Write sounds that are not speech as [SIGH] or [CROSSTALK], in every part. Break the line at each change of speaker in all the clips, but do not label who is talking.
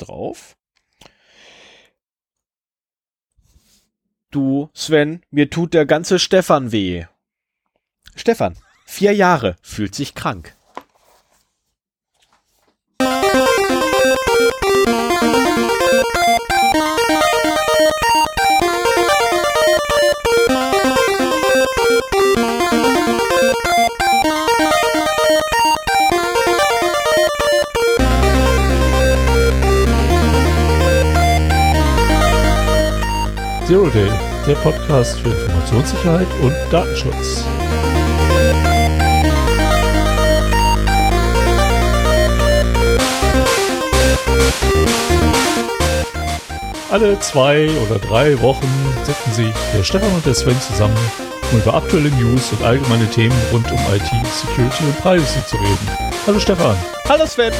drauf. Du, Sven, mir tut der ganze Stefan weh. Stefan, vier Jahre, fühlt sich krank.
Zero Day, der Podcast für Informationssicherheit und Datenschutz. Alle zwei oder drei Wochen setzen sich der Stefan und der Sven zusammen, um über aktuelle News und allgemeine Themen rund um IT, Security und Privacy zu reden. Hallo Stefan.
Hallo Sven.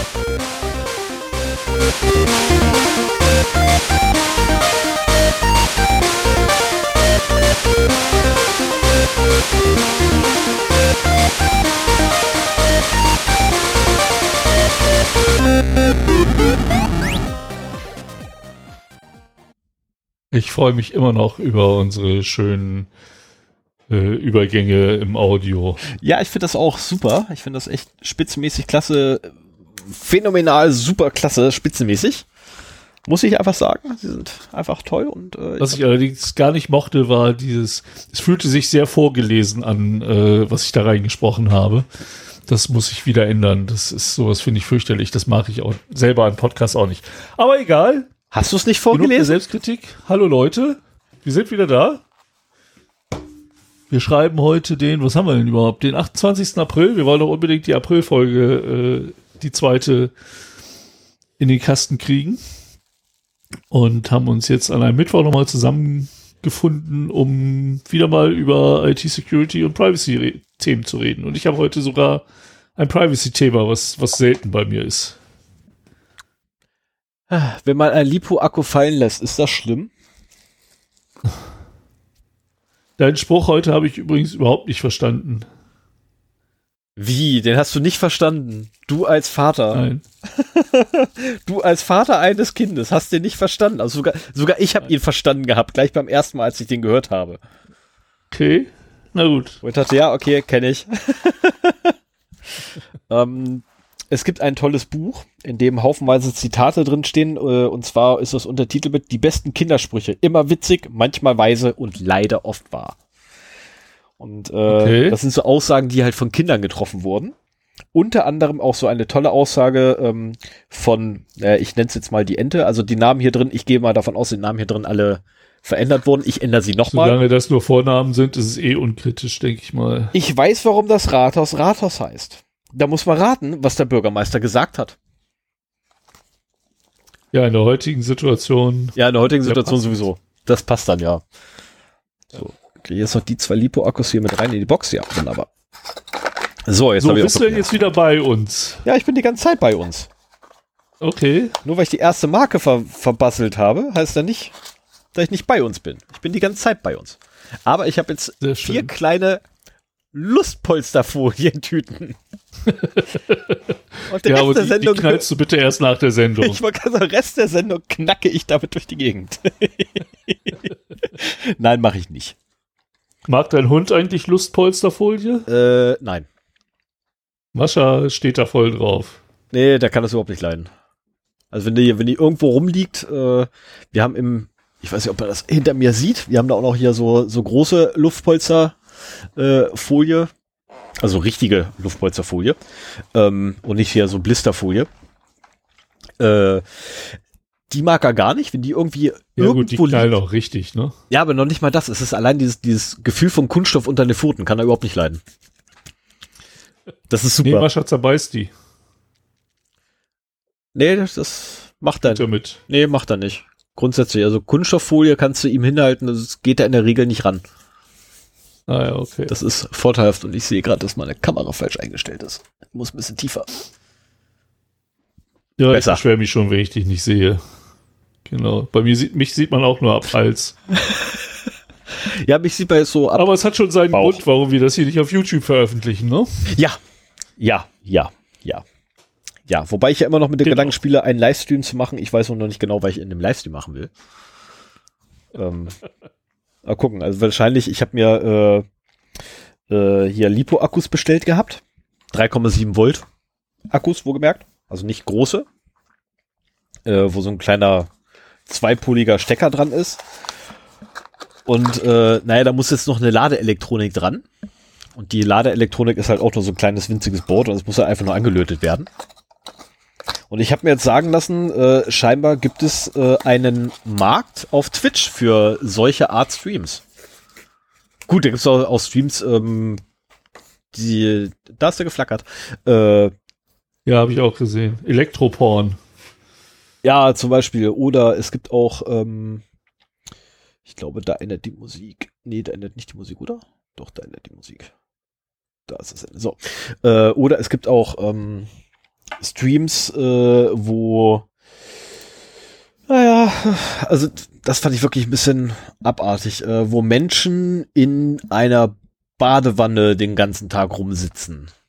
Ich freue mich immer noch über unsere schönen äh, Übergänge im Audio.
Ja, ich finde das auch super. Ich finde das echt spitzenmäßig klasse. Phänomenal, super klasse, spitzenmäßig. Muss ich einfach sagen. Sie sind einfach toll und
äh, Was ich allerdings gar nicht mochte, war dieses, es fühlte sich sehr vorgelesen an, äh, was ich da reingesprochen habe. Das muss sich wieder ändern. Das ist sowas, finde ich fürchterlich. Das mache ich auch selber im Podcast auch nicht. Aber egal.
Hast du es nicht vorgelesen?
Selbstkritik. Hallo Leute, wir sind wieder da. Wir schreiben heute den, was haben wir denn überhaupt? Den 28. April. Wir wollen doch unbedingt die Aprilfolge, äh, die zweite, in den Kasten kriegen. Und haben uns jetzt an einem Mittwoch nochmal zusammengefunden, um wieder mal über IT-Security und Privacy-Themen zu reden. Und ich habe heute sogar ein Privacy-Thema, was, was selten bei mir ist.
Wenn man ein Lipo-Akku fallen lässt, ist das schlimm?
Deinen Spruch heute habe ich übrigens überhaupt nicht verstanden.
Wie? Den hast du nicht verstanden? Du als Vater.
Nein. [LAUGHS]
du als Vater eines Kindes hast den nicht verstanden. Also sogar, sogar ich habe ihn verstanden gehabt, gleich beim ersten Mal, als ich den gehört habe.
Okay. Na gut.
Und ich dachte, ja, okay, kenne ich. [LAUGHS] ähm, es gibt ein tolles Buch, in dem haufenweise Zitate drinstehen. Äh, und zwar ist das Untertitel mit Die besten Kindersprüche. Immer witzig, manchmal weise und leider oft wahr. Und äh, okay. das sind so Aussagen, die halt von Kindern getroffen wurden. Unter anderem auch so eine tolle Aussage ähm, von, äh, ich nenne es jetzt mal die Ente, also die Namen hier drin, ich gehe mal davon aus, die Namen hier drin alle verändert wurden. Ich ändere sie nochmal.
Solange das nur Vornamen sind, ist es eh unkritisch, denke ich mal.
Ich weiß, warum das Rathaus Rathaus heißt. Da muss man raten, was der Bürgermeister gesagt hat.
Ja, in der heutigen Situation.
Ja, in der heutigen Situation sowieso. Das passt dann ja. So, okay, jetzt noch die zwei Lipo-Akkus hier mit rein in die Box. Ja, wunderbar.
So, jetzt so, bist du denn jetzt wieder bei uns?
Ja, ich bin die ganze Zeit bei uns.
Okay.
Nur weil ich die erste Marke ver verbasselt habe, heißt ja nicht, dass ich nicht bei uns bin. Ich bin die ganze Zeit bei uns. Aber ich habe jetzt vier kleine Lustpolsterfolientüten. [LAUGHS]
Und den ja, Rest der die, Sendung. Die knallst du bitte erst nach der Sendung.
Ich wollte sagen, den Rest der Sendung knacke ich damit durch die Gegend. [LAUGHS] nein, mache ich nicht.
Mag dein Hund eigentlich Lustpolsterfolie?
Äh, nein.
Mascha steht da voll drauf.
Nee, der kann das überhaupt nicht leiden. Also wenn die, wenn die irgendwo rumliegt, äh, wir haben im, ich weiß nicht, ob man das hinter mir sieht, wir haben da auch noch hier so, so große Luftpolster äh, also richtige Luftpolsterfolie ähm, und nicht hier so Blisterfolie. Äh, die mag er gar nicht, wenn die irgendwie ja,
irgendwo gut, die liegt. auch richtig, ne?
Ja, aber noch nicht mal das. Es ist allein dieses, dieses Gefühl von Kunststoff unter den Pfoten, kann er überhaupt nicht leiden. Das ist super. Nee,
Mascha zerbeißt die.
Nee, das, das macht er
nicht.
Nee, macht er nicht. Grundsätzlich, also Kunststofffolie kannst du ihm hinhalten, das geht er in der Regel nicht ran.
Ah ja, okay.
Das ist vorteilhaft und ich sehe gerade, dass meine Kamera falsch eingestellt ist. Muss ein bisschen tiefer.
Ja, Besser. ich beschwere mich schon, wenn ich dich nicht sehe. Genau. Bei mir sieht, mich sieht man auch nur ab Hals. [LAUGHS]
ja, mich sieht man so ab.
Aber es hat schon seinen Bauch. Grund, warum wir das hier nicht auf YouTube veröffentlichen, ne?
Ja. Ja, ja, ja. ja, wobei ich ja immer noch mit dem genau. Gedanken spiele, einen Livestream zu machen. Ich weiß noch nicht genau, was ich in dem Livestream machen will. ähm, [LAUGHS] mal gucken. Also wahrscheinlich, ich habe mir äh, äh, hier Lipo-Akkus bestellt gehabt. 3,7 Volt Akkus, wo gemerkt. Also nicht große. Äh, wo so ein kleiner zweipoliger Stecker dran ist. Und äh, naja, da muss jetzt noch eine Ladeelektronik dran. Und die Ladeelektronik ist halt auch nur so ein kleines winziges Board und es muss halt einfach nur angelötet werden. Und ich habe mir jetzt sagen lassen, äh, scheinbar gibt es äh, einen Markt auf Twitch für solche Art Streams. Gut, da gibt es auch, auch, Streams, ähm, die, da ist er geflackert. Äh,
ja, habe ich auch gesehen. Elektroporn.
Ja, zum Beispiel. Oder es gibt auch, ähm, ich glaube, da ändert die Musik. Nee, da ändert nicht die Musik, oder? Doch, da ändert die Musik. Da ist es. So. Äh, oder es gibt auch ähm, Streams, äh, wo naja, also das fand ich wirklich ein bisschen abartig, äh, wo Menschen in einer Badewanne den ganzen Tag rumsitzen. [LAUGHS]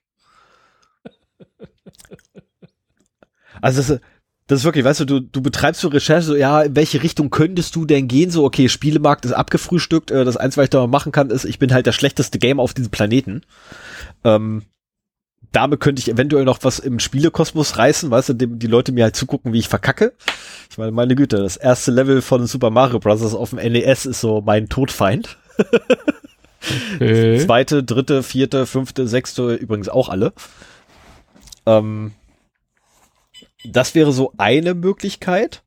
Also das, das ist wirklich, weißt du, du, du betreibst so Recherche, so, ja, in welche Richtung könntest du denn gehen? So, okay, Spielemarkt ist abgefrühstückt. Äh, das Einzige, was ich da machen kann, ist, ich bin halt der schlechteste Game auf diesem Planeten. Ähm, damit könnte ich eventuell noch was im Spielekosmos reißen, weißt du, die, die Leute mir halt zugucken, wie ich verkacke. Ich meine, meine Güte, das erste Level von Super Mario Bros. auf dem NES ist so mein Todfeind. Okay. Zweite, dritte, vierte, fünfte, sechste, übrigens auch alle. Ähm, das wäre so eine Möglichkeit.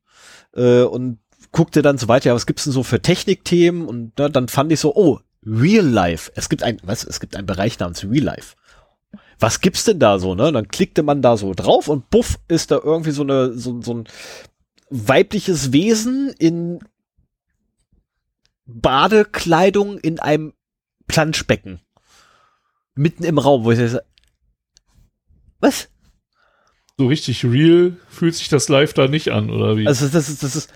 Äh, und guckte dann so weiter, ja, was gibt's denn so für Technikthemen? Und ne, dann fand ich so, oh, Real Life. Es gibt ein, was? Es gibt einen Bereich namens Real Life. Was gibt's denn da so, ne? Dann klickte man da so drauf und buff ist da irgendwie so eine, so, so ein weibliches Wesen in Badekleidung in einem Planschbecken. Mitten im Raum, wo ich sage, was?
So richtig real fühlt sich das live da nicht an, oder wie?
Also das ist, das ist,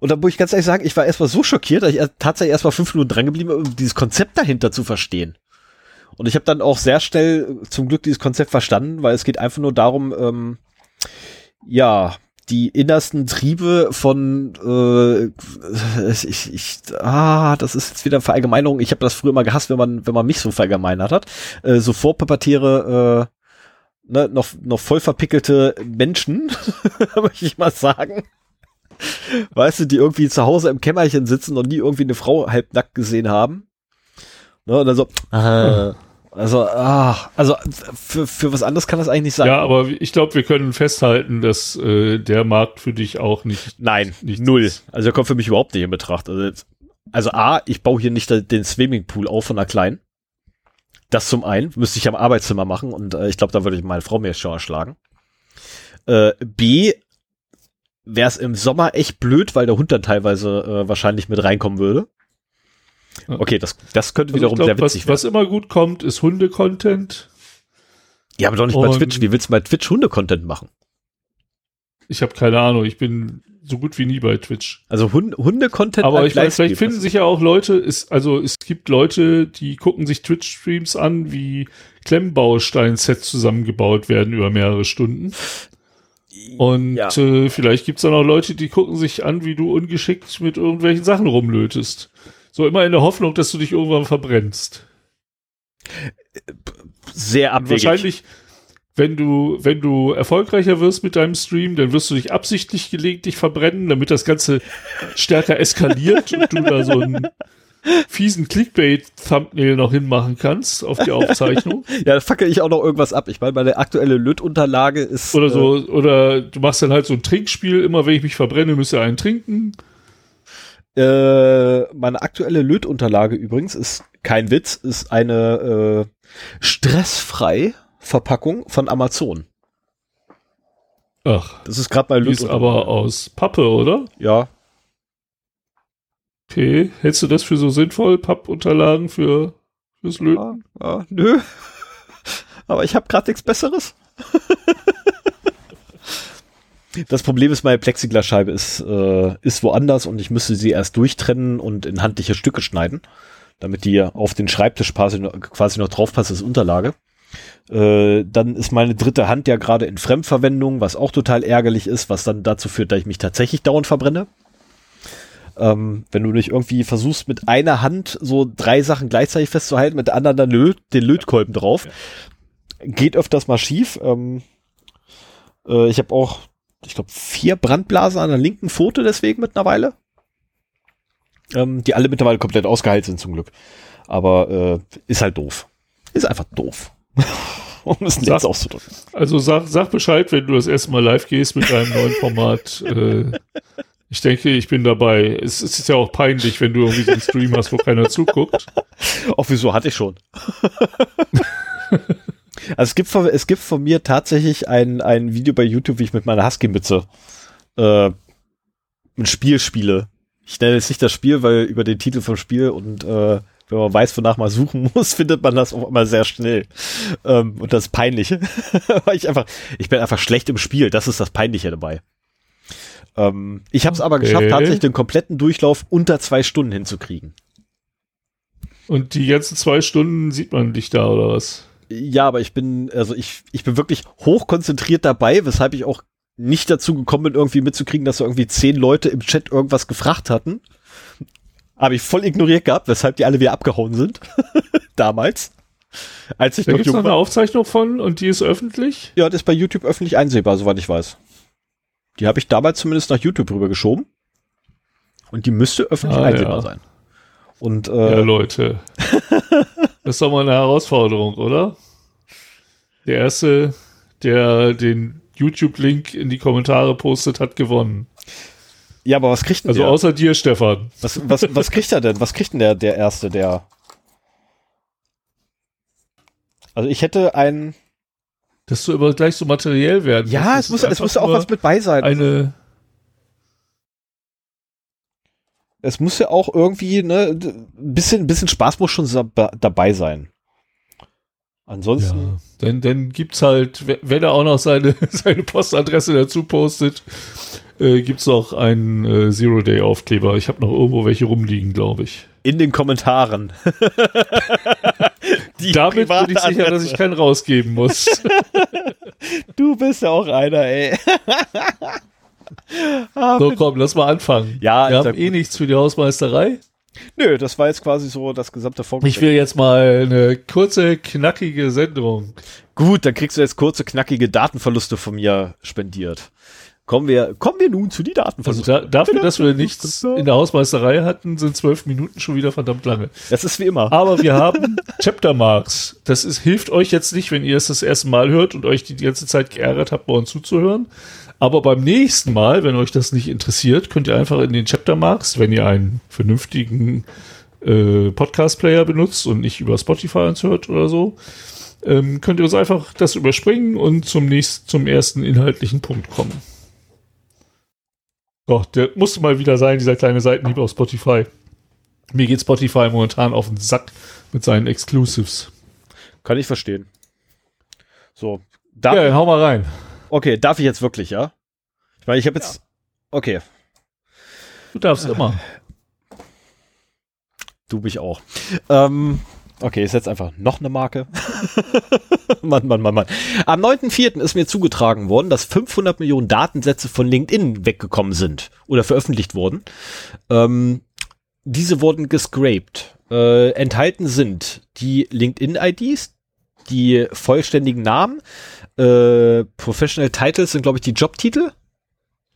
und da muss ich ganz ehrlich sagen, ich war erstmal so schockiert, dass ich tatsächlich erstmal fünf Minuten dran geblieben um dieses Konzept dahinter zu verstehen. Und ich habe dann auch sehr schnell zum Glück dieses Konzept verstanden, weil es geht einfach nur darum, ähm, ja, die innersten Triebe von äh, ich, ich ah das ist jetzt wieder Verallgemeinerung ich habe das früher mal gehasst wenn man wenn man mich so verallgemeinert hat äh, so vorpubertäre äh, ne, noch, noch voll verpickelte Menschen, [LAUGHS] möchte ich mal sagen. Weißt du, die irgendwie zu Hause im Kämmerchen sitzen und nie irgendwie eine Frau halbnackt gesehen haben. Ne, und dann so, äh, also, ah, also für, für was anderes kann das eigentlich nicht sein.
Ja, aber ich glaube, wir können festhalten, dass äh, der Markt für dich auch nicht.
Nein, nicht null. Ist. Also der kommt für mich überhaupt nicht in Betracht. Also, also A, ich baue hier nicht den Swimmingpool auf von einer kleinen. Das zum einen, müsste ich am Arbeitszimmer machen und äh, ich glaube, da würde ich meine Frau mir schon erschlagen. Äh, B, wäre es im Sommer echt blöd, weil der Hund dann teilweise äh, wahrscheinlich mit reinkommen würde. Okay, das, das könnte also wiederum glaub,
sehr witzig was, werden. Was immer gut kommt, ist Hunde-Content.
Ja, aber doch nicht und bei Twitch. Wie willst du bei Twitch Hunde-Content machen?
Ich habe keine Ahnung. Ich bin so gut wie nie bei Twitch.
Also Hund Hunde-Content.
Aber ich weiß, vielleicht finden sich ja auch Leute, ist, also es gibt Leute, die gucken sich Twitch-Streams an, wie Klemmbaustein-Sets zusammengebaut werden über mehrere Stunden. Und ja. äh, vielleicht gibt's dann auch Leute, die gucken sich an, wie du ungeschickt mit irgendwelchen Sachen rumlötest. So immer in der Hoffnung, dass du dich irgendwann verbrennst.
Sehr abwegig.
wahrscheinlich, wenn du, wenn du erfolgreicher wirst mit deinem Stream, dann wirst du dich absichtlich gelegentlich verbrennen, damit das Ganze stärker eskaliert und du da so einen fiesen Clickbait-Thumbnail noch hinmachen kannst auf die Aufzeichnung. [LAUGHS]
ja, da fackel ich auch noch irgendwas ab. Ich meine, meine aktuelle Löt-Unterlage ist.
Oder so, äh, oder du machst dann halt so ein Trinkspiel, immer wenn ich mich verbrenne, müsst ihr einen trinken.
Äh, meine aktuelle Löt-Unterlage übrigens ist kein Witz, ist eine äh, stressfrei Verpackung von Amazon.
Ach.
Das ist gerade bei
Lüt. Ist aber aus Pappe, oder?
Ja.
Okay. Hältst du das für so sinnvoll, Pappunterlagen für fürs Löten?
Ja, ja, nö. [LAUGHS] Aber ich habe gerade nichts Besseres. [LAUGHS] das Problem ist, meine Plexiglasscheibe ist, äh, ist woanders und ich müsste sie erst durchtrennen und in handliche Stücke schneiden, damit die auf den Schreibtisch quasi noch, quasi noch draufpasst als Unterlage. Äh, dann ist meine dritte Hand ja gerade in Fremdverwendung, was auch total ärgerlich ist, was dann dazu führt, dass ich mich tatsächlich dauernd verbrenne. Ähm, wenn du nicht irgendwie versuchst, mit einer Hand so drei Sachen gleichzeitig festzuhalten, mit der anderen dann Löt, den Lötkolben drauf, geht öfters mal schief. Ähm, äh, ich habe auch, ich glaube, vier Brandblasen an der linken Pfote deswegen mittlerweile. Ähm, die alle mittlerweile komplett ausgeheilt sind zum Glück. Aber äh, ist halt doof. Ist einfach doof. [LAUGHS]
um es jetzt auszudrücken. Also sag, sag Bescheid, wenn du das erste Mal live gehst mit deinem neuen Format. [LAUGHS] Äh, ich denke, ich bin dabei. Es, es, ist ja auch peinlich, wenn du irgendwie so einen Stream hast, wo keiner zuguckt. [LAUGHS]
Auch wieso hatte ich schon. also es gibt, von, es gibt von mir tatsächlich ein, ein Video bei YouTube, wie ich mit meiner Husky-Mütze äh, ein Spiel spiele. Ich nenne jetzt nicht das Spiel, weil über den Titel vom Spiel und äh, wenn man weiß, wonach man suchen [LAUGHS] muss, findet man das auch immer sehr schnell. Ähm, und das ist peinlich. [LAUGHS] Weil ich einfach, ich bin einfach schlecht im Spiel. Das ist das Peinliche dabei. Ähm, ich habe es aber geschafft, tatsächlich den kompletten Durchlauf unter zwei Stunden hinzukriegen.
Und die ganzen zwei Stunden sieht man dich da, oder was?
Ja, aber ich bin, also ich, ich bin wirklich hochkonzentriert dabei, weshalb ich auch nicht dazu gekommen bin, irgendwie mitzukriegen, dass so irgendwie zehn Leute im Chat irgendwas gefragt hatten. Habe ich voll ignoriert gehabt, weshalb die alle wieder abgehauen sind. [LAUGHS] Damals.
Als ich da gibt noch eine Aufzeichnung von und die ist öffentlich?
Ja, das ist bei YouTube öffentlich einsehbar, soweit ich weiß. Die habe ich damals zumindest nach YouTube rübergeschoben. Und die müsste öffentlich ah, einsehbar ja. sein. Und,
äh, ja, Leute. das ist doch mal eine Herausforderung, oder? Der erste, der den YouTube-Link in die Kommentare postet, hat gewonnen.
Ja, aber was kriegt denn
Also der? außer dir, Stefan.
Was, was, was kriegt er denn? Was kriegt denn der, der Erste, der. Also ich hätte ein.
Dass du aber gleich so materiell werden
Ja, es muss, es muss auch was mit bei sein.
Eine.
Es muss ja auch irgendwie, ne, ein bisschen, bisschen Spaß muss schon dabei sein. Ansonsten. Ja,
dann, dann gibt's halt, wenn er auch noch seine, [LAUGHS] seine Postadresse dazu postet, äh, gibt es noch einen äh, Zero-Day-Aufkleber. Ich habe noch irgendwo welche rumliegen, glaube ich.
In den Kommentaren. [LAUGHS]
Damit bin ich sicher, dass ich keinen rausgeben muss. [LAUGHS]
du bist ja auch einer, ey. [LAUGHS]
ah, so, komm, lass mal anfangen.
Ja,
wir haben eh nichts für die Hausmeisterei.
Nö, das war jetzt quasi so das gesamte
Vorgespräch. Ich will jetzt mal eine kurze, knackige Sendung.
Gut, dann kriegst du jetzt kurze, knackige Datenverluste von mir spendiert. Kommen wir, kommen wir nun zu die Datenversuche.
Also da, dafür, dass wir nichts in der Hausmeisterei hatten, sind zwölf Minuten schon wieder verdammt lange.
Das ist wie immer.
Aber wir haben [LAUGHS] Chapter Marks. Das ist, hilft euch jetzt nicht, wenn ihr es das erste Mal hört und euch die ganze Zeit geärgert habt, bei uns zuzuhören. Aber beim nächsten Mal, wenn euch das nicht interessiert, könnt ihr einfach in den Chapter Marks, wenn ihr einen vernünftigen äh, Podcast-Player benutzt und nicht über Spotify uns hört oder so, ähm, könnt ihr uns einfach das überspringen und zum nächsten, zum ersten inhaltlichen Punkt kommen. Doch, der musste mal wieder sein, dieser kleine Seitenhieb auf Spotify. Mir geht Spotify momentan auf den Sack mit seinen Exclusives.
Kann ich verstehen. So.
Darf ja, hau mal rein.
Okay, darf ich jetzt wirklich, ja? Ich meine, ich habe jetzt. Ja. Okay.
Du darfst immer.
Du mich auch. Ähm, Okay, ist jetzt einfach noch eine Marke. [LAUGHS] Mann, Mann, Mann, Mann. Am 9.4. ist mir zugetragen worden, dass 500 Millionen Datensätze von LinkedIn weggekommen sind oder veröffentlicht wurden. Ähm, diese wurden gescraped. Äh, enthalten sind die LinkedIn-IDs, die vollständigen Namen, äh, Professional Titles sind, glaube ich, die Jobtitel,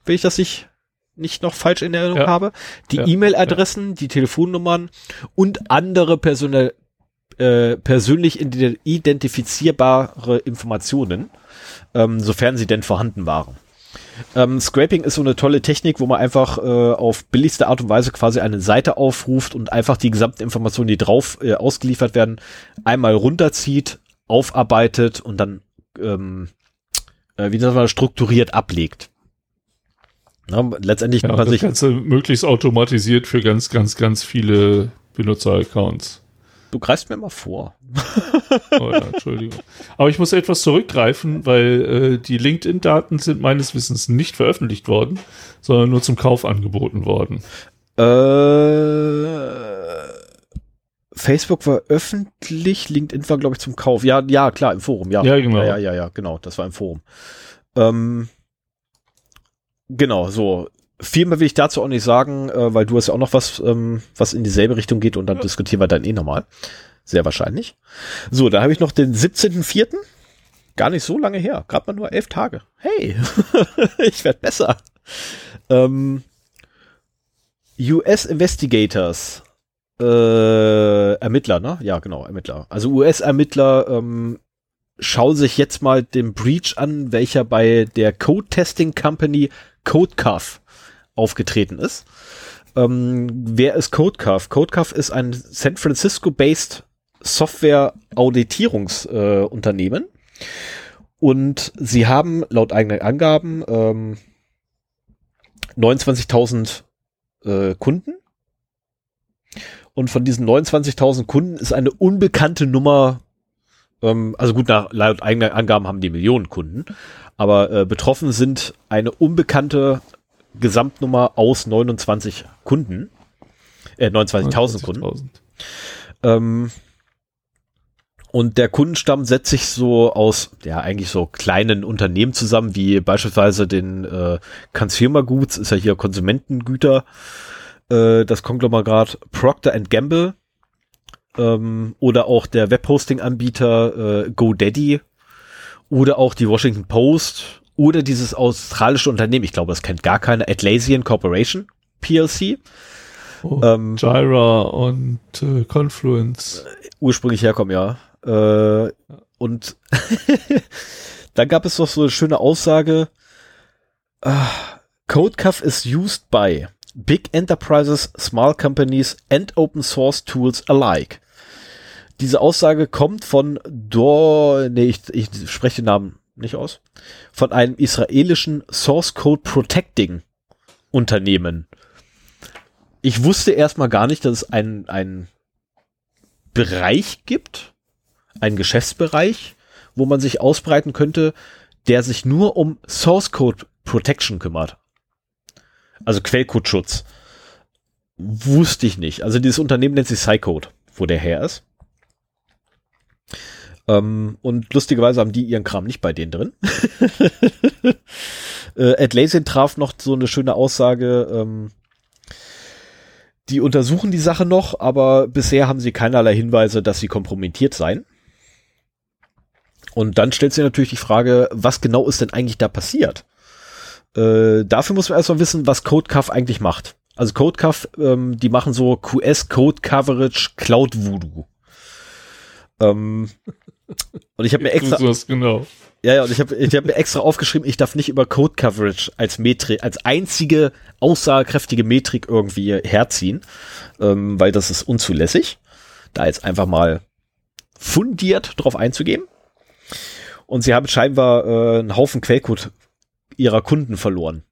wenn ich das nicht nicht noch falsch in Erinnerung ja. habe, die ja. E-Mail-Adressen, ja. die Telefonnummern und andere personelle äh, persönlich identifizierbare Informationen, ähm, sofern sie denn vorhanden waren. Ähm, Scraping ist so eine tolle Technik, wo man einfach äh, auf billigste Art und Weise quasi eine Seite aufruft und einfach die gesamten Informationen, die drauf äh, ausgeliefert werden, einmal runterzieht, aufarbeitet und dann ähm, äh, wie das mal strukturiert ablegt.
Ja, letztendlich ja, das sich Ganze möglichst automatisiert für ganz, ganz, ganz viele Benutzeraccounts.
Du greifst mir mal vor.
oh ja, Entschuldigung. Aber ich muss etwas zurückgreifen, weil äh, die LinkedIn-Daten sind meines Wissens nicht veröffentlicht worden, sondern nur zum Kauf angeboten worden.
Äh, Facebook war öffentlich, LinkedIn war, glaube ich, zum Kauf. Ja, ja, klar, im Forum, ja.
Ja, genau.
Ja, ja, ja, genau, das war im Forum. Ähm, genau, so. Viel mehr will ich dazu auch nicht sagen, äh, weil du hast ja auch noch was, ähm, was in dieselbe Richtung geht und dann diskutieren wir dann eh nochmal. Sehr wahrscheinlich. So, da habe ich noch den 17.04. Gar nicht so lange her. Gerade mal nur elf Tage. Hey, [LAUGHS] ich werde besser. Ähm, US Investigators äh, Ermittler, ne? Ja, genau, Ermittler. Also US-Ermittler ähm, schauen sich jetzt mal den Breach an, welcher bei der Code Testing Company CodeCuff aufgetreten ist. Ähm, wer ist CodeCuff? CodeCuff ist ein San Francisco-based Software-Auditierungsunternehmen. Äh, und sie haben laut eigenen Angaben ähm, 29.000 äh, Kunden. Und von diesen 29.000 Kunden ist eine unbekannte Nummer, ähm, also gut, nach, laut eigenen Angaben haben die Millionen Kunden, aber äh, betroffen sind eine unbekannte Gesamtnummer aus 29 Kunden, äh, 29.000 Kunden. Ähm, und der Kundenstamm setzt sich so aus, ja, eigentlich so kleinen Unternehmen zusammen, wie beispielsweise den äh, Consumer Goods, ist ja hier Konsumentengüter, äh, das Konglomerat Procter Gamble ähm, oder auch der Webhosting-Anbieter äh, GoDaddy oder auch die Washington Post oder dieses australische Unternehmen, ich glaube, das kennt gar keiner, Atlassian Corporation, PLC.
Oh, ähm, Jira und äh, Confluence.
Ursprünglich herkommen, ja. Äh, und [LAUGHS] dann gab es doch so eine schöne Aussage, uh, CodeCuff is used by big enterprises, small companies and open source tools alike. Diese Aussage kommt von Dor, nee, ich, ich spreche den Namen nicht aus, von einem israelischen Source Code Protecting Unternehmen. Ich wusste erstmal gar nicht, dass es einen, einen Bereich gibt, einen Geschäftsbereich, wo man sich ausbreiten könnte, der sich nur um Source Code Protection kümmert. Also Quellcodeschutz. Wusste ich nicht. Also dieses Unternehmen nennt sich Cycode, wo der her ist. Ähm, und lustigerweise haben die ihren Kram nicht bei denen drin. [LAUGHS] äh, Atlassian traf noch so eine schöne Aussage, ähm, die untersuchen die Sache noch, aber bisher haben sie keinerlei Hinweise, dass sie kompromittiert seien. Und dann stellt sich natürlich die Frage, was genau ist denn eigentlich da passiert? Äh, dafür muss man erstmal wissen, was CodeCuff eigentlich macht. Also CodeCuff, ähm, die machen so QS Code Coverage Cloud Voodoo. Ähm, und ich habe mir extra
genau.
Ja, ja, und ich habe ich hab mir extra aufgeschrieben, ich darf nicht über Code Coverage als Metrik, als einzige aussagekräftige Metrik irgendwie herziehen, ähm, weil das ist unzulässig. Da jetzt einfach mal fundiert drauf einzugehen. Und sie haben scheinbar äh, einen Haufen Quellcode ihrer Kunden verloren.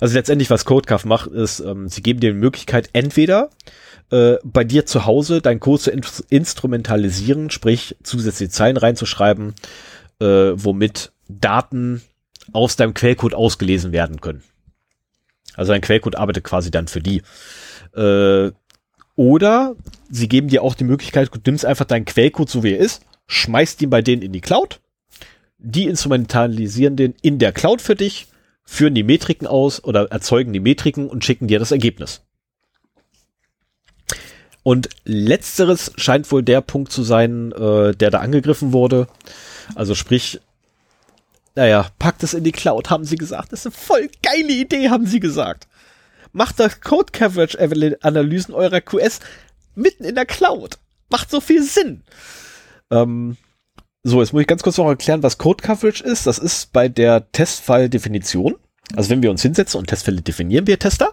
Also letztendlich, was CodeCuff macht, ist, ähm, sie geben dir die Möglichkeit, entweder äh, bei dir zu Hause dein Code zu in instrumentalisieren, sprich zusätzliche Zeilen reinzuschreiben, äh, womit Daten aus deinem Quellcode ausgelesen werden können. Also dein Quellcode arbeitet quasi dann für die. Äh, oder sie geben dir auch die Möglichkeit, du nimmst einfach deinen Quellcode so wie er ist, schmeißt ihn bei denen in die Cloud, die instrumentalisieren den in der Cloud für dich, führen die Metriken aus oder erzeugen die Metriken und schicken dir das Ergebnis. Und letzteres scheint wohl der Punkt zu sein, äh, der da angegriffen wurde. Also sprich, naja, packt es in die Cloud, haben sie gesagt. Das ist eine voll geile Idee, haben sie gesagt. Macht das Code Coverage Analysen eurer QS mitten in der Cloud. Macht so viel Sinn. Ähm, so, jetzt muss ich ganz kurz noch erklären, was Code Coverage ist. Das ist bei der Testfall-Definition. Also wenn wir uns hinsetzen und Testfälle definieren wir Tester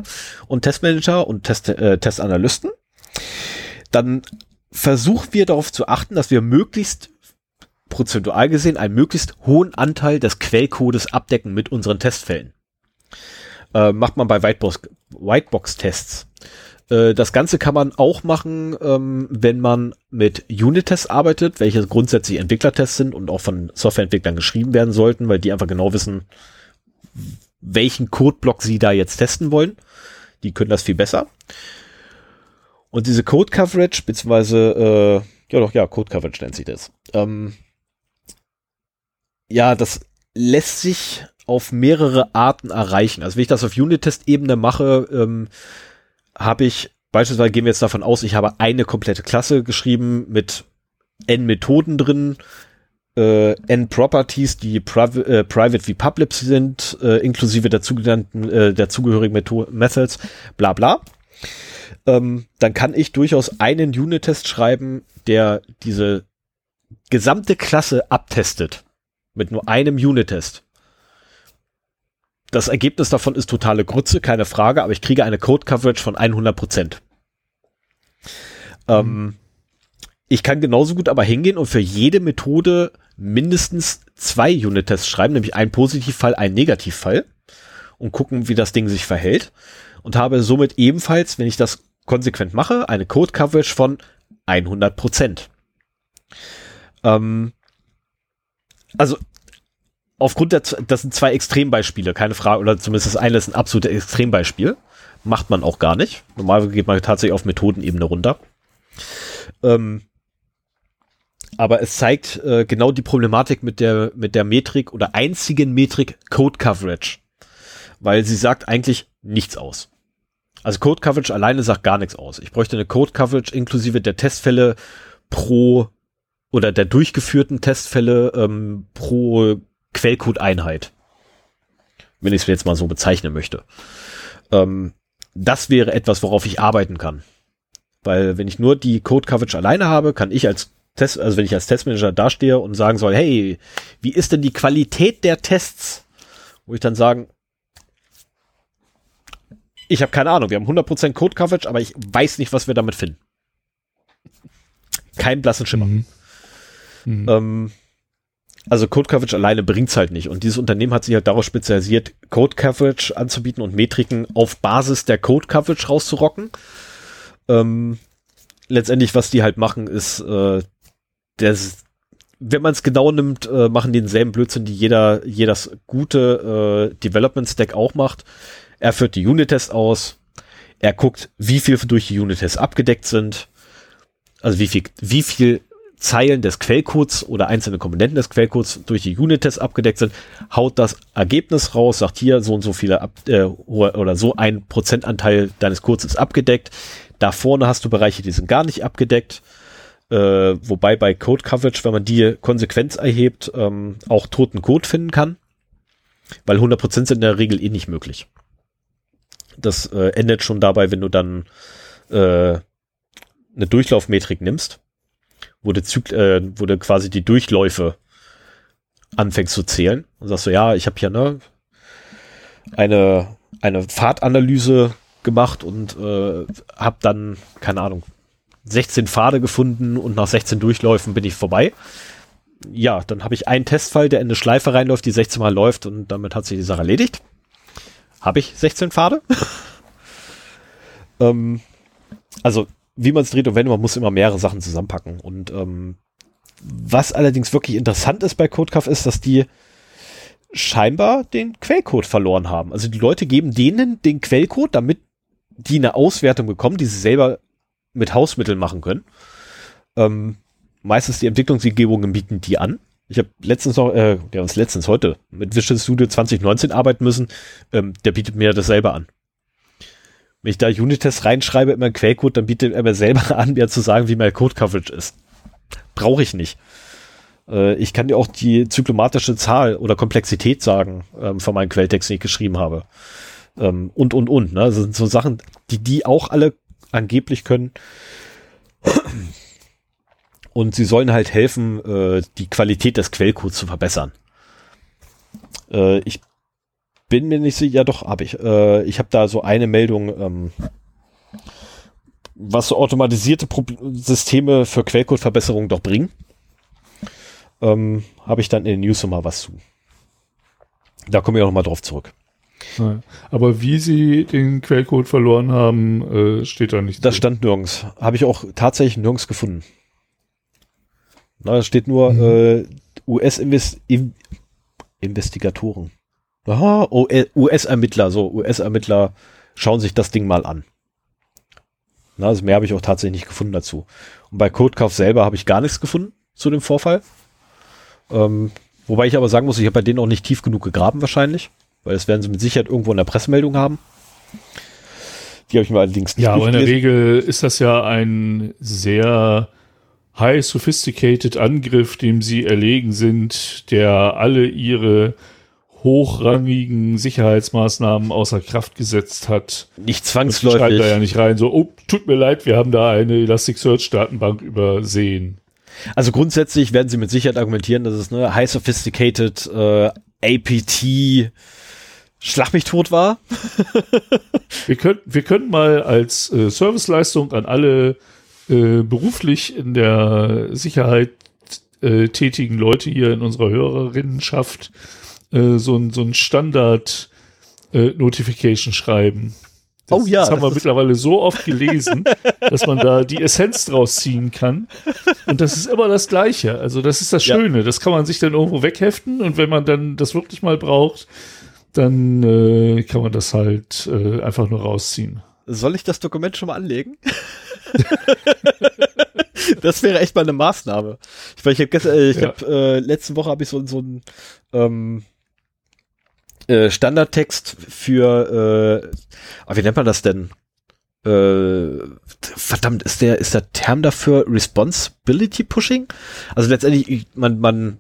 und Testmanager und Test, äh, Testanalysten, dann versuchen wir darauf zu achten, dass wir möglichst prozentual gesehen einen möglichst hohen Anteil des Quellcodes abdecken mit unseren Testfällen. Äh, macht man bei Whitebox-Tests. Whitebox äh, das Ganze kann man auch machen, ähm, wenn man mit Unit-Tests arbeitet, welche grundsätzlich Entwicklertests sind und auch von Softwareentwicklern geschrieben werden sollten, weil die einfach genau wissen, welchen Codeblock sie da jetzt testen wollen. Die können das viel besser. Und diese Code Coverage, beziehungsweise, äh, ja doch, ja, Code Coverage nennt sich das. Ähm, ja, das lässt sich auf mehrere Arten erreichen. Also wenn ich das auf Unit-Test-Ebene mache, ähm, habe ich, beispielsweise gehen wir jetzt davon aus, ich habe eine komplette Klasse geschrieben mit n Methoden drin, äh, n Properties, die Priv äh, private wie public sind, äh, inklusive der, äh, der zugehörigen Metho Methods, bla bla. Ähm, dann kann ich durchaus einen Unit-Test schreiben, der diese gesamte Klasse abtestet. Mit nur einem Unit-Test. Das Ergebnis davon ist totale Grütze, keine Frage, aber ich kriege eine Code-Coverage von 100 Prozent. Ähm, mhm. ich kann genauso gut aber hingehen und für jede Methode mindestens zwei Unit-Tests schreiben, nämlich einen Positivfall, einen Negativfall und gucken, wie das Ding sich verhält und habe somit ebenfalls, wenn ich das konsequent mache, eine Code-Coverage von 100 Prozent. Ähm, also aufgrund der, das sind zwei Extrembeispiele, keine Frage, oder zumindest das eine ist ein absolutes Extrembeispiel. Macht man auch gar nicht. Normalerweise geht man tatsächlich auf Methodenebene runter. Ähm, aber es zeigt äh, genau die Problematik mit der, mit der Metrik oder einzigen Metrik Code Coverage. Weil sie sagt eigentlich nichts aus. Also Code Coverage alleine sagt gar nichts aus. Ich bräuchte eine Code Coverage inklusive der Testfälle pro oder der durchgeführten Testfälle ähm, pro Quellcode-Einheit. Wenn ich es jetzt mal so bezeichnen möchte. Ähm, das wäre etwas, worauf ich arbeiten kann. Weil wenn ich nur die Code Coverage alleine habe, kann ich als Test, also wenn ich als Testmanager dastehe und sagen soll, hey, wie ist denn die Qualität der Tests? Wo ich dann sagen, ich habe keine Ahnung, wir haben 100% Code Coverage, aber ich weiß nicht, was wir damit finden. Kein blassen Schimmer. Mhm. Mhm. Ähm, also Code Coverage alleine bringt's halt nicht. Und dieses Unternehmen hat sich halt darauf spezialisiert, Code Coverage anzubieten und Metriken auf Basis der Code Coverage rauszurocken. Ähm, letztendlich, was die halt machen, ist, äh, das, wenn man es genau nimmt, äh, machen die denselben Blödsinn, die jeder, jedes gute äh, Development Stack auch macht. Er führt die Unit-Tests aus. Er guckt, wie viel durch die Unit-Tests abgedeckt sind. Also wie viel, wie viel Zeilen des Quellcodes oder einzelne Komponenten des Quellcodes durch die Unit-Tests abgedeckt sind, haut das Ergebnis raus, sagt hier so und so viele ab, äh, oder so ein Prozentanteil deines Codes ist abgedeckt. Da vorne hast du Bereiche, die sind gar nicht abgedeckt. Äh, wobei bei Code Coverage, wenn man die Konsequenz erhebt, ähm, auch toten Code finden kann. Weil 100% sind in der Regel eh nicht möglich. Das äh, endet schon dabei, wenn du dann äh, eine Durchlaufmetrik nimmst wo du, äh, wo du quasi die Durchläufe anfängst zu zählen und sagst so, ja, ich habe hier ne, eine, eine Pfadanalyse gemacht und äh, habe dann, keine Ahnung, 16 Pfade gefunden und nach 16 Durchläufen bin ich vorbei. Ja, dann habe ich einen Testfall, der in eine Schleife reinläuft, die 16 Mal läuft und damit hat sich die Sache erledigt. Habe ich 16 Pfade? [LAUGHS] ähm, also wie man es dreht und wenn, man muss immer mehrere Sachen zusammenpacken. Und ähm, was allerdings wirklich interessant ist bei CodeCuff ist, dass die scheinbar den Quellcode verloren haben. Also die Leute geben denen den Quellcode, damit die eine Auswertung bekommen, die sie selber mit Hausmitteln machen können. Ähm, meistens die Entwicklungsumgebungen bieten die an. Ich habe letztens noch, äh, wir uns letztens heute mit Visual Studio 2019 arbeiten müssen. Ähm, der bietet mir das selber an. Wenn ich da Unit-Tests reinschreibe in meinen Quellcode, dann bietet er mir selber [LAUGHS] an, mir zu sagen, wie mein Code-Coverage ist. Brauche ich nicht. Äh, ich kann dir auch die zyklomatische Zahl oder Komplexität sagen ähm, von meinem Quelltext, den ich geschrieben habe. Ähm, und, und, und. Ne? Das sind so Sachen, die die auch alle angeblich können. Und sie sollen halt helfen, äh, die Qualität des Quellcodes zu verbessern. Äh, ich bin mir nicht sicher, ja doch, habe ich. Äh, ich habe da so eine Meldung, ähm, was so automatisierte Pro Systeme für Quellcode-Verbesserungen doch bringen. Ähm, habe ich dann in den News noch mal was zu. Da komme ich auch noch mal drauf zurück.
Aber wie sie den Quellcode verloren haben, äh, steht da nicht.
Das drin. stand nirgends. Habe ich auch tatsächlich nirgends gefunden. Na, da steht nur mhm. äh, US-Investigatoren. Aha, US-Ermittler, so US-Ermittler schauen sich das Ding mal an. Na, also mehr habe ich auch tatsächlich nicht gefunden dazu. Und bei Codekauf selber habe ich gar nichts gefunden zu dem Vorfall. Ähm, wobei ich aber sagen muss, ich habe bei denen auch nicht tief genug gegraben wahrscheinlich, weil das werden sie mit Sicherheit irgendwo in der Pressemeldung haben.
Die habe ich mir allerdings nicht Ja, aber in der Regel ist das ja ein sehr high sophisticated Angriff, dem sie erlegen sind, der alle ihre hochrangigen Sicherheitsmaßnahmen außer Kraft gesetzt hat.
Nicht zwangsläufig.
Schreibt da ja nicht rein, so, oh, tut mir leid, wir haben da eine Elasticsearch-Datenbank übersehen.
Also grundsätzlich werden sie mit Sicherheit argumentieren, dass es eine high sophisticated äh, APT Schlag mich tot war.
wir können, wir können mal als äh, Serviceleistung an alle äh, beruflich in der Sicherheit äh, tätigen Leute hier in unserer Hörerinnenschaft äh, so ein, so ein Standard äh, Notification schreiben. Das,
oh ja.
Das haben wir mittlerweile so oft gelesen, [LAUGHS] dass man da die Essenz draus ziehen kann. Und das ist immer das Gleiche. Also das ist das Schöne. Ja. Das kann man sich dann irgendwo wegheften und wenn man dann das wirklich mal braucht, dann äh, kann man das halt äh, einfach nur rausziehen.
Soll ich das Dokument schon mal anlegen? [LAUGHS] das wäre echt mal eine Maßnahme. Ich, ich habe gestern, äh, ich ja. habe äh, letzte Woche habe ich so, so ein ähm, äh, Standardtext für, äh, wie nennt man das denn? Äh, verdammt, ist der, ist der Term dafür Responsibility Pushing? Also letztendlich, man, man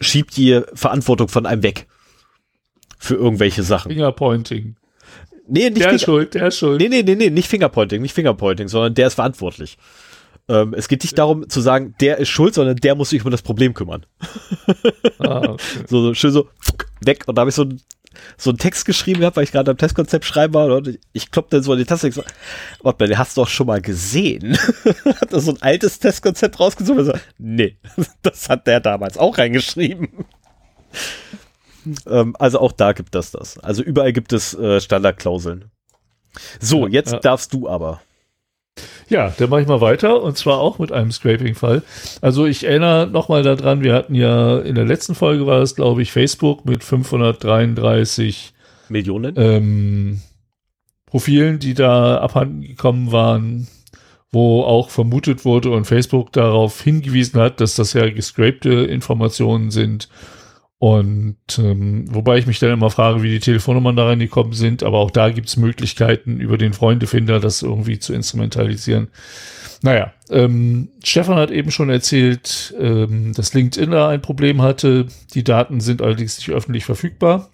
schiebt die Verantwortung von einem weg. Für irgendwelche Sachen.
Fingerpointing.
Nee, nicht
der ist schuld, der ist schuld.
Nee, nee, nee, nee, nicht Fingerpointing, nicht Fingerpointing, sondern der ist verantwortlich. Ähm, es geht nicht darum zu sagen, der ist schuld, sondern der muss sich um das Problem kümmern. [LAUGHS] Ah, okay. so, so schön so weg. Und da habe ich so so einen Text geschrieben gehabt, weil ich gerade am Testkonzept schreiben war und ich klopp dann so in die Taste und so, warte mal, den hast du doch schon mal gesehen. [LAUGHS] hat er so ein altes Testkonzept rausgesucht und so, nee, [LAUGHS] das hat der damals auch reingeschrieben. Ähm, also auch da gibt es das. Also überall gibt es äh, Standardklauseln. So, ja, jetzt ja. darfst du aber.
Ja, dann mache ich mal weiter und zwar auch mit einem Scraping-Fall. Also ich erinnere nochmal daran, wir hatten ja in der letzten Folge war es, glaube ich, Facebook mit 533
Millionen
ähm, Profilen, die da abhanden gekommen waren, wo auch vermutet wurde und Facebook darauf hingewiesen hat, dass das ja gescrapte Informationen sind und ähm, wobei ich mich dann immer frage, wie die Telefonnummern da reingekommen sind, aber auch da gibt es Möglichkeiten, über den Freundefinder das irgendwie zu instrumentalisieren. Naja, ähm, Stefan hat eben schon erzählt, ähm, dass LinkedIn da ein Problem hatte. Die Daten sind allerdings nicht öffentlich verfügbar.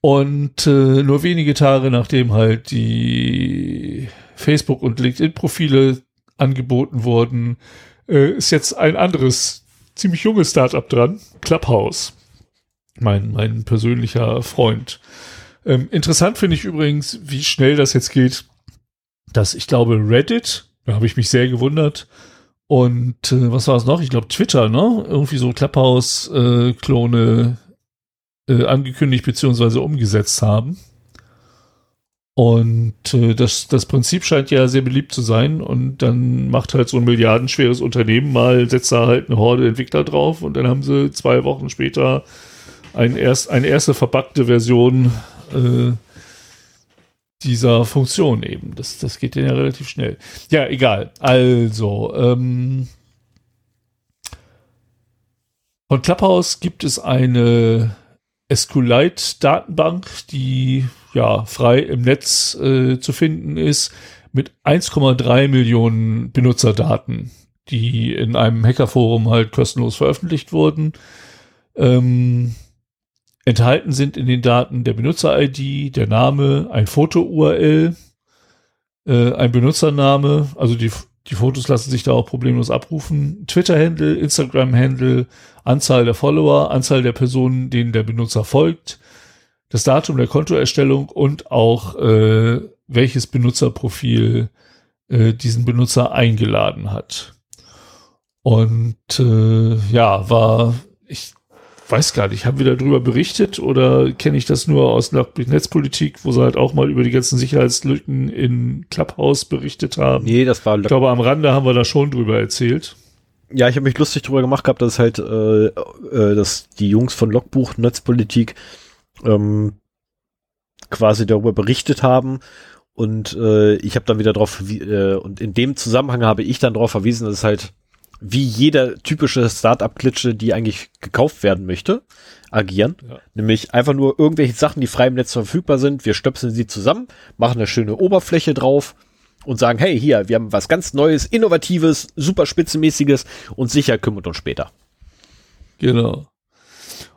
Und äh, nur wenige Tage nachdem halt die Facebook- und LinkedIn-Profile angeboten wurden, äh, ist jetzt ein anderes ziemlich junges Startup dran, Clubhouse. Mein, mein persönlicher Freund. Ähm, interessant finde ich übrigens, wie schnell das jetzt geht, dass ich glaube Reddit, da habe ich mich sehr gewundert, und äh, was war es noch? Ich glaube Twitter, ne? Irgendwie so Clubhouse-Klone äh, äh, angekündigt bzw. umgesetzt haben. Und äh, das, das Prinzip scheint ja sehr beliebt zu sein. Und dann macht halt so ein milliardenschweres Unternehmen mal, setzt da halt eine Horde Entwickler drauf und dann haben sie zwei Wochen später ein erst, eine erste verpackte Version äh, dieser Funktion eben. Das, das geht ja relativ schnell. Ja, egal. Also, ähm, von Clubhouse gibt es eine SQLite-Datenbank, die ja frei im Netz äh, zu finden ist, mit 1,3 Millionen Benutzerdaten, die in einem Hackerforum halt kostenlos veröffentlicht wurden. Ähm, enthalten sind in den Daten der Benutzer-ID, der Name, ein Foto-URL, äh, ein Benutzername, also die, die Fotos lassen sich da auch problemlos abrufen, Twitter-Handle, Instagram-Handle, Anzahl der Follower, Anzahl der Personen, denen der Benutzer folgt, das Datum der Kontoerstellung und auch äh, welches Benutzerprofil äh, diesen Benutzer eingeladen hat. Und äh, ja, war, ich weiß gar nicht, haben wir darüber berichtet oder kenne ich das nur aus Netzpolitik, wo sie halt auch mal über die ganzen Sicherheitslücken in Clubhouse berichtet haben?
Nee, das war.
Ich glaube, am Rande haben wir da schon drüber erzählt.
Ja, ich habe mich lustig drüber gemacht gehabt, dass halt, äh, äh, dass die Jungs von Logbuch Netzpolitik ähm, quasi darüber berichtet haben Und äh, ich habe dann wieder drauf, äh, und in dem Zusammenhang habe ich dann darauf verwiesen, dass es halt wie jeder typische Startup-Klitsche, die eigentlich gekauft werden möchte, agieren. Ja. Nämlich einfach nur irgendwelche Sachen, die frei im Netz verfügbar sind. Wir stöpseln sie zusammen, machen eine schöne Oberfläche drauf und sagen, hey, hier, wir haben was ganz Neues, Innovatives, super spitzenmäßiges und sicher kümmert uns später.
Genau.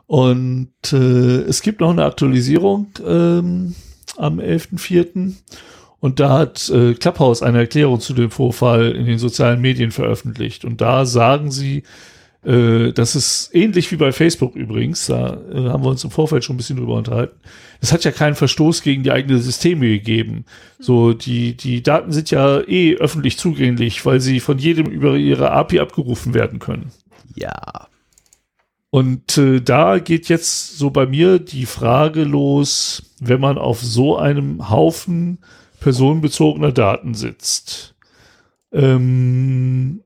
Und äh, es gibt noch eine Aktualisierung ähm, am 11.04. Und da hat äh, Clubhouse eine Erklärung zu dem Vorfall in den sozialen Medien veröffentlicht. Und da sagen sie, äh, das ist ähnlich wie bei Facebook übrigens, da äh, haben wir uns im Vorfeld schon ein bisschen drüber unterhalten. Es hat ja keinen Verstoß gegen die eigenen Systeme gegeben. So, die, die Daten sind ja eh öffentlich zugänglich, weil sie von jedem über ihre API abgerufen werden können.
Ja.
Und äh, da geht jetzt so bei mir die Frage los, wenn man auf so einem Haufen personenbezogener Daten sitzt, ähm,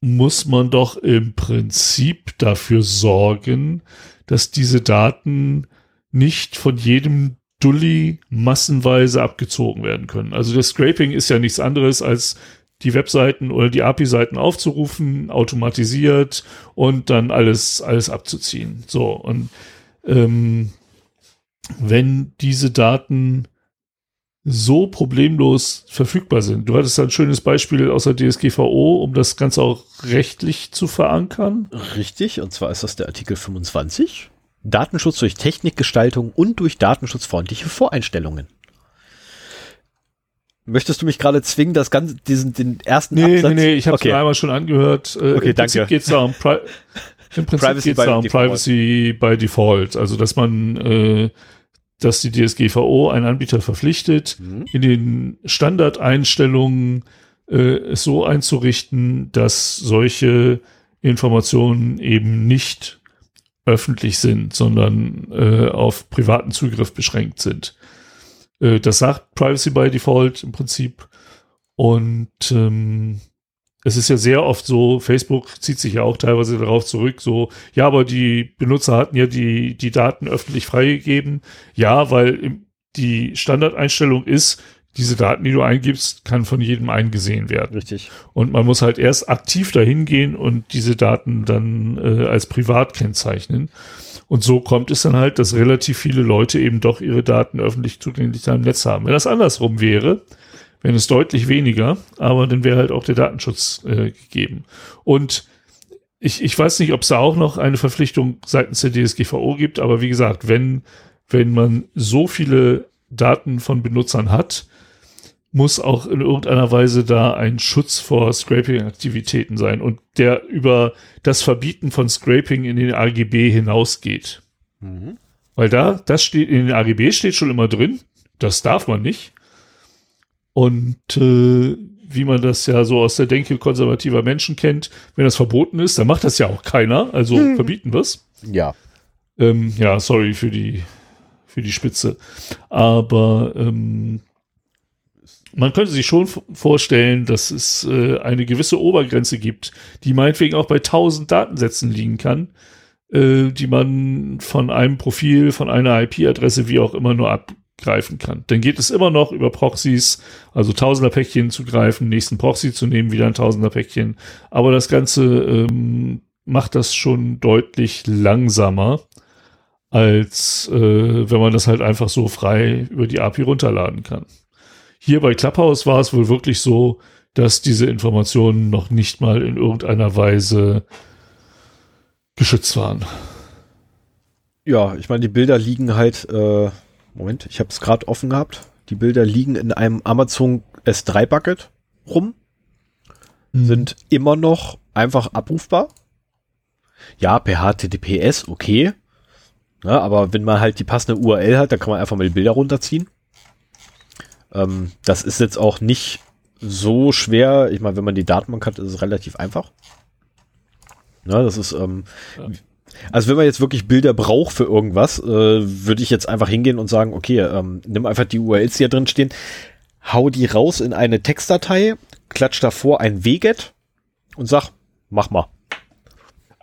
muss man doch im Prinzip dafür sorgen, dass diese Daten nicht von jedem Dulli massenweise abgezogen werden können. Also das Scraping ist ja nichts anderes als die Webseiten oder die API-Seiten aufzurufen, automatisiert und dann alles, alles abzuziehen. So, und ähm, wenn diese Daten so problemlos verfügbar sind. Du hattest ein schönes Beispiel aus der DSGVO, um das Ganze auch rechtlich zu verankern.
Richtig, und zwar ist das der Artikel 25. Datenschutz durch Technikgestaltung und durch datenschutzfreundliche Voreinstellungen. Möchtest du mich gerade zwingen, das Ganze, diesen, den ersten
nee, Absatz? Nee, nee, ich habe es okay. einmal schon angehört.
Äh, okay,
Im
danke.
Geht's da um Pri Im [LAUGHS] Prinzip geht es da um Privacy by Default. Also, dass man äh, dass die DSGVO einen Anbieter verpflichtet, mhm. in den Standardeinstellungen äh, es so einzurichten, dass solche Informationen eben nicht öffentlich sind, sondern äh, auf privaten Zugriff beschränkt sind. Äh, das sagt Privacy by Default im Prinzip. Und ähm, es ist ja sehr oft so, Facebook zieht sich ja auch teilweise darauf zurück, so, ja, aber die Benutzer hatten ja die, die Daten öffentlich freigegeben. Ja, weil die Standardeinstellung ist, diese Daten, die du eingibst, kann von jedem eingesehen werden.
Richtig.
Und man muss halt erst aktiv dahin gehen und diese Daten dann äh, als privat kennzeichnen. Und so kommt es dann halt, dass relativ viele Leute eben doch ihre Daten öffentlich zugänglich im Netz haben. Wenn das andersrum wäre, wenn es deutlich weniger, aber dann wäre halt auch der Datenschutz äh, gegeben. Und ich, ich weiß nicht, ob es da auch noch eine Verpflichtung seitens der DSGVO gibt, aber wie gesagt, wenn, wenn man so viele Daten von Benutzern hat, muss auch in irgendeiner Weise da ein Schutz vor Scraping-Aktivitäten sein und der über das Verbieten von Scraping in den AGB hinausgeht. Mhm. Weil da, das steht, in den AGB steht schon immer drin, das darf man nicht. Und äh, wie man das ja so aus der Denke konservativer Menschen kennt, wenn das verboten ist, dann macht das ja auch keiner. Also hm. verbieten wir es.
Ja.
Ähm, ja, sorry für die, für die Spitze. Aber ähm, man könnte sich schon vorstellen, dass es äh, eine gewisse Obergrenze gibt, die meinetwegen auch bei 1000 Datensätzen liegen kann, äh, die man von einem Profil, von einer IP-Adresse, wie auch immer nur ab, greifen kann. Dann geht es immer noch über Proxys, also Tausender-Päckchen zu greifen, nächsten Proxy zu nehmen, wieder ein Tausender-Päckchen. Aber das Ganze ähm, macht das schon deutlich langsamer, als äh, wenn man das halt einfach so frei über die API runterladen kann. Hier bei Clubhouse war es wohl wirklich so, dass diese Informationen noch nicht mal in irgendeiner Weise geschützt waren.
Ja, ich meine, die Bilder liegen halt äh Moment, ich habe es gerade offen gehabt. Die Bilder liegen in einem Amazon S3 Bucket rum. Mhm. Sind immer noch einfach abrufbar. Ja, per HTTPS, okay. Ja, aber wenn man halt die passende URL hat, dann kann man einfach mal die Bilder runterziehen. Ähm, das ist jetzt auch nicht so schwer. Ich meine, wenn man die Datenbank hat, ist es relativ einfach. Ja, das ist, ähm, ja. Also wenn man jetzt wirklich Bilder braucht für irgendwas, äh, würde ich jetzt einfach hingehen und sagen, okay, ähm, nimm einfach die URLs, die hier drin stehen, hau die raus in eine Textdatei, klatsch davor ein WGET und sag, mach mal.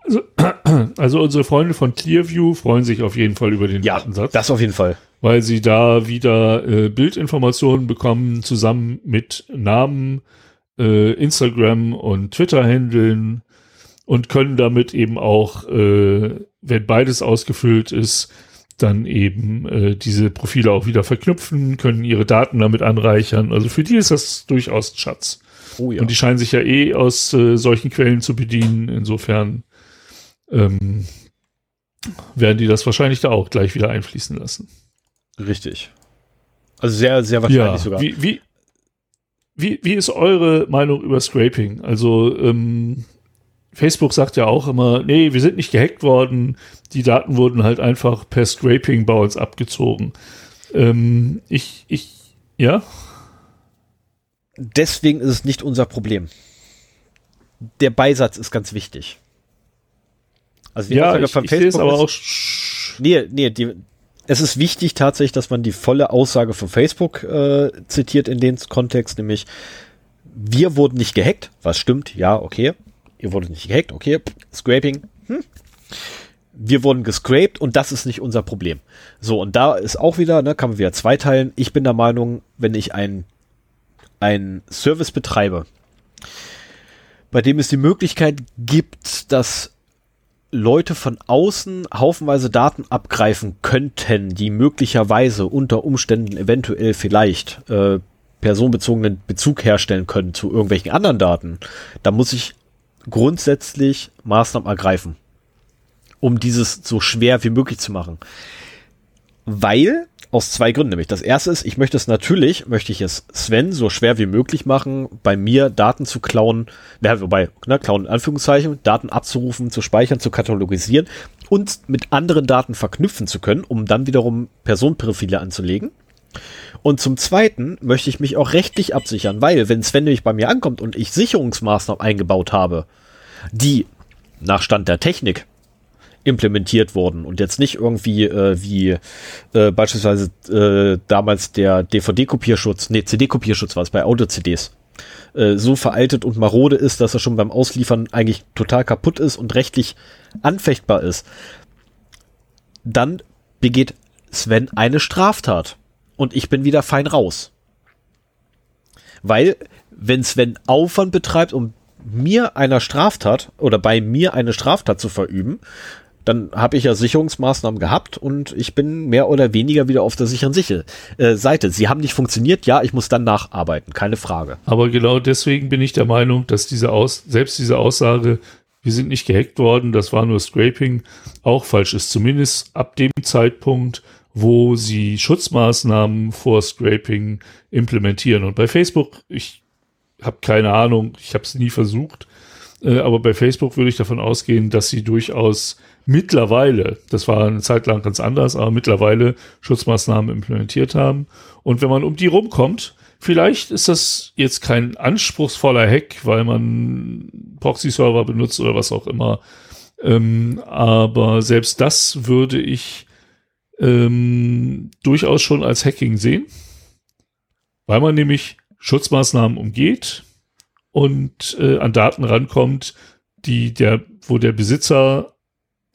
Also, [CLEARS THROAT] also unsere Freunde von Clearview freuen sich auf jeden Fall über den
ja, Datensatz. das auf jeden Fall.
weil sie da wieder äh, Bildinformationen bekommen, zusammen mit Namen, äh, Instagram und Twitter-Händeln und können damit eben auch, äh, wenn beides ausgefüllt ist, dann eben äh, diese Profile auch wieder verknüpfen, können ihre Daten damit anreichern. Also für die ist das durchaus ein Schatz.
Oh ja.
Und die scheinen sich ja eh aus äh, solchen Quellen zu bedienen. Insofern ähm, werden die das wahrscheinlich da auch gleich wieder einfließen lassen.
Richtig. Also sehr, sehr wahrscheinlich
ja,
sogar.
Wie, wie, wie, wie ist eure Meinung über Scraping? Also ähm, Facebook sagt ja auch immer, nee, wir sind nicht gehackt worden, die Daten wurden halt einfach per Scraping bei uns abgezogen. Ähm, ich, ich, ja.
Deswegen ist es nicht unser Problem. Der Beisatz ist ganz wichtig.
Also die ja, Aussage ich, von Facebook ich aber auch
nee, nee, die, es ist wichtig tatsächlich, dass man die volle Aussage von Facebook äh, zitiert in dem Kontext, nämlich wir wurden nicht gehackt, was stimmt, ja, okay. Ihr wurdet nicht gehackt, okay. Scraping, hm. Wir wurden gescraped und das ist nicht unser Problem. So, und da ist auch wieder, ne, kann man wieder zweiteilen. Ich bin der Meinung, wenn ich ein, ein Service betreibe, bei dem es die Möglichkeit gibt, dass Leute von außen haufenweise Daten abgreifen könnten, die möglicherweise unter Umständen eventuell vielleicht äh, personenbezogenen Bezug herstellen können zu irgendwelchen anderen Daten, da muss ich grundsätzlich Maßnahmen ergreifen, um dieses so schwer wie möglich zu machen. Weil, aus zwei Gründen nämlich. Das erste ist, ich möchte es natürlich, möchte ich es Sven so schwer wie möglich machen, bei mir Daten zu klauen, ja, wobei, ne, klauen in Anführungszeichen, Daten abzurufen, zu speichern, zu katalogisieren und mit anderen Daten verknüpfen zu können, um dann wiederum Personenprofile anzulegen. Und zum Zweiten möchte ich mich auch rechtlich absichern, weil wenn Sven nämlich bei mir ankommt und ich Sicherungsmaßnahmen eingebaut habe, die nach Stand der Technik implementiert wurden und jetzt nicht irgendwie äh, wie äh, beispielsweise äh, damals der DVD-Kopierschutz, nee, CD-Kopierschutz war es bei Audio-CDs, äh, so veraltet und marode ist, dass er schon beim Ausliefern eigentlich total kaputt ist und rechtlich anfechtbar ist, dann begeht Sven eine Straftat und ich bin wieder fein raus. Weil, wenn Sven Aufwand betreibt, um mir einer Straftat oder bei mir eine Straftat zu verüben, dann habe ich ja Sicherungsmaßnahmen gehabt und ich bin mehr oder weniger wieder auf der sicheren Sicher äh, Seite. Sie haben nicht funktioniert, ja, ich muss dann nacharbeiten, keine Frage.
Aber genau deswegen bin ich der Meinung, dass diese Aus selbst diese Aussage, wir sind nicht gehackt worden, das war nur Scraping, auch falsch ist. Zumindest ab dem Zeitpunkt, wo sie Schutzmaßnahmen vor Scraping implementieren. Und bei Facebook, ich habe keine Ahnung, ich habe es nie versucht, äh, aber bei Facebook würde ich davon ausgehen, dass sie durchaus mittlerweile, das war eine Zeit lang ganz anders, aber mittlerweile Schutzmaßnahmen implementiert haben. Und wenn man um die rumkommt, vielleicht ist das jetzt kein anspruchsvoller Hack, weil man Proxy-Server benutzt oder was auch immer. Ähm, aber selbst das würde ich ähm, durchaus schon als Hacking sehen, weil man nämlich Schutzmaßnahmen umgeht und äh, an Daten rankommt, die der, wo der Besitzer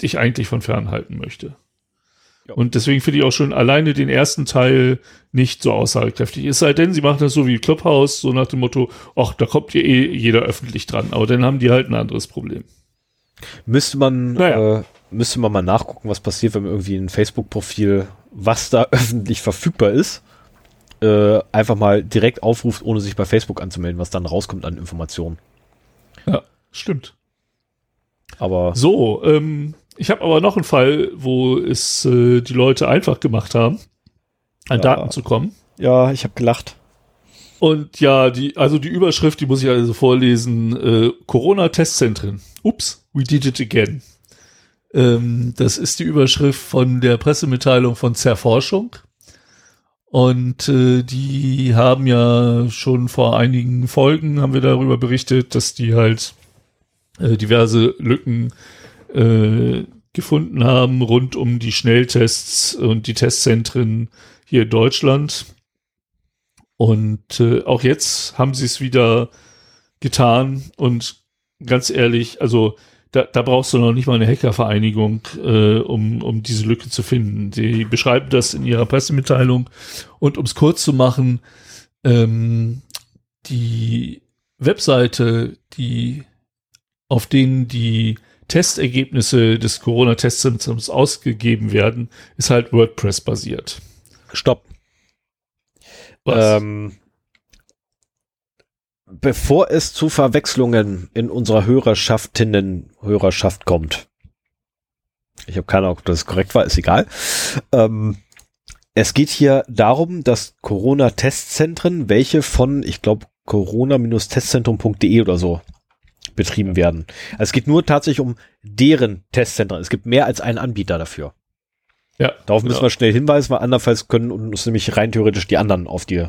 dich eigentlich von fernhalten möchte. Ja. Und deswegen finde ich auch schon alleine den ersten Teil nicht so aussagekräftig. Es sei denn, sie machen das so wie Clubhouse, so nach dem Motto, ach, da kommt ja eh jeder öffentlich dran. Aber dann haben die halt ein anderes Problem.
Müsste man, naja. äh, müsste man mal nachgucken, was passiert, wenn man irgendwie ein Facebook-Profil, was da [LAUGHS] öffentlich verfügbar ist, äh, einfach mal direkt aufruft, ohne sich bei Facebook anzumelden, was dann rauskommt an Informationen.
Ja, stimmt.
Aber
so, ähm, ich habe aber noch einen Fall, wo es äh, die Leute einfach gemacht haben, an ja. Daten zu kommen.
Ja, ich habe gelacht.
Und ja, die, also die Überschrift, die muss ich also vorlesen: äh, Corona-Testzentren. Ups, we did it again. Ähm, das ist die Überschrift von der Pressemitteilung von Zerforschung. Und äh, die haben ja schon vor einigen Folgen haben wir darüber berichtet, dass die halt äh, diverse Lücken äh, gefunden haben rund um die Schnelltests und die Testzentren hier in Deutschland. Und äh, auch jetzt haben sie es wieder getan. Und ganz ehrlich, also da, da brauchst du noch nicht mal eine Hackervereinigung, äh, um, um diese Lücke zu finden. Sie beschreiben das in ihrer Pressemitteilung. Und um es kurz zu machen, ähm, die Webseite, die auf denen die Testergebnisse des Corona-Testzentrums ausgegeben werden, ist halt WordPress basiert.
Stopp. Ähm, bevor es zu Verwechslungen in unserer Hörerschaftinnen Hörerschaft kommt. Ich habe keine Ahnung, ob das korrekt war, ist egal. Ähm, es geht hier darum, dass Corona-Testzentren, welche von, ich glaube, corona-testzentrum.de oder so betrieben werden. Also es geht nur tatsächlich um deren Testzentren. Es gibt mehr als einen Anbieter dafür. Ja. Darauf müssen ja. wir schnell hinweisen, weil andernfalls können uns nämlich rein theoretisch die anderen auf die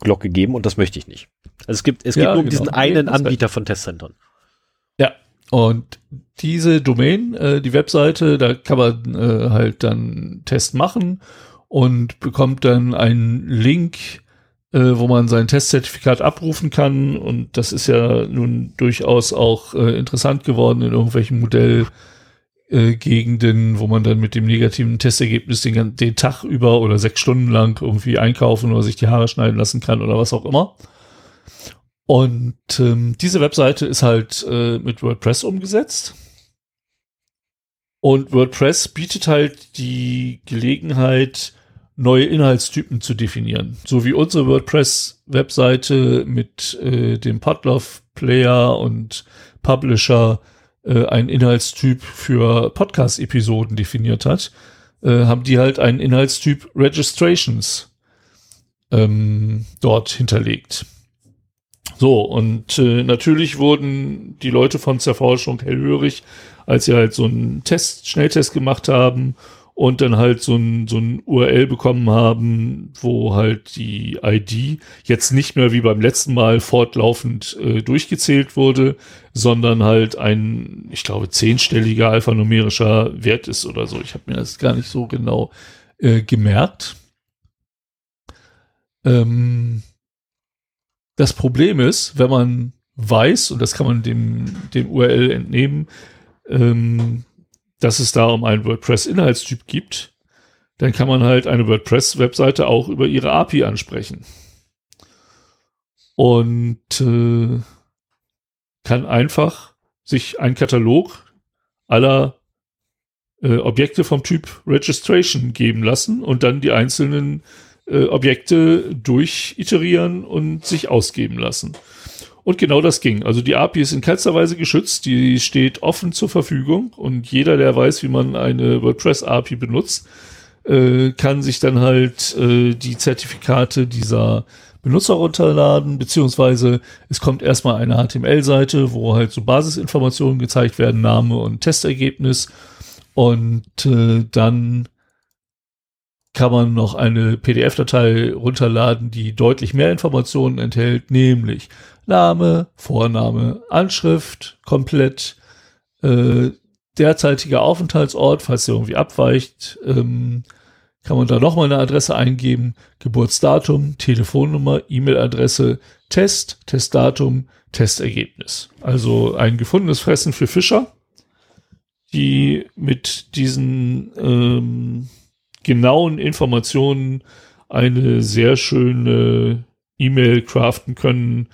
Glocke geben und das möchte ich nicht. Also es gibt, es ja, gibt nur genau. diesen einen Anbieter von Testzentren.
Ja. Und diese Domain, äh, die Webseite, da kann man äh, halt dann Test machen und bekommt dann einen Link, äh, wo man sein Testzertifikat abrufen kann. Und das ist ja nun durchaus auch äh, interessant geworden in irgendwelchen Modell äh, Gegenden, wo man dann mit dem negativen Testergebnis den, den Tag über oder sechs Stunden lang irgendwie einkaufen oder sich die Haare schneiden lassen kann oder was auch immer. Und ähm, diese Webseite ist halt äh, mit WordPress umgesetzt. Und WordPress bietet halt die Gelegenheit, neue Inhaltstypen zu definieren. So wie unsere WordPress-Webseite mit äh, dem Podlove-Player und Publisher äh, einen Inhaltstyp für Podcast-Episoden definiert hat, äh, haben die halt einen Inhaltstyp Registrations ähm, dort hinterlegt. So, und äh, natürlich wurden die Leute von Zerforschung hellhörig, als sie halt so einen Test, Schnelltest gemacht haben und dann halt so ein, so ein URL bekommen haben, wo halt die ID jetzt nicht mehr wie beim letzten Mal fortlaufend äh, durchgezählt wurde, sondern halt ein, ich glaube, zehnstelliger alphanumerischer Wert ist oder so. Ich habe mir das gar nicht so genau äh, gemerkt. Ähm, das Problem ist, wenn man weiß, und das kann man dem, dem URL entnehmen, ähm, dass es da um einen WordPress-Inhaltstyp gibt, dann kann man halt eine WordPress-Webseite auch über ihre API ansprechen. Und äh, kann einfach sich ein Katalog aller äh, Objekte vom Typ Registration geben lassen und dann die einzelnen äh, Objekte durchiterieren und sich ausgeben lassen. Und genau das ging. Also die API ist in keinster Weise geschützt, die steht offen zur Verfügung und jeder, der weiß, wie man eine WordPress-API benutzt, äh, kann sich dann halt äh, die Zertifikate dieser Benutzer runterladen, beziehungsweise es kommt erstmal eine HTML-Seite, wo halt so Basisinformationen gezeigt werden, Name und Testergebnis und äh, dann kann man noch eine PDF-Datei runterladen, die deutlich mehr Informationen enthält, nämlich Name, Vorname, Anschrift, komplett, äh, derzeitiger Aufenthaltsort, falls der irgendwie abweicht, ähm, kann man da nochmal eine Adresse eingeben, Geburtsdatum, Telefonnummer, E-Mail-Adresse, Test, Testdatum, Testergebnis. Also ein gefundenes Fressen für Fischer, die mit diesen ähm, genauen Informationen eine sehr schöne E-Mail craften können,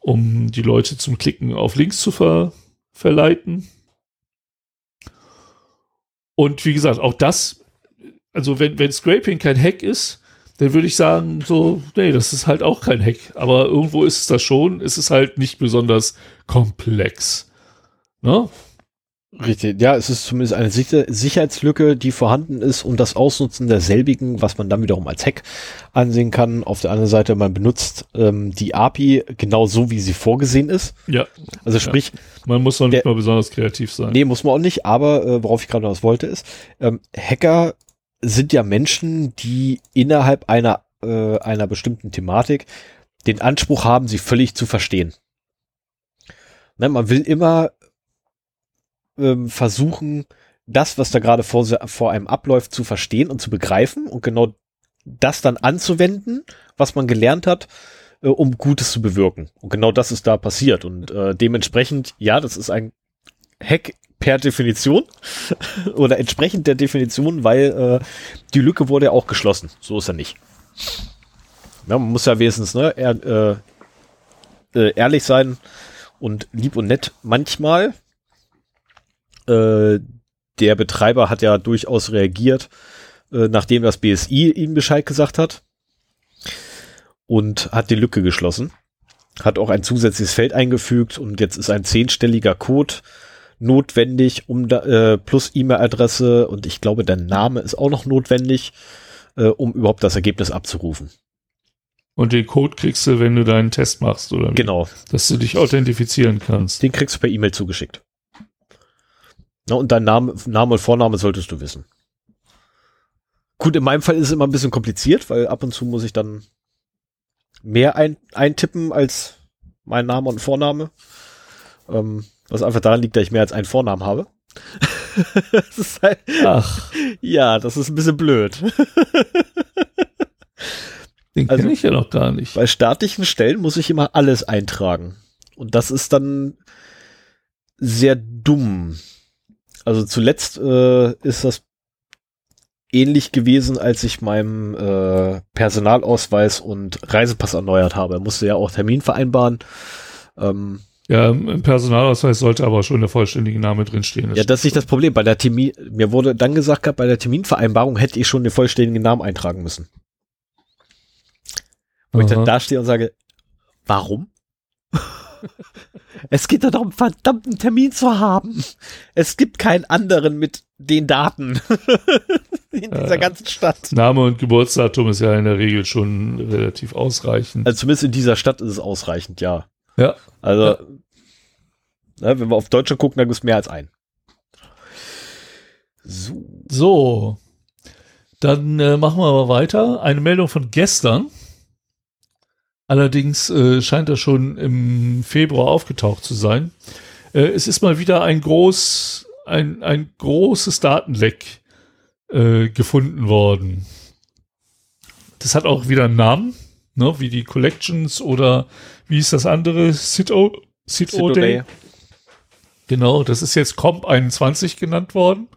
um die Leute zum Klicken auf Links zu ver verleiten. Und wie gesagt, auch das, also wenn, wenn Scraping kein Hack ist, dann würde ich sagen, so, nee, das ist halt auch kein Hack. Aber irgendwo ist es das schon. Es ist halt nicht besonders komplex. Ne?
Richtig, ja, es ist zumindest eine Sicherheitslücke, die vorhanden ist und das Ausnutzen derselbigen, was man dann wiederum als Hack ansehen kann. Auf der anderen Seite, man benutzt ähm, die API genau so, wie sie vorgesehen ist.
Ja.
Also sprich. Ja.
Man muss noch nicht der, mal besonders kreativ sein.
Nee, muss man auch nicht, aber äh, worauf ich gerade noch was wollte, ist, ähm, Hacker sind ja Menschen, die innerhalb einer, äh, einer bestimmten Thematik den Anspruch haben, sie völlig zu verstehen. Ne, man will immer ähm, versuchen, das, was da gerade vor, vor einem abläuft, zu verstehen und zu begreifen und genau das dann anzuwenden, was man gelernt hat, äh, um Gutes zu bewirken. Und genau das ist da passiert. Und äh, dementsprechend, ja, das ist ein Hack per Definition [LAUGHS] oder entsprechend der Definition, weil äh, die Lücke wurde ja auch geschlossen. So ist er nicht. Ja, man muss ja wenigstens ne, er, äh, äh, ehrlich sein und lieb und nett manchmal. Äh, der Betreiber hat ja durchaus reagiert, äh, nachdem das BSI ihm Bescheid gesagt hat und hat die Lücke geschlossen. Hat auch ein zusätzliches Feld eingefügt und jetzt ist ein zehnstelliger Code notwendig, um da, äh, plus E-Mail-Adresse und ich glaube, der Name ist auch noch notwendig, äh, um überhaupt das Ergebnis abzurufen.
Und den Code kriegst du, wenn du deinen Test machst, oder? Wie?
Genau.
Dass du dich authentifizieren kannst.
Den kriegst du per E-Mail zugeschickt. Na, und dein Name, Name und Vorname solltest du wissen. Gut, in meinem Fall ist es immer ein bisschen kompliziert, weil ab und zu muss ich dann mehr ein, eintippen als mein Name und Vorname. Ähm, was einfach daran liegt, dass ich mehr als einen Vornamen habe. [LAUGHS] das halt,
Ach.
Ja, das ist ein bisschen blöd.
Den also, kenne ich ja noch gar nicht.
Bei staatlichen Stellen muss ich immer alles eintragen. Und das ist dann sehr dumm. Also zuletzt äh, ist das ähnlich gewesen, als ich meinem äh, Personalausweis und Reisepass erneuert habe. Er musste ja auch Termin vereinbaren.
Ähm, ja, im Personalausweis sollte aber schon der vollständige Name drinstehen.
Das ja, das ist nicht das Problem. Bei der Termin, mir wurde dann gesagt gehabt, bei der Terminvereinbarung hätte ich schon den vollständigen Namen eintragen müssen. Wo Aha. ich dann da stehe und sage, warum? Es geht doch darum, verdammten Termin zu haben. Es gibt keinen anderen mit den Daten [LAUGHS] in dieser äh, ganzen Stadt.
Name und Geburtsdatum ist ja in der Regel schon relativ ausreichend.
Also zumindest in dieser Stadt ist es ausreichend, ja.
Ja.
Also, ja. Ne, wenn wir auf Deutschland gucken, dann gibt es mehr als ein.
So. So. Dann äh, machen wir aber weiter. Eine Meldung von gestern. Allerdings äh, scheint er schon im Februar aufgetaucht zu sein. Äh, es ist mal wieder ein groß, ein, ein großes Datenleck äh, gefunden worden. Das hat auch wieder einen Namen, ne, wie die Collections oder wie ist das andere? Sit-O Sit Sit Day. Genau, das ist jetzt Comp 21 genannt worden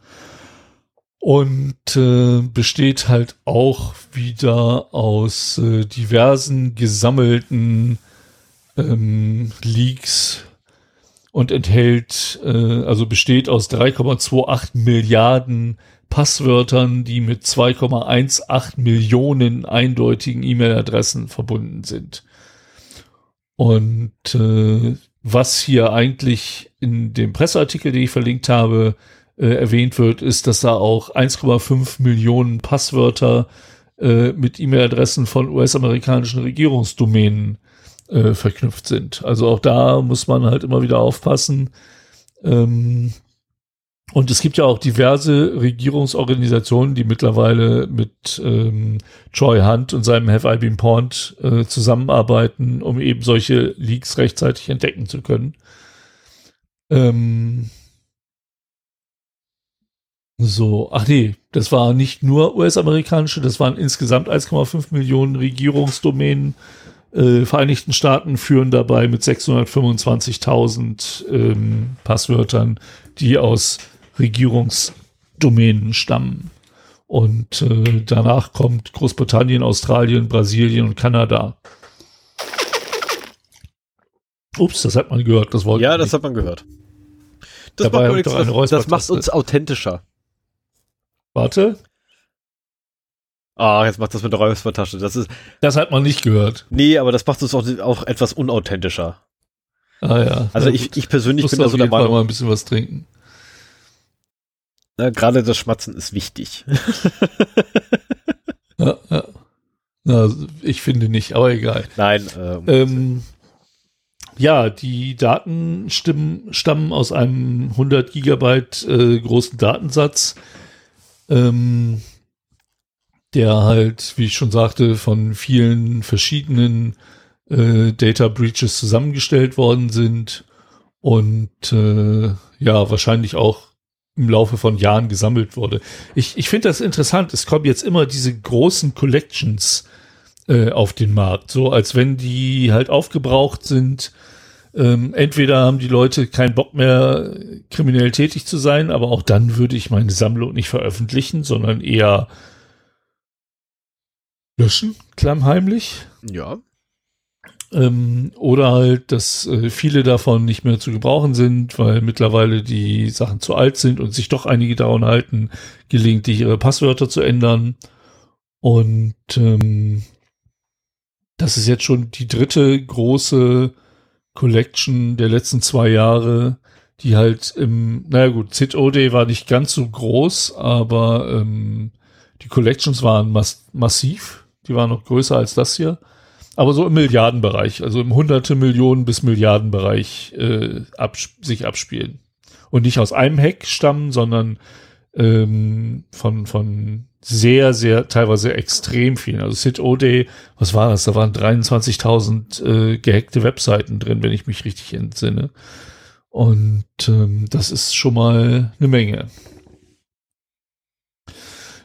und äh, besteht halt auch wieder aus äh, diversen gesammelten ähm, Leaks und enthält, äh, also besteht aus 3,28 Milliarden Passwörtern, die mit 2,18 Millionen eindeutigen E-Mail-Adressen verbunden sind. Und äh, was hier eigentlich in dem Presseartikel, den ich verlinkt habe, äh, erwähnt wird, ist, dass da auch 1,5 Millionen Passwörter äh, mit E-Mail-Adressen von US-amerikanischen Regierungsdomänen äh, verknüpft sind. Also auch da muss man halt immer wieder aufpassen. Ähm, und es gibt ja auch diverse Regierungsorganisationen, die mittlerweile mit ähm, Troy Hunt und seinem Have I Been Pawned äh, zusammenarbeiten, um eben solche Leaks rechtzeitig entdecken zu können. Ähm, so, ach nee, das war nicht nur US-amerikanische, das waren insgesamt 1,5 Millionen Regierungsdomänen. Äh, Vereinigten Staaten führen dabei mit 625.000 ähm, Passwörtern, die aus Regierungsdomänen stammen. Und äh, danach kommt Großbritannien, Australien, Brasilien und Kanada. Ups, das hat man gehört. Das wollte
ja, das hat man gehört. Das, macht, übrigens, das, das macht uns authentischer.
Warte.
Ah, jetzt macht das mit der Räuspertasche. Das ist.
Das hat man nicht gehört.
Nee, aber das macht uns auch, auch etwas unauthentischer.
Ah ja.
Also ja, ich, ich persönlich
bin da so der Meinung. mal ein bisschen was trinken.
Na, gerade das Schmatzen ist wichtig. [LAUGHS]
ja, ja. Na, ich finde nicht, aber egal.
Nein.
Ähm, ähm, ja, die Daten stimmen, stammen aus einem 100 Gigabyte äh, großen Datensatz ähm, der halt, wie ich schon sagte, von vielen verschiedenen äh, Data Breaches zusammengestellt worden sind und äh, ja, wahrscheinlich auch im Laufe von Jahren gesammelt wurde. Ich, ich finde das interessant. Es kommen jetzt immer diese großen Collections äh, auf den Markt, so als wenn die halt aufgebraucht sind Ähm, entweder haben die Leute keinen Bock mehr, kriminell tätig zu sein, aber auch dann würde ich meine Sammlung nicht veröffentlichen, sondern eher löschen, klammheimlich.
Ja.
Ähm, oder halt, dass äh, viele davon nicht mehr zu gebrauchen sind, weil mittlerweile die Sachen zu alt sind und sich doch einige daran halten, gelegentlich ihre Passwörter zu ändern. Und ähm, das ist jetzt schon die dritte große Collection der letzten zwei Jahre, die halt im, naja gut, ZOD war nicht ganz so groß, aber ähm, die Collections waren mass massiv. Die waren noch größer als das hier. Aber so im Milliardenbereich, also im hunderte Millionen bis Milliardenbereich äh, abs sich abspielen. Und nicht aus einem Hack stammen, sondern ähm, von, von sehr, sehr, teilweise extrem vielen. Also Sid O'Day, was war das? Da waren 23.000 äh, gehackte Webseiten drin, wenn ich mich richtig entsinne. Und ähm, das ist schon mal eine Menge.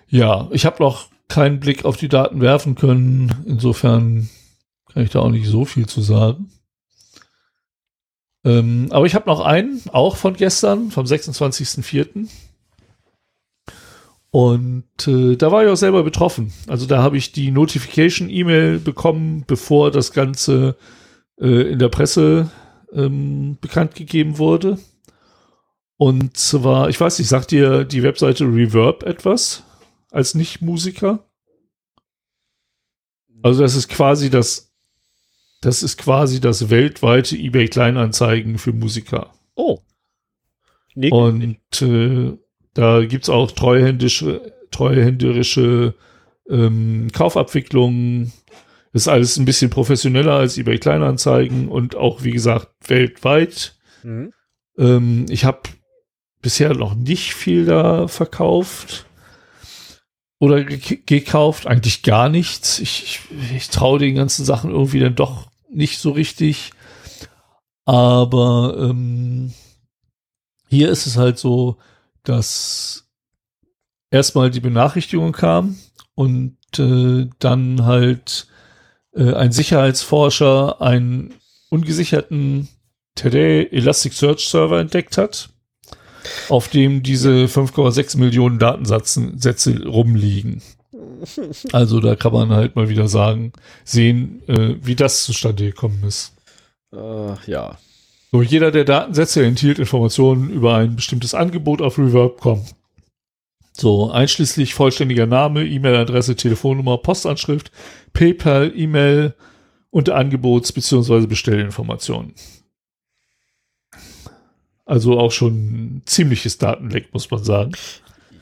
Ja, ich habe noch keinen Blick auf die Daten werfen können. Insofern kann ich da auch nicht so viel zu sagen. Ähm, aber ich habe noch einen, auch von gestern, vom 26.04. Und äh, da war ich auch selber betroffen. Also da habe ich die Notification-E-Mail bekommen, bevor das Ganze äh, in der Presse ähm, bekannt gegeben wurde. Und zwar, ich weiß nicht, sagt dir die Webseite Reverb etwas als Nicht-Musiker? Also das ist quasi das das ist quasi das weltweite eBay Kleinanzeigen für Musiker.
Oh.
Nee, und äh, da gibt's auch treuhändische, treuhänderische ähm, Kaufabwicklungen. Das ist alles ein bisschen professioneller als eBay Kleinanzeigen und auch, wie gesagt, weltweit. Mhm. Ähm, ich habe bisher noch nicht viel da verkauft oder gekauft, eigentlich gar nichts. Ich, ich, ich traue den ganzen Sachen irgendwie dann doch nicht so richtig. Aber ähm, hier ist es halt so, dass erstmal die Benachrichtigung kam und äh, dann halt äh, ein Sicherheitsforscher einen ungesicherten Today Elasticsearch Server entdeckt hat, auf dem diese 5,6 Millionen Datensätze rumliegen. Also da kann man halt mal wieder sagen, sehen, äh, wie das zustande gekommen ist.
Äh, ja.
So, jeder der Datensätze enthielt Informationen über ein bestimmtes Angebot auf Reverb.com. So, einschließlich vollständiger Name, E-Mail-Adresse, Telefonnummer, Postanschrift, PayPal, E-Mail und Angebots- bzw. Bestellinformationen. Also auch schon ziemliches Datenleck, muss man sagen.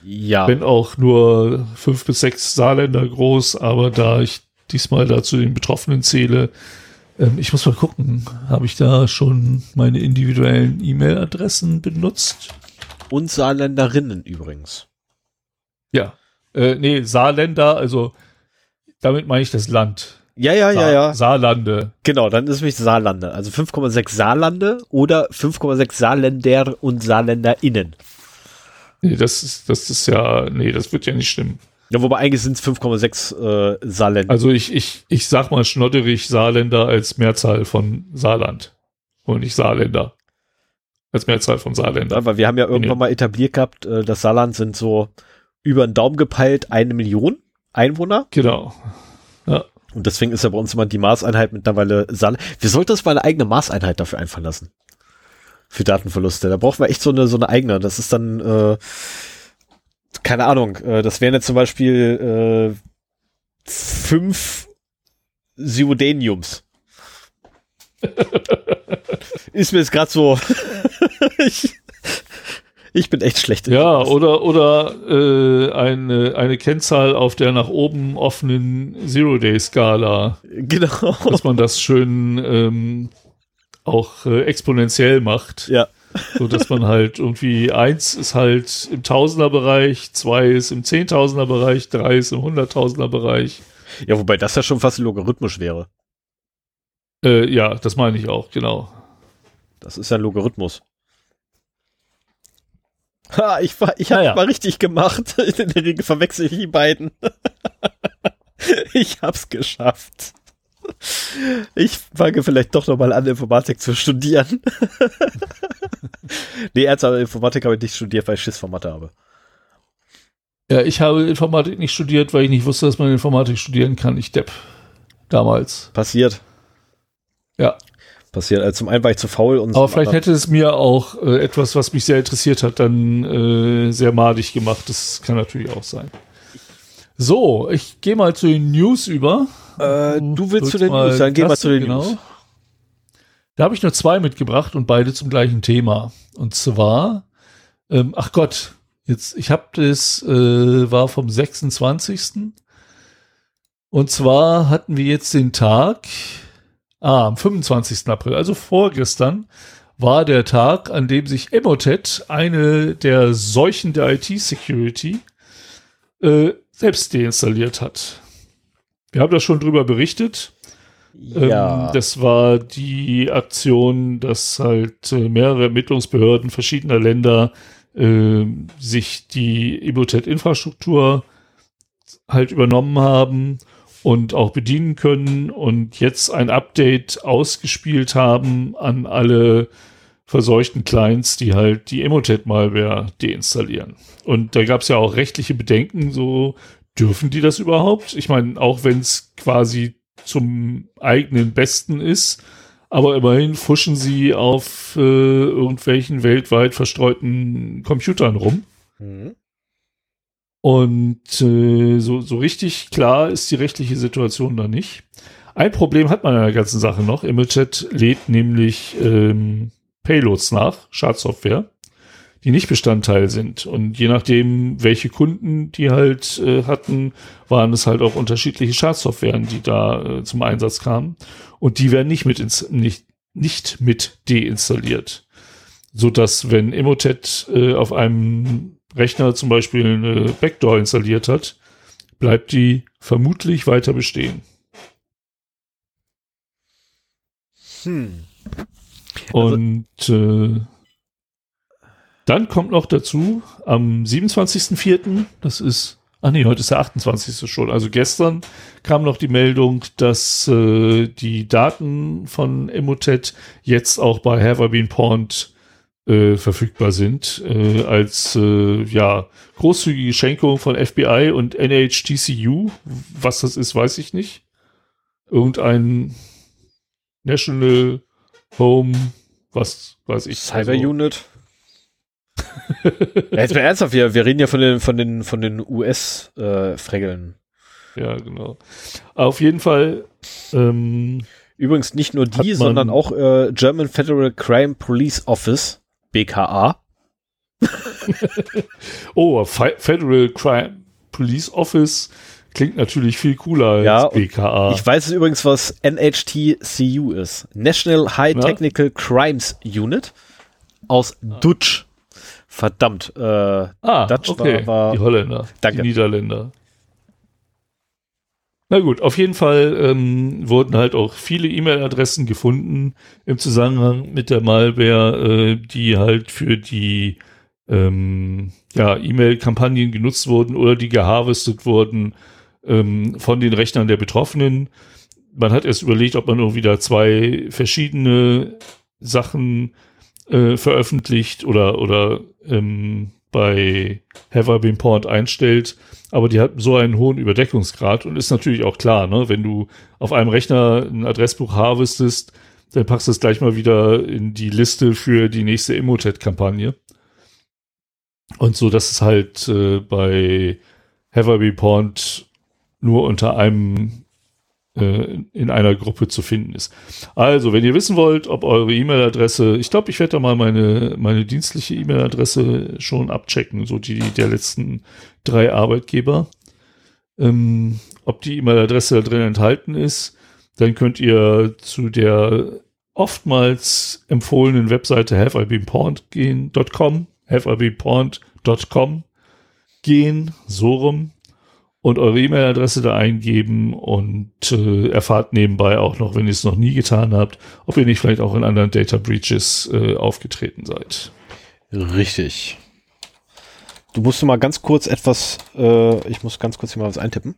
Ja.
Wenn auch nur fünf bis sechs Saarländer groß, aber da ich diesmal dazu den Betroffenen zähle, ähm, ich muss mal gucken, habe ich da schon meine individuellen E-Mail-Adressen benutzt?
Und Saarländerinnen übrigens.
Ja. Äh, nee, Saarländer, also damit meine ich das Land.
Ja, ja,
Sa
ja, ja.
Saarlande.
Genau, dann ist es nämlich Saarlande. Also 5,6 Saarlande oder 5,6 Saarländer und SaarländerInnen.
Nee, das ist, das ist ja, nee, das wird ja nicht stimmen.
Ja, wobei eigentlich sind es 5,6 äh, Saarländer.
Also ich, ich, ich sag mal schnodderig Saarländer als Mehrzahl von Saarland. Und nicht Saarländer. Als Mehrzahl von Saarländer.
Ja, weil wir haben ja irgendwann mal etabliert gehabt, äh, das Saarland sind so über den Daumen gepeilt eine Million Einwohner.
Genau. Ja.
Und deswegen ist ja bei uns immer die Maßeinheit mittlerweile Saarland. Wir sollten uns mal eine eigene Maßeinheit dafür einfallen lassen für Datenverluste. Da brauchen wir echt so eine, so eine eigene. Das ist dann, äh, keine Ahnung, äh, das wären jetzt zum Beispiel äh, fünf Siudeniums. [LAUGHS] ist mir jetzt gerade so. [LAUGHS] ich, ich bin echt schlecht.
Ja, oder, oder äh, eine, eine Kennzahl auf der nach oben offenen Zero-Day-Skala.
Genau.
Dass man das schön ähm, auch äh, exponentiell macht.
Ja.
So dass man halt irgendwie eins ist halt im Tausenderbereich, zwei ist im Zehntausenderbereich, drei ist im Hunderttausenderbereich.
Ja, wobei das ja schon fast logarithmisch wäre.
Äh, ja, das meine ich auch, genau.
Das ist ja ein Logarithmus. Ha, ich war, ich habe
Naja.
mal richtig gemacht. [LAUGHS] In der Regel verwechsel ich die beiden. [LAUGHS] ich hab's geschafft. Ich fange vielleicht doch nochmal an, Informatik zu studieren. [LAUGHS] nee, ernsthaft, Informatik habe ich nicht studiert, weil ich Schiss vor Mathe habe.
Ja, ich habe Informatik nicht studiert, weil ich nicht wusste, dass man Informatik studieren kann. Ich depp. Damals.
Passiert.
Ja.
Passiert. Also zum einen war ich zu faul und.
Aber vielleicht hätte es mir auch äh, etwas, was mich sehr interessiert hat, dann äh, sehr madig gemacht. Das kann natürlich auch sein. So, ich gehe mal zu den News über.
Äh, du willst zu den News, dann geh mal zu den genau. News.
Da habe ich nur zwei mitgebracht und beide zum gleichen Thema. Und zwar, ähm, ach Gott, jetzt, ich habe das, äh, war vom 26. Und zwar hatten wir jetzt den Tag, ah, am 25. April, also vorgestern, war der Tag, an dem sich Emotet, eine der Seuchen der IT-Security, äh, selbst deinstalliert hat. Wir haben da schon drüber berichtet. Ja. Ähm, das war die Aktion, dass halt äh, mehrere Ermittlungsbehörden verschiedener Länder äh, sich die Ibotet-Infrastruktur halt übernommen haben und auch bedienen können und jetzt ein Update ausgespielt haben an alle verseuchten Clients, die halt die Emotet-Malware deinstallieren. Und da gab es ja auch rechtliche Bedenken, so dürfen die das überhaupt? Ich meine, auch wenn es quasi zum eigenen Besten ist, aber immerhin fuschen sie auf äh, irgendwelchen weltweit verstreuten Computern rum. Mhm. Und äh, so, so richtig klar ist die rechtliche Situation da nicht. Ein Problem hat man an der ganzen Sache noch. Imagechat lädt nämlich ähm, Payloads nach, Schadsoftware, die nicht Bestandteil sind. Und je nachdem, welche Kunden die halt äh, hatten, waren es halt auch unterschiedliche Schadsoftwaren, die da äh, zum Einsatz kamen. Und die werden nicht mit, ins, nicht, nicht mit deinstalliert. So dass, wenn Emotet äh, auf einem Rechner zum Beispiel eine Backdoor installiert hat, bleibt die vermutlich weiter bestehen. Hm. Also Und äh, dann kommt noch dazu, am 27.04., das ist, ach nee, heute ist der 28. schon, also gestern kam noch die Meldung, dass äh, die Daten von Emotet jetzt auch bei Have I Been Pawned äh, verfügbar sind, äh, als äh, ja, großzügige Schenkung von FBI und NHTCU. Was das ist, weiß ich nicht. Irgendein National Home was weiß ich.
Cyber also. Unit. Ja, jetzt mal ernsthaft, wir, wir reden ja von den, von den, von den US-Freggeln.
Äh, ja, genau. Auf jeden Fall. Ähm,
Übrigens nicht nur die, sondern auch äh, German Federal Crime Police Office, BKA. [LAUGHS]
oh, Federal Crime Police Office Klingt natürlich viel cooler als ja, BKA.
Ich weiß übrigens, was NHTCU ist. National High Na? Technical Crimes Unit aus ah. Dutch. Verdammt. Äh,
ah, Dutch okay. war, war, Die Holländer. Danke. Die Niederländer. Na gut, auf jeden Fall ähm, wurden halt auch viele E-Mail-Adressen gefunden im Zusammenhang mit der Malware, äh, die halt für die ähm, ja, E-Mail-Kampagnen genutzt wurden oder die geharvestet wurden ähm, von den Rechnern der Betroffenen. Man hat erst überlegt, ob man irgendwie da zwei verschiedene Sachen äh, veröffentlicht oder, oder ähm, bei Have I Been Porn einstellt. Aber die hat so einen hohen Überdeckungsgrad und ist natürlich auch klar, ne? wenn du auf einem Rechner ein Adressbuch harvestest, dann packst du es gleich mal wieder in die Liste für die nächste Emotet-Kampagne. Und so, dass es halt äh, bei Have I Been Porn nur unter einem äh, in einer Gruppe zu finden ist. Also, wenn ihr wissen wollt, ob eure E-Mail-Adresse, ich glaube, ich werde da mal meine, meine dienstliche E-Mail-Adresse schon abchecken, so die der letzten drei Arbeitgeber. Ähm, ob die E-Mail-Adresse da drin enthalten ist, dann könnt ihr zu der oftmals empfohlenen Webseite haveibeenpawned gehen.com, haveibeenpawned.com gehen, so rum und eure E-Mail-Adresse da eingeben und äh, erfahrt nebenbei auch noch, wenn ihr es noch nie getan habt, ob ihr nicht vielleicht auch in anderen Data Breaches äh, aufgetreten seid.
Richtig. Du musst mal ganz kurz etwas, äh, ich muss ganz kurz hier mal was eintippen.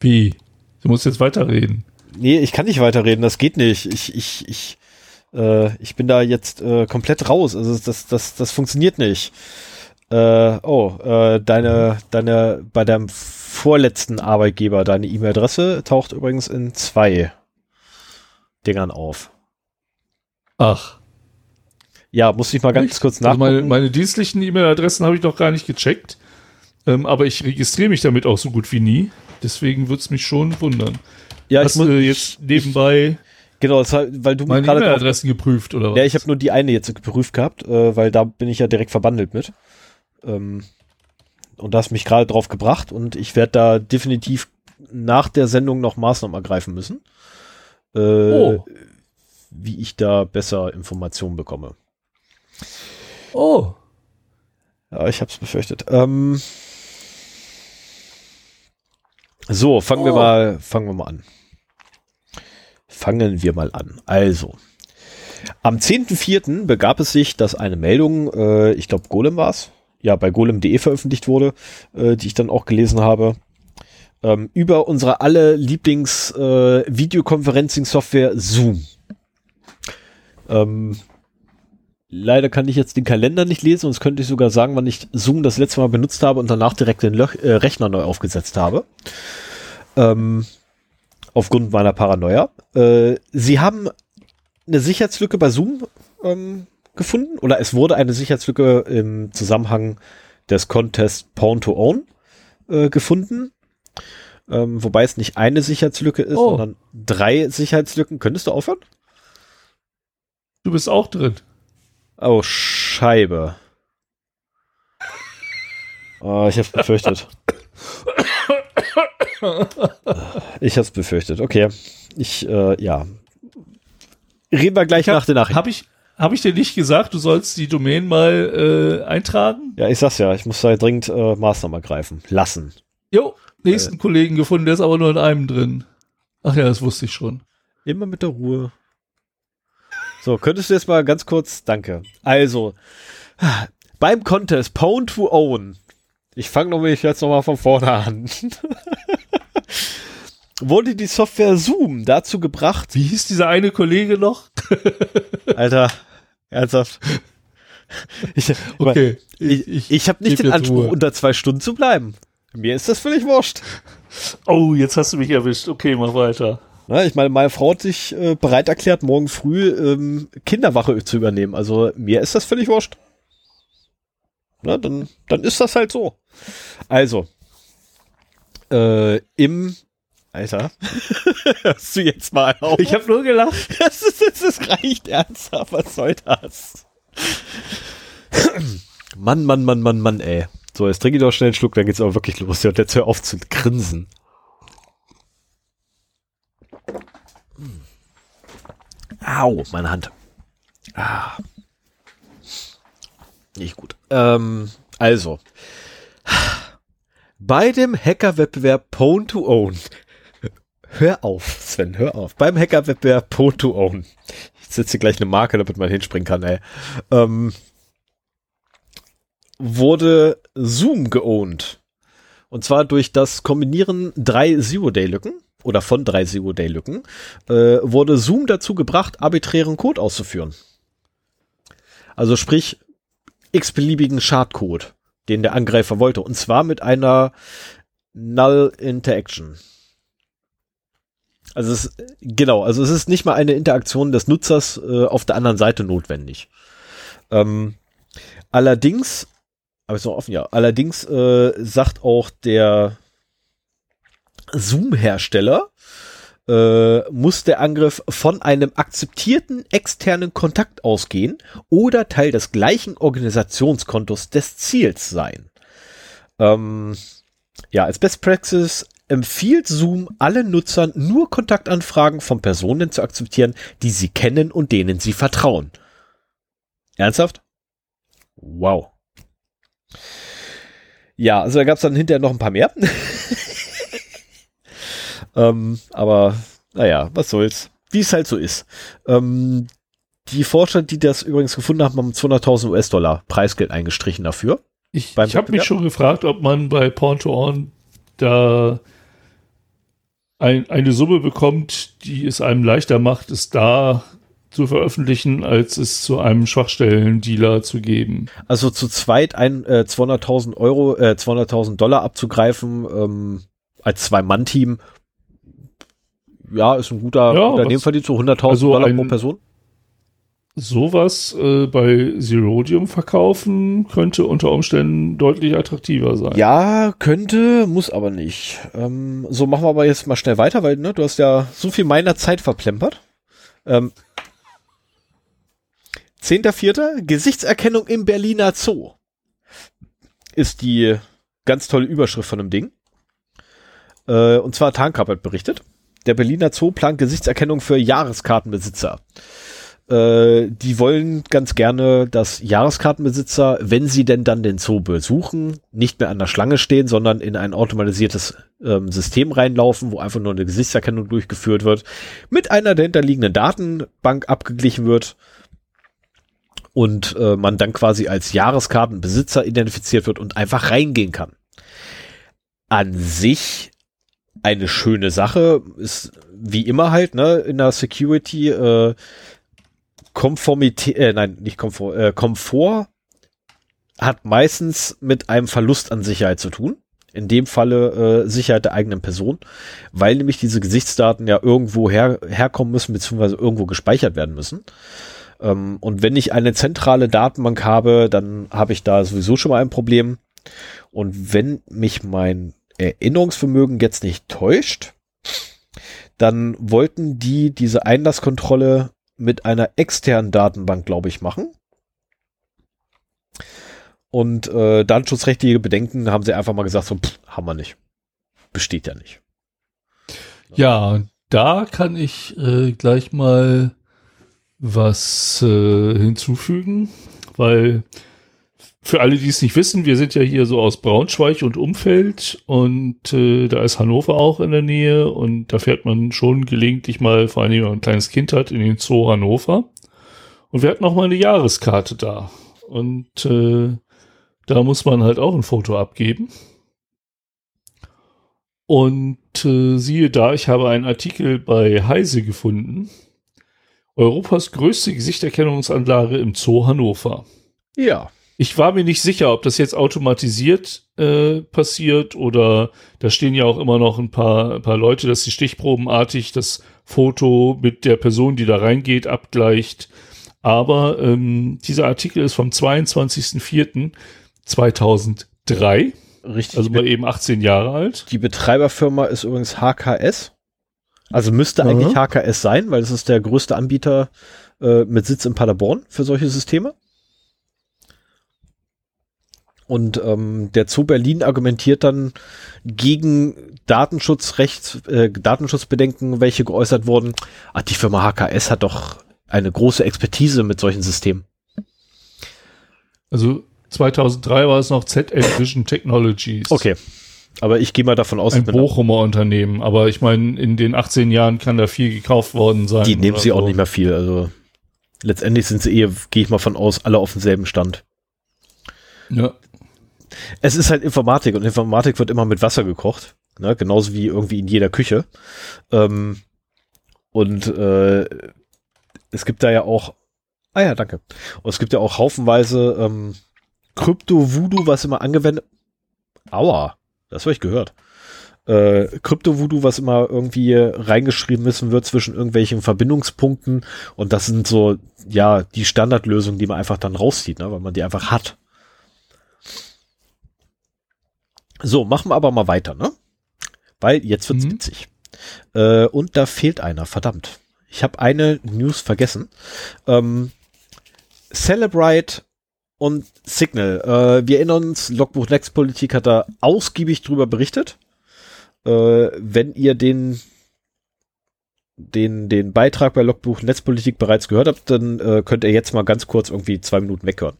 Wie? Du musst jetzt weiterreden.
nee, ich kann nicht weiterreden, das geht nicht. Ich, ich, ich, äh, ich bin da jetzt äh, komplett raus. Also das, das, das funktioniert nicht. Äh, oh, äh, deine, deine, bei deinem vorletzten Arbeitgeber, deine E-Mail-Adresse taucht übrigens in zwei Dingern auf.
Ach.
Ja, muss ich mal ganz
Echt?
kurz
Also
nachgucken.
meine, meine dienstlichen E-Mail-Adressen habe ich noch gar nicht gecheckt. Ähm, aber ich registriere mich damit auch so gut wie nie. Deswegen würde es mich schon wundern.
ja,
Hast
ich muss,
du jetzt nebenbei
genau, weil du
meine E-Mail-Adressen geprüft oder was?
Ja, ich habe nur die eine jetzt geprüft gehabt, äh, weil da bin ich ja direkt verbandelt mit. Ähm, und da hast mich gerade drauf gebracht und ich werde da definitiv nach der Sendung noch Maßnahmen ergreifen müssen. Äh,
Oh.
Wie ich da besser Informationen bekomme.
oh.
Ja, ich habe es befürchtet. Ähm, so, fangen wir
Oh.
mal, fangen wir mal an. Fangen wir mal an. Also, am 10.04. begab es sich, dass eine Meldung, äh, ich glaube Golem war's, ja, bei golem.de veröffentlicht wurde, äh, die ich dann auch gelesen habe, ähm, über unsere alle Lieblings äh, Zoom. Ähm, Leider kann ich jetzt den Kalender nicht lesen, sonst könnte ich sogar sagen, wann ich Zoom das letzte Mal benutzt habe und danach direkt den Löch, äh, Rechner neu aufgesetzt habe. Ähm, aufgrund meiner Paranoia. Äh, sie haben eine Sicherheitslücke bei Zoom ähm, gefunden oder es wurde eine Sicherheitslücke im Zusammenhang des Contest Pawn to Own äh, gefunden. Ähm, wobei es nicht eine Sicherheitslücke ist,
Oh.
sondern drei Sicherheitslücken. Könntest du aufhören?
Du bist auch drin.
Oh, Scheibe. Oh, ich hab's befürchtet. Ich hab's befürchtet. Okay. Ich, äh, ja. Reden wir gleich nach der Nachricht.
Habe ich, hab ich dir nicht gesagt, du sollst die Domain mal äh, eintragen?
Ja, ich sag's ja, ich muss da dringend äh, Maßnahmen ergreifen. Lassen.
Jo, nächsten
Äh.
Kollegen gefunden, der ist aber nur in einem drin. Ach ja, das wusste ich schon.
Immer mit der Ruhe. So, könntest du jetzt mal ganz kurz, danke. Also, beim Contest Pwn to Own, ich fange nämlich jetzt nochmal von vorne an, [LAUGHS] wurde die Software Zoom dazu gebracht,
Wie hieß dieser eine Kollege noch? [LAUGHS]
Alter, ernsthaft. [LAUGHS] Ich,
Okay,
ich, ich, habe nicht den Anspruch,
Ruhe.
unter zwei Stunden zu bleiben. Mir ist das völlig wurscht.
Oh, jetzt hast du mich erwischt. Okay, mach weiter.
Ja, ich meine, meine Frau hat sich äh, bereit erklärt, morgen früh ähm, Kinderwache zu übernehmen. Also mir ist das völlig wurscht. Na, dann, dann ist das halt so. Also, äh, im Alter, [LAUGHS] hörst du jetzt mal auf?
Ich habe nur gelacht. [LAUGHS]
Das, ist, das, das reicht ernsthaft. Was soll das? [CLEARS THROAT] Mann, Mann, Mann, Mann, Mann, ey. So, jetzt trinke ich doch schnell einen Schluck, dann geht's aber wirklich los. Und jetzt hör auf zu grinsen. Au, meine Hand. Ah. Nicht gut. Ähm, also. Bei dem Hacker-Wettbewerb Pwn to Own. Hör auf, Sven, hör auf. Beim Hacker-Wettbewerb Pwn. Ich setze gleich eine Marke, damit man hinspringen kann, ey. Ähm, wurde Zoom geowned. Und zwar durch das Kombinieren drei Zero-Day-Lücken oder von drei Zero-Day-Lücken äh, wurde Zoom dazu gebracht, arbiträren Code auszuführen. Also sprich, x-beliebigen Schadcode, den der Angreifer wollte. Und zwar mit einer Null Interaction. Also es, genau, also es ist nicht mal eine Interaktion des Nutzers äh, auf der anderen Seite notwendig. Ähm, allerdings, aber ist noch offen, ja, allerdings äh, sagt auch der Zoom-Hersteller, äh, muss der Angriff von einem akzeptierten externen Kontakt ausgehen oder Teil des gleichen Organisationskontos des Ziels sein. Ähm, ja, als Best Practice empfiehlt Zoom allen Nutzern nur Kontaktanfragen von Personen zu akzeptieren, die sie kennen und denen sie vertrauen. Ernsthaft? Wow. Ja, also da gab es dann hinterher noch ein paar mehr. [LAUGHS] ähm, aber naja, was soll's. Wie es halt so ist. Ähm, die Forscher, die das übrigens gefunden haben, haben 200.000 US-Dollar Preisgeld eingestrichen dafür.
Ich, ich habe mich schon gefragt, ob man bei Porn to On da ein, eine Summe bekommt, die es einem leichter macht, es da zu veröffentlichen, als es zu einem Schwachstellen-Dealer zu geben.
Also zu zweit ein äh, 200.000 Euro, äh, 200.000 Dollar abzugreifen ähm, als Zwei-Mann-Team, ja, ist ein guter
Ja,
Unternehmenverdienst, so 100.000
also
Dollar
ein-
pro Person.
Sowas äh, bei Zerodium verkaufen könnte unter Umständen deutlich attraktiver sein.
Ja, könnte, muss aber nicht. Ähm, so machen wir aber jetzt mal schnell weiter, weil ne, du hast ja so viel meiner Zeit verplempert. Ähm, 10.4. Gesichtserkennung im Berliner Zoo. Ist die ganz tolle Überschrift von dem Ding. Äh, und zwar Tarnkappert berichtet. Der Berliner Zoo plant Gesichtserkennung für Jahreskartenbesitzer. Äh, die wollen ganz gerne, dass Jahreskartenbesitzer, wenn sie denn dann den Zoo besuchen, nicht mehr an der Schlange stehen, sondern in ein automatisiertes ähm, System reinlaufen, wo einfach nur eine Gesichtserkennung durchgeführt wird, mit einer dahinterliegenden Datenbank abgeglichen wird und äh, man dann quasi als Jahreskartenbesitzer identifiziert wird und einfach reingehen kann. An sich eine schöne Sache, ist wie immer halt, ne, in der Security, äh, Konformität, äh, nein, nicht Komfort, äh, Komfort hat meistens mit einem Verlust an Sicherheit zu tun. In dem Falle äh, Sicherheit der eigenen Person, weil nämlich diese Gesichtsdaten ja irgendwo her, herkommen müssen, beziehungsweise irgendwo gespeichert werden müssen. Ähm, und wenn ich eine zentrale Datenbank habe, dann habe ich da sowieso schon mal ein Problem. Und wenn mich mein Erinnerungsvermögen jetzt nicht täuscht, dann wollten die diese Einlasskontrolle mit einer externen Datenbank, glaube ich, machen. Und äh, datenschutzrechtliche Bedenken haben sie einfach mal gesagt, so, pff, haben wir nicht. Besteht ja nicht.
Ja, da kann ich äh, gleich mal was äh, hinzufügen, weil für alle, die es nicht wissen, wir sind ja hier so aus Braunschweig und Umfeld und äh, da ist Hannover auch in der Nähe und da fährt man schon gelegentlich mal, vor allem wenn man ein kleines Kind hat, in den Zoo Hannover. Und wir hatten auch mal eine Jahreskarte da und äh, da muss man halt auch ein Foto abgeben. Und äh, siehe da, ich habe einen Artikel bei Heise gefunden. Europas größte Gesichterkennungsanlage im Zoo Hannover.
Ja.
Ich war mir nicht sicher, ob das jetzt automatisiert äh, passiert oder da stehen ja auch immer noch ein paar, ein paar Leute, dass die stichprobenartig das Foto mit der Person, die da reingeht, abgleicht. Aber ähm, dieser Artikel ist vom 22.04.2003,
Richtig.
also mal eben 18 Jahre alt.
die Betreiberfirma ist übrigens HKS. Also müsste eigentlich HKS sein, weil es ist der größte Anbieter äh, mit Sitz in Paderborn für solche Systeme. Und ähm, der Zoo Berlin argumentiert dann gegen Datenschutzrecht, äh, Datenschutzbedenken, welche geäußert wurden. Ah, die Firma HKS hat doch eine große Expertise mit solchen Systemen.
Also 2003 war es noch ZL Vision Technologies.
Okay. Aber ich gehe mal davon aus,
Ein Bochumer Unternehmen, aber ich meine, in den 18 Jahren kann da viel gekauft worden sein.
die nehmen sie auch
so.
nicht mehr viel. Also letztendlich sind sie eh, gehe ich mal von aus, alle auf demselben Stand.
Ja.
Es ist halt Informatik und Informatik wird immer mit Wasser gekocht. Ne? Genauso wie irgendwie in jeder Küche. Ähm, und äh, es gibt da ja auch, ah ja, danke. Und es gibt ja auch haufenweise ähm, Krypto-Voodoo, was immer angewendet, aua, das habe ich gehört. Äh, Krypto-Voodoo, was immer irgendwie reingeschrieben müssen wird zwischen irgendwelchen Verbindungspunkten und das sind so, ja, die Standardlösungen, die man einfach dann rauszieht, ne? weil man die einfach hat. So, machen wir aber mal weiter, ne? Weil jetzt wird's
Mhm.
witzig. Äh, und da fehlt einer, verdammt. Ich habe eine News vergessen. Ähm, Celebrite und Signal. Äh, wir erinnern uns, Logbuch Netzpolitik hat da ausgiebig drüber berichtet. Äh, wenn ihr den den, den Beitrag bei Logbuch Netzpolitik bereits gehört habt, dann äh, könnt ihr jetzt mal ganz kurz irgendwie zwei Minuten weghören.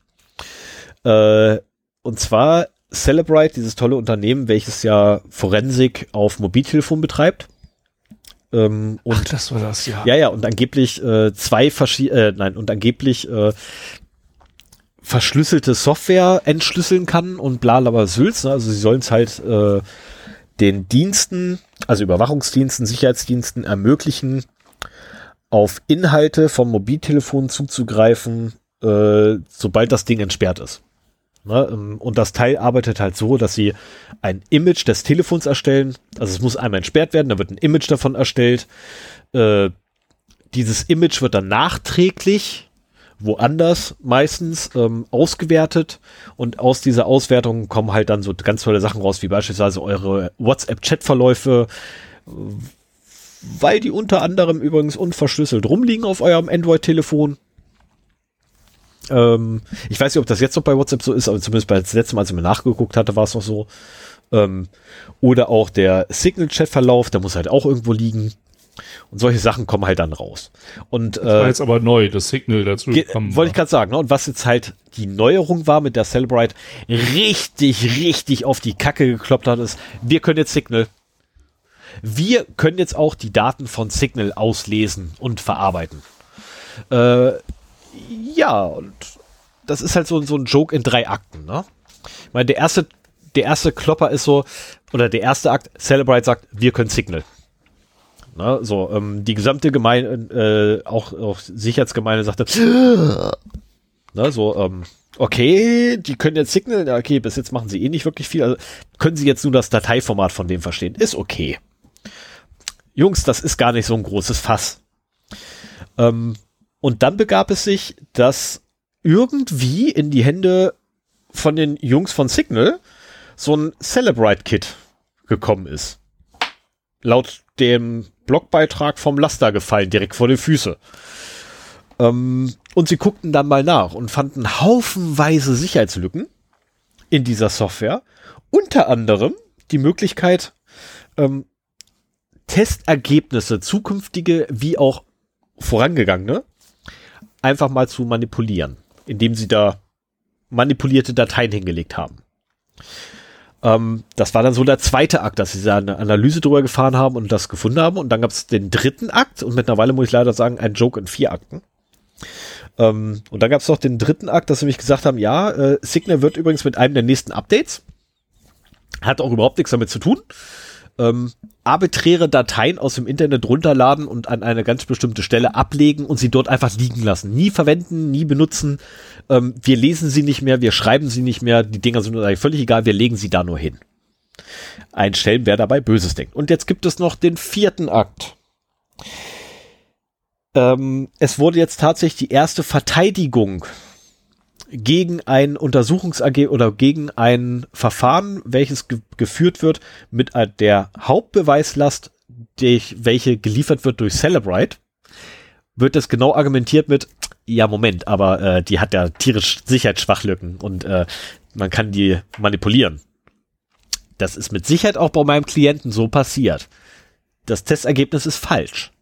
Äh, und zwar Celebrite, dieses tolle Unternehmen, welches ja Forensik auf Mobiltelefon betreibt. Ähm, und
Ach, das war das, ja.
ja, ja, und angeblich äh, zwei verschiedene, äh, nein, und angeblich äh, verschlüsselte Software entschlüsseln kann und bla, aber Sülz, ne? also sie sollen es halt äh, den Diensten, also Überwachungsdiensten, Sicherheitsdiensten ermöglichen, auf Inhalte vom Mobiltelefon zuzugreifen, äh, sobald das Ding entsperrt ist. Ne? ähm, Und das Teil arbeitet halt so, dass sie ein Image des Telefons erstellen. Also es muss einmal entsperrt werden, da wird ein Image davon erstellt. Äh, dieses Image wird dann nachträglich woanders meistens ähm, ausgewertet und aus dieser Auswertung kommen halt dann so ganz tolle Sachen raus, wie beispielsweise eure WhatsApp-Chat-Verläufe, weil die unter anderem übrigens unverschlüsselt rumliegen auf eurem Android-Telefon. Ähm, ich weiß nicht, ob das jetzt noch bei WhatsApp so ist, aber zumindest bei das letzte Mal, als ich mir nachgeguckt hatte, war es noch so. Ähm, oder auch der Signal-Chat-Verlauf, der muss halt auch irgendwo liegen. Und solche Sachen kommen halt dann raus. Und
Das war
äh,
jetzt aber neu, das Signal dazu gekommen
Wollte ich gerade sagen, ne? Und was jetzt halt die Neuerung war mit der Celebrite, richtig, richtig auf die Kacke gekloppt hat, ist, wir können jetzt Signal. Wir können jetzt auch die Daten von Signal auslesen und verarbeiten. Äh, ja, und das ist halt so, so ein Joke in drei Akten, ne? Ich meine, der erste, der erste Klopper ist so, oder der erste Akt, Celebrite sagt, wir können Signal. Ne, so, ähm, die gesamte Gemeinde, äh, auch, auch Sicherheitsgemeinde sagte, [GASPS] ne, so, ähm, okay, die können jetzt Signal, okay, bis jetzt machen sie eh nicht wirklich viel, also können sie jetzt nur das Dateiformat von dem verstehen, ist okay. Jungs, das ist gar nicht so ein großes Fass. Ähm, und dann begab es sich, dass irgendwie in die Hände von den Jungs von Signal so ein Celebrite-Kit gekommen ist. Laut dem Blogbeitrag vom Laster gefallen, direkt vor die Füße. Ähm, und sie guckten dann mal nach und fanden haufenweise Sicherheitslücken in dieser Software. Unter anderem die Möglichkeit, ähm, Testergebnisse, zukünftige wie auch vorangegangene, einfach mal zu manipulieren, indem sie da manipulierte Dateien hingelegt haben. Ähm, das war dann so der zweite Akt, dass sie da eine Analyse drüber gefahren haben und das gefunden haben. Und dann gab es den dritten Akt und mittlerweile muss ich leider sagen, ein Joke in vier Akten. Ähm, und dann gab es noch den dritten Akt, dass sie mich gesagt haben, ja, äh, Signal wird übrigens mit einem der nächsten Updates, hat auch überhaupt nichts damit zu tun, ähm, arbiträre Dateien aus dem Internet runterladen und an eine ganz bestimmte Stelle ablegen und sie dort einfach liegen lassen. Nie verwenden, nie benutzen. Ähm, wir lesen sie nicht mehr, wir schreiben sie nicht mehr. Die Dinger sind uns eigentlich völlig egal, wir legen sie da nur hin. Einstellen, wer dabei Böses denkt. Und jetzt gibt es noch den vierten Akt. Ähm, es wurde jetzt tatsächlich die erste Verteidigung gegen ein Untersuchungsag oder gegen ein Verfahren, welches ge geführt wird mit der Hauptbeweislast, durch welche geliefert wird durch Celebrite, wird das genau argumentiert mit, ja Moment, aber äh, die hat ja tierisch Sicherheitsschwachlücken und äh, man kann die manipulieren. Das ist mit Sicherheit auch bei meinem Klienten so passiert. Das Testergebnis ist falsch.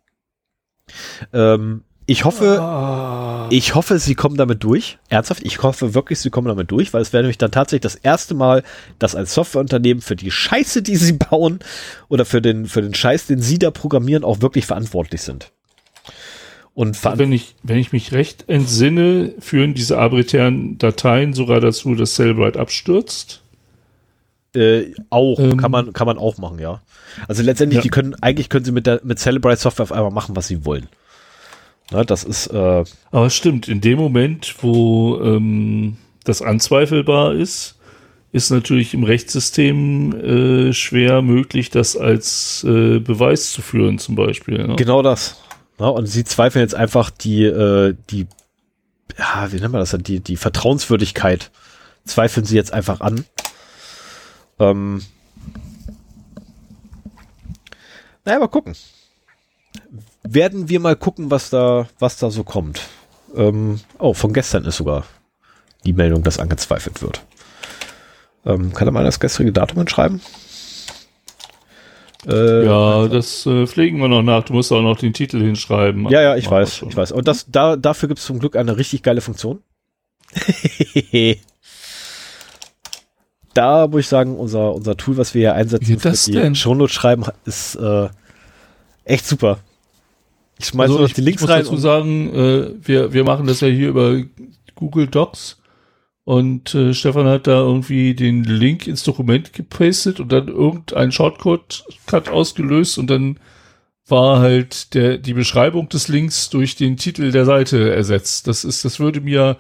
Ähm, ich hoffe, ich hoffe, sie kommen damit durch. Ernsthaft, ich hoffe wirklich, sie kommen damit durch, weil es wäre nämlich dann tatsächlich das erste Mal, dass ein Softwareunternehmen für die Scheiße, die sie [LAUGHS] bauen, oder für den, für den Scheiß, den sie da programmieren, auch wirklich verantwortlich sind. Und
Wenn ich, wenn ich mich recht entsinne, führen diese arbiträren Dateien sogar dazu, dass Celebrite abstürzt.
äh, auch,
Ähm.
kann man, kann man auch machen, ja. Also letztendlich,
Ja.
die können, eigentlich können sie mit der, mit Celebrite Software auf einmal machen, was sie wollen. Ne, das ist, äh,
Aber es stimmt, in dem Moment, wo ähm, das anzweifelbar ist, ist natürlich im Rechtssystem äh, schwer möglich, das als äh, Beweis zu führen, zum Beispiel. Ne?
Genau das. Ja, und sie zweifeln jetzt einfach die, äh, die, ja, wie nennt man das denn, die, die Vertrauenswürdigkeit zweifeln sie jetzt einfach an. Ähm, naja, mal gucken. Werden wir mal gucken, was da, was da so kommt. Ähm, oh, von gestern ist sogar die Meldung, dass angezweifelt wird. Ähm, kann er mal das gestrige Datum hinschreiben? Äh,
Ja, das äh, pflegen wir noch nach. Du musst auch noch den Titel hinschreiben.
Ja, ja, ich weiß, ich weiß. Und das, da, dafür gibt es zum Glück eine richtig geile Funktion. [LAUGHS] da muss ich sagen, unser, unser Tool, was wir hier einsetzen,
Wie das
die
denn?
Shownotes schreiben, ist äh, echt super. Ich schmeiße
Also
noch
ich,
die Links
ich muss
rein.
dazu
und-
sagen, äh, wir, wir machen das ja hier über Google Docs Und äh, Stefan hat da irgendwie den Link ins Dokument gepastet und dann irgendeinen Shortcut Cut ausgelöst und dann war halt der, die Beschreibung des Links durch den Titel der Seite ersetzt. Das ist, das würde mir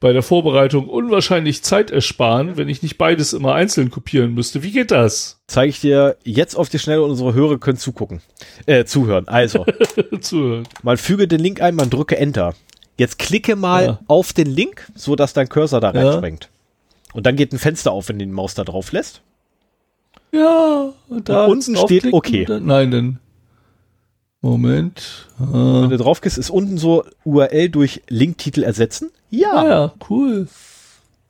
bei der Vorbereitung unwahrscheinlich Zeit ersparen, wenn ich nicht beides immer einzeln kopieren müsste. Wie geht das?
Zeige ich dir jetzt auf die Schnelle und unsere Hörer können zugucken. Äh, zuhören. Also, [LAUGHS]
Zuhören.
man füge den Link ein, man drücke Enter. Jetzt klicke mal
Ja.
auf den Link, so dass dein Cursor da
Ja.
reinspringt. Und dann geht ein Fenster auf, wenn du die Maus da drauf lässt.
Ja, und da
Und unten steht okay.
Dann, nein, dann. Moment.
Wenn du drauf gehst, ist unten so URL durch Linktitel ersetzen. Ja.
ah ja, cool.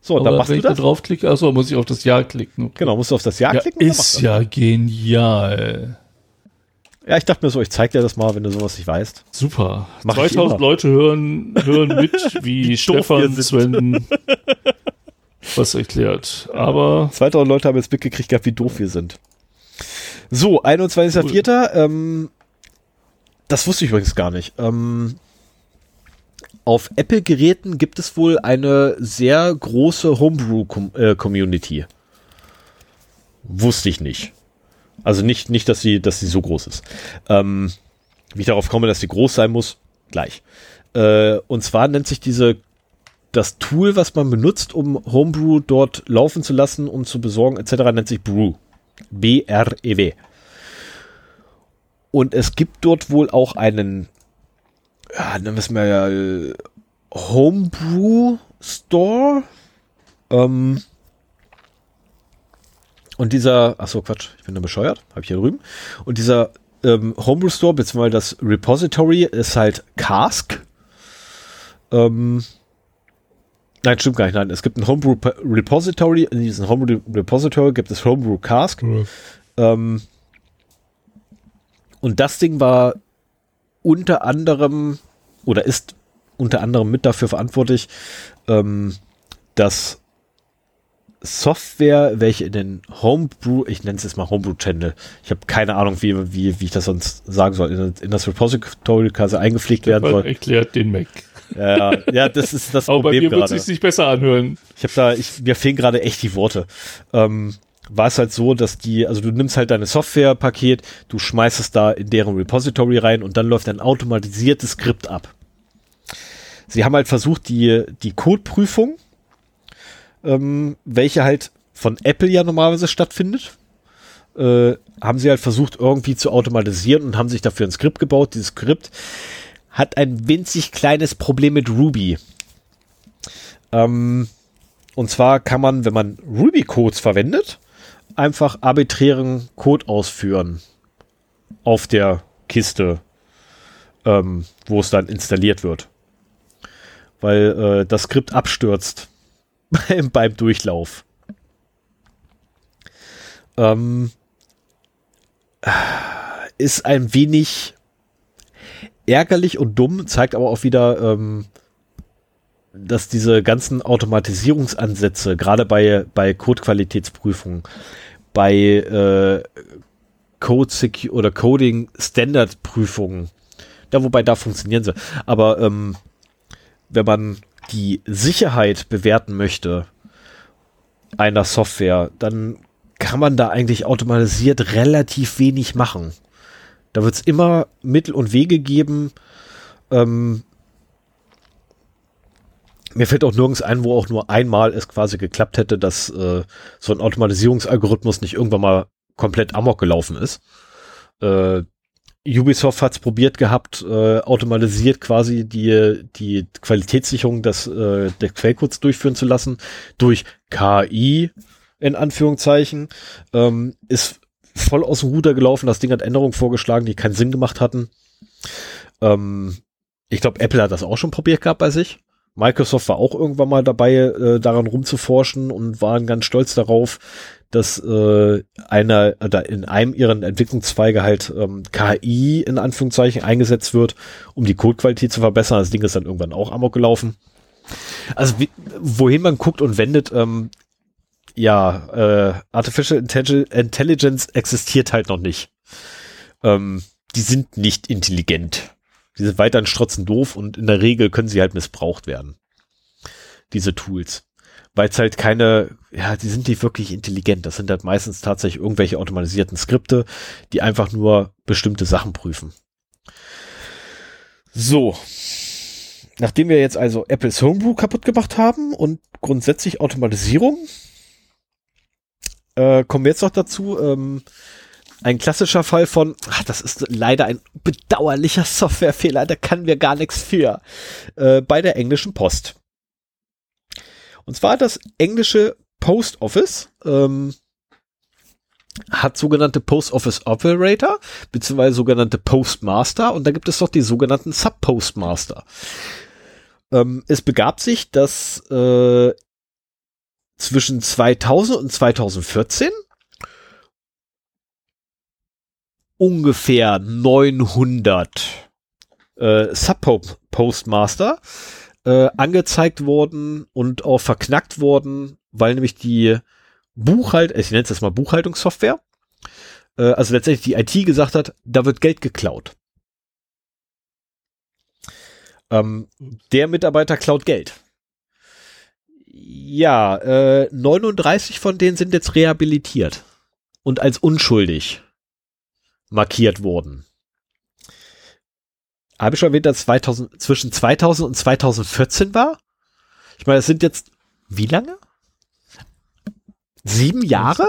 So, dann
Aber
machst
wenn
du
ich da
das.
draufklicke, achso, muss ich auf das Ja klicken. Okay.
Genau, musst du auf das Ja,
Ja,
klicken. dann
ist ja genial.
Ja, ich dachte mir so, ich zeig dir das mal, wenn du sowas nicht weißt.
Super.
Mach ich
2000
immer.
Leute hören, hören mit, [LAUGHS] wie
Wie
Stefan. Sven was erklärt. Aber
2000 Leute haben jetzt mitgekriegt gehabt, wie doof wir sind. So, 21.04. Ähm, das wusste ich übrigens gar nicht. Ähm, auf Apple-Geräten gibt es wohl eine sehr große Homebrew-Community. Wusste ich nicht. Also nicht, nicht dass, sie, dass sie so groß ist. Ähm, wie ich darauf komme, dass sie groß sein muss, gleich. Äh, und zwar nennt sich diese das Tool, was man benutzt, um Homebrew dort laufen zu lassen und zu besorgen, etc., nennt sich Brew. B-R-E-W. Und es gibt dort wohl auch einen, ja, nennen wir es mal ja, Homebrew Store. Ähm, und dieser, ach so, Quatsch, ich bin da bescheuert, habe ich hier drüben. Und dieser ähm, Homebrew Store, beziehungsweise das Repository ist halt Cask. Ähm, Nein, stimmt gar nicht. Nein, es gibt ein Homebrew Repository. In diesem Homebrew Repository gibt es Homebrew Cask. Ähm, und das Ding war unter anderem oder ist unter anderem mit dafür verantwortlich, ähm, dass Software, welche in den Homebrew, ich nenne es jetzt mal Homebrew Channel, ich habe keine Ahnung, wie, wie, wie ich das sonst sagen soll, in, in das Repository quasi eingepflegt werden
man
soll.
erklärt den Mac.
Ja, ja, das ist das [LAUGHS]
Aber bei
Problem
mir wird es sich besser anhören.
Ich habe da, ich, mir fehlen gerade echt die Worte. Ähm, war es halt so, dass die, also du nimmst halt deine Softwarepaket, du schmeißt es da in deren Repository rein und dann läuft ein automatisiertes Skript ab. Sie haben halt versucht, die, die Codeprüfung, ähm, welche halt von Apple ja normalerweise stattfindet, äh, haben sie halt versucht irgendwie zu automatisieren und haben sich dafür ein Skript gebaut. Dieses Skript hat ein winzig kleines Problem mit Ruby. Ähm, und zwar kann man, wenn man Ruby-Codes verwendet, einfach arbiträren Code ausführen auf der Kiste, ähm, wo es dann installiert wird. Weil äh, das Skript abstürzt [LAUGHS] beim, beim Durchlauf. Ähm, ist ein wenig ärgerlich und dumm, zeigt aber auch wieder, ähm, dass diese ganzen Automatisierungsansätze, gerade bei, bei Codequalitätsprüfungen, bei äh, Code oder Coding Standard Prüfungen, da wobei da funktionieren sie, aber ähm, wenn man die Sicherheit bewerten möchte einer Software, dann kann man da eigentlich automatisiert relativ wenig machen. Da wird es immer Mittel und Wege geben. Ähm, mir fällt auch nirgends ein, wo auch nur einmal es quasi geklappt hätte, dass äh, so ein Automatisierungsalgorithmus nicht irgendwann mal komplett amok gelaufen ist. Äh, Ubisoft hat es probiert gehabt, äh, automatisiert quasi die, die Qualitätssicherung des, äh, der Quellcodes durchführen zu lassen durch KI in Anführungszeichen. Ähm, ist voll aus dem Ruder gelaufen. Das Ding hat Änderungen vorgeschlagen, die keinen Sinn gemacht hatten. Ähm, ich glaube, Apple hat das auch schon probiert gehabt bei sich. Microsoft war auch irgendwann mal dabei, äh, daran rumzuforschen und waren ganz stolz darauf, dass äh, einer oder in einem ihren Entwicklungszweige halt ähm, KI in Anführungszeichen eingesetzt wird, um die Codequalität zu verbessern. Das Ding ist dann irgendwann auch amok gelaufen. Also wie, wohin man guckt und wendet, ähm, ja, äh, Artificial Intelli- Intelligence existiert halt noch nicht. Ähm, die sind nicht intelligent. Die sind weiterhin strotzen doof und in der Regel können sie halt missbraucht werden. Diese Tools. weil es halt keine, ja, die sind nicht wirklich intelligent. Das sind halt meistens tatsächlich irgendwelche automatisierten Skripte, die einfach nur bestimmte Sachen prüfen. So. Nachdem wir jetzt also Apples Homebrew kaputt gemacht haben und grundsätzlich Automatisierung, äh, kommen wir jetzt noch dazu, ähm, ein klassischer Fall von, ach, das ist leider ein bedauerlicher Softwarefehler, da kann wir gar nichts für, äh, bei der englischen Post. Und zwar das englische Post Office ähm, hat sogenannte Post Office Operator beziehungsweise sogenannte Postmaster und da gibt es noch die sogenannten Sub-Postmaster. Ähm, es begab sich, dass äh, zwischen 2000 und 2014 ungefähr 900 äh, Sub-Postmaster äh, angezeigt wurden und auch verknackt wurden, weil nämlich die Buchhalt, ich nenne es jetzt mal Buchhaltungssoftware, äh, also letztendlich die IT gesagt hat, da wird Geld geklaut. Ähm, der Mitarbeiter klaut Geld. Ja, äh, 39 von denen sind jetzt rehabilitiert und als unschuldig markiert worden. Habe ich schon erwähnt, dass 2000, zwischen 2000 und 2014 war? Ich meine, es sind jetzt wie lange? Sieben Jahre?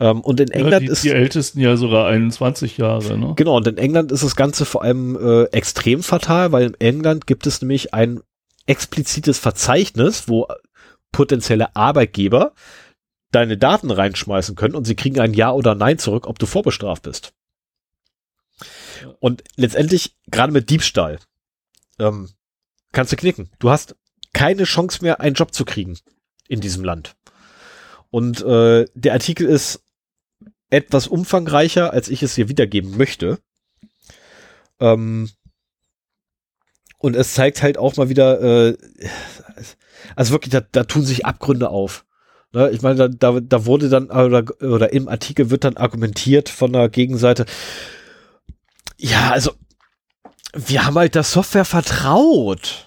Ähm, und in England
ja, die,
ist
die ältesten ja sogar 21 Jahre. Ne?
genau und in England ist das Ganze vor allem äh, extrem fatal, weil in England gibt es nämlich ein explizites Verzeichnis, wo potenzielle Arbeitgeber deine Daten reinschmeißen können und sie kriegen ein Ja oder Nein zurück, ob du vorbestraft bist. Und letztendlich, gerade mit Diebstahl, ähm, kannst du knicken. Du hast keine Chance mehr, einen Job zu kriegen in diesem Land. Und äh, der Artikel ist etwas umfangreicher, als ich es hier wiedergeben möchte. Ähm, und es zeigt halt auch mal wieder, äh, also wirklich, da, da tun sich Abgründe auf. Ne, ich meine, da, da, wurde dann, oder, oder im Artikel wird dann argumentiert von der Gegenseite, ja, also, wir haben halt der Software vertraut.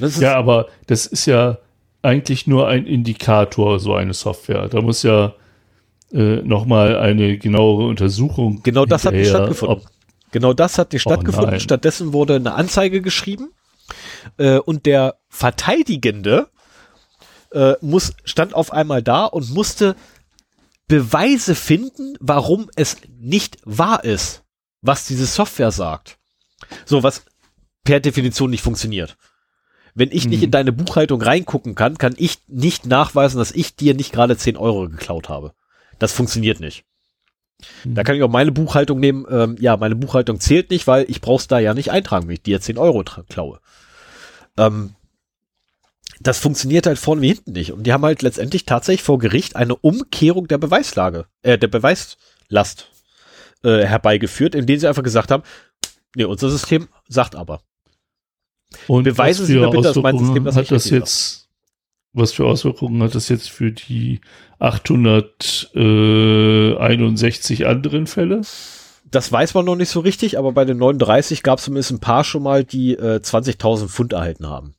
ja, aber das ist ja eigentlich nur ein Indikator, so eine Software. Da muss ja äh, nochmal eine genauere Untersuchung.
Genau das hat nicht stattgefunden. Genau das hat nicht
Oh
stattgefunden.
nein.
Stattdessen wurde eine Anzeige geschrieben äh, und der Verteidigende äh, muss, stand auf einmal da und musste Beweise finden, warum es nicht wahr ist, was diese Software sagt. So, was per Definition nicht funktioniert. Wenn ich nicht
Mhm.
in deine Buchhaltung reingucken kann, kann ich nicht nachweisen, dass ich dir nicht gerade 10 Euro geklaut habe. Das funktioniert nicht. Da kann ich auch meine Buchhaltung nehmen. Ähm, ja, meine Buchhaltung zählt nicht, weil ich brauch's da ja nicht eintragen, wenn ich dir 10 Euro klaue. Ähm, das funktioniert halt vorne wie hinten nicht. Und die haben halt letztendlich tatsächlich vor Gericht eine Umkehrung der Beweislage, äh, der Beweislast äh, herbeigeführt, indem sie einfach gesagt haben, nee, unser System sagt aber.
Und
Beweisen Sie mir bitte, dass mein System das
hat
nicht
das jetzt, was für Auswirkungen hat das jetzt für die 861 anderen Fälle?
Das weiß man noch nicht so richtig, aber bei den 39 gab es zumindest ein paar schon mal, die äh, 20.000 Pfund erhalten haben.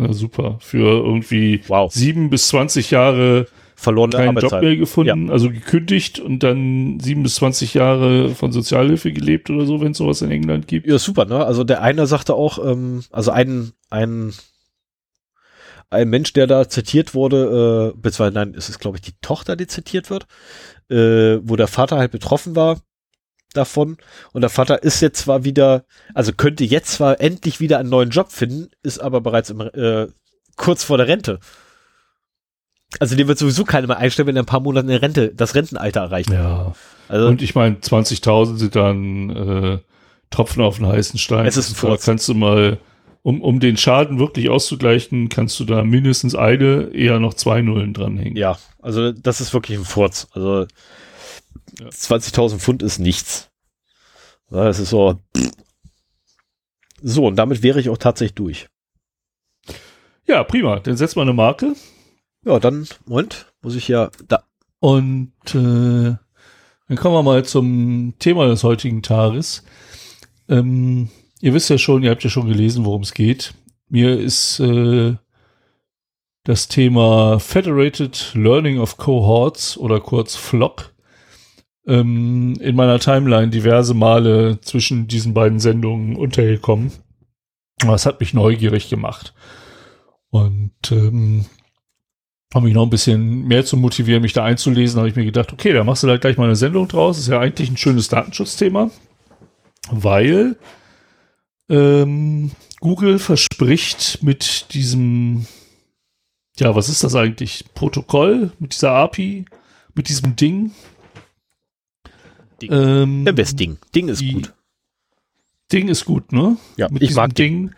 Na super. Für irgendwie
Wow.
sieben bis 20 Jahre
Verlorene
keinen Job
Arbeitszeit.
mehr gefunden, also gekündigt und dann sieben bis 20 Jahre von Sozialhilfe gelebt oder so, wenn es sowas in England gibt.
Ja, super, ne? Also der eine sagte auch, ähm, also ein, ein, ein Mensch, der da zitiert wurde, äh, beziehungsweise nein, es ist, glaube ich, die Tochter, die zitiert wird, äh, wo der Vater halt betroffen war davon. Und der Vater ist jetzt zwar wieder, also könnte jetzt zwar endlich wieder einen neuen Job finden, ist aber bereits im, äh, kurz vor der Rente. Also den wird sowieso keiner mehr einstellen, wenn er in ein paar Monaten in Rente, das Rentenalter erreicht.
Ja.
Also
Und ich meine, 20.000 sind dann äh, Tropfen auf den heißen Stein.
Es ist ein
Da
Furz.
kannst du mal, um, um den Schaden wirklich auszugleichen, kannst du da mindestens eine, eher noch zwei Nullen dranhängen.
Ja, also das ist wirklich ein Furz. Also
Ja.
20.000 Pfund ist nichts. Das ist so. So, und damit wäre ich auch tatsächlich durch.
ja, prima. Dann setzt mal eine Marke.
Ja, dann, Moment, muss ich ja da.
Und äh, dann kommen wir mal zum Thema des heutigen Tages. Ähm, ihr wisst ja schon, ihr habt ja schon gelesen, worum es geht. mir ist äh, das Thema Federated Learning of Cohorts oder kurz FLOC ähm, in meiner Timeline diverse Male zwischen diesen beiden Sendungen untergekommen. Das hat mich neugierig gemacht. Und ähm, habe mich noch ein bisschen mehr zu motivieren, mich da einzulesen, habe ich mir gedacht, okay, da machst du da gleich mal eine Sendung draus. Ist ja eigentlich ein schönes Datenschutzthema, weil ähm, Google verspricht mit diesem, ja, was ist das eigentlich? Protokoll, mit dieser API, mit diesem Ding.
Ding. Ähm, Der Best Ding. Ding ist
die,
gut.
Ding ist gut, ne?
Ja,
mit
ich mag
Ding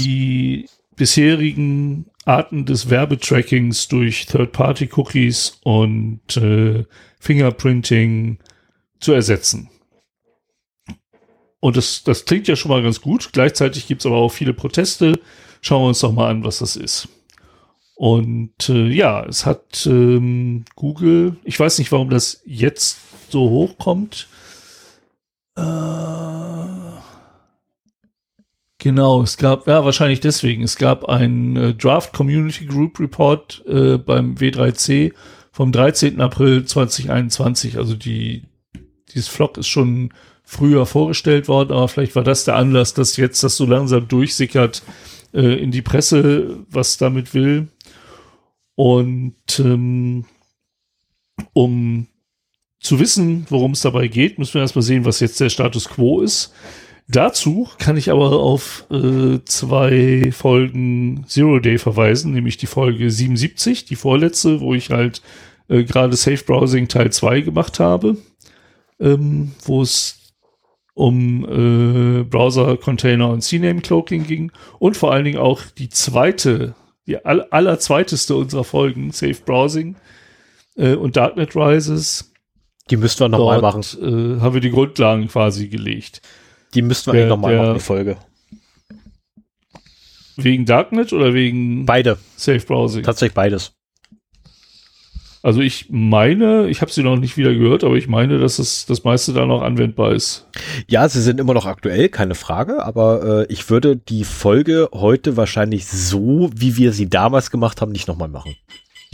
die bisherigen Arten des Werbetrackings durch Third-Party-Cookies und äh, Fingerprinting zu ersetzen. Und das, das klingt ja schon mal ganz gut. Gleichzeitig gibt es aber auch viele Proteste. Schauen wir uns doch mal an, was das ist. Und äh, ja, es hat ähm, Google, ich weiß nicht, warum das jetzt so hochkommt. Äh, genau, es gab, ja, wahrscheinlich deswegen, es gab ein äh, Draft Community Group Report äh, beim W3C vom 13. April 2021. Also die, dieses Flock ist schon früher vorgestellt worden, aber vielleicht war das der Anlass, dass jetzt das so langsam durchsickert äh, in die Presse, was damit will. Und ähm, um zu wissen, worum es dabei geht, müssen wir erstmal sehen, was jetzt der Status quo ist. Dazu kann ich aber auf äh, zwei Folgen Zero Day verweisen, nämlich die Folge 77, die vorletzte, wo ich halt äh, gerade Safe Browsing Teil 2 gemacht habe, ähm, wo es um äh, Browser, Container und CNAME Cloaking ging und vor allen Dingen auch die zweite, die all, allerzweiteste unserer Folgen, Safe Browsing äh, und Darknet Rises.
Die müssten wir nochmal machen.
Äh, haben wir die Grundlagen quasi gelegt.
Die müssten wir nochmal machen, die Folge.
Wegen Darknet oder wegen
Beide.
Safe Browsing?
Tatsächlich beides.
Also ich meine, ich habe sie noch nicht wieder gehört, aber ich meine, dass es das meiste da noch anwendbar ist.
Ja, sie sind immer noch aktuell, keine Frage, aber äh, ich würde die Folge heute wahrscheinlich so, wie wir sie damals gemacht haben, nicht nochmal machen.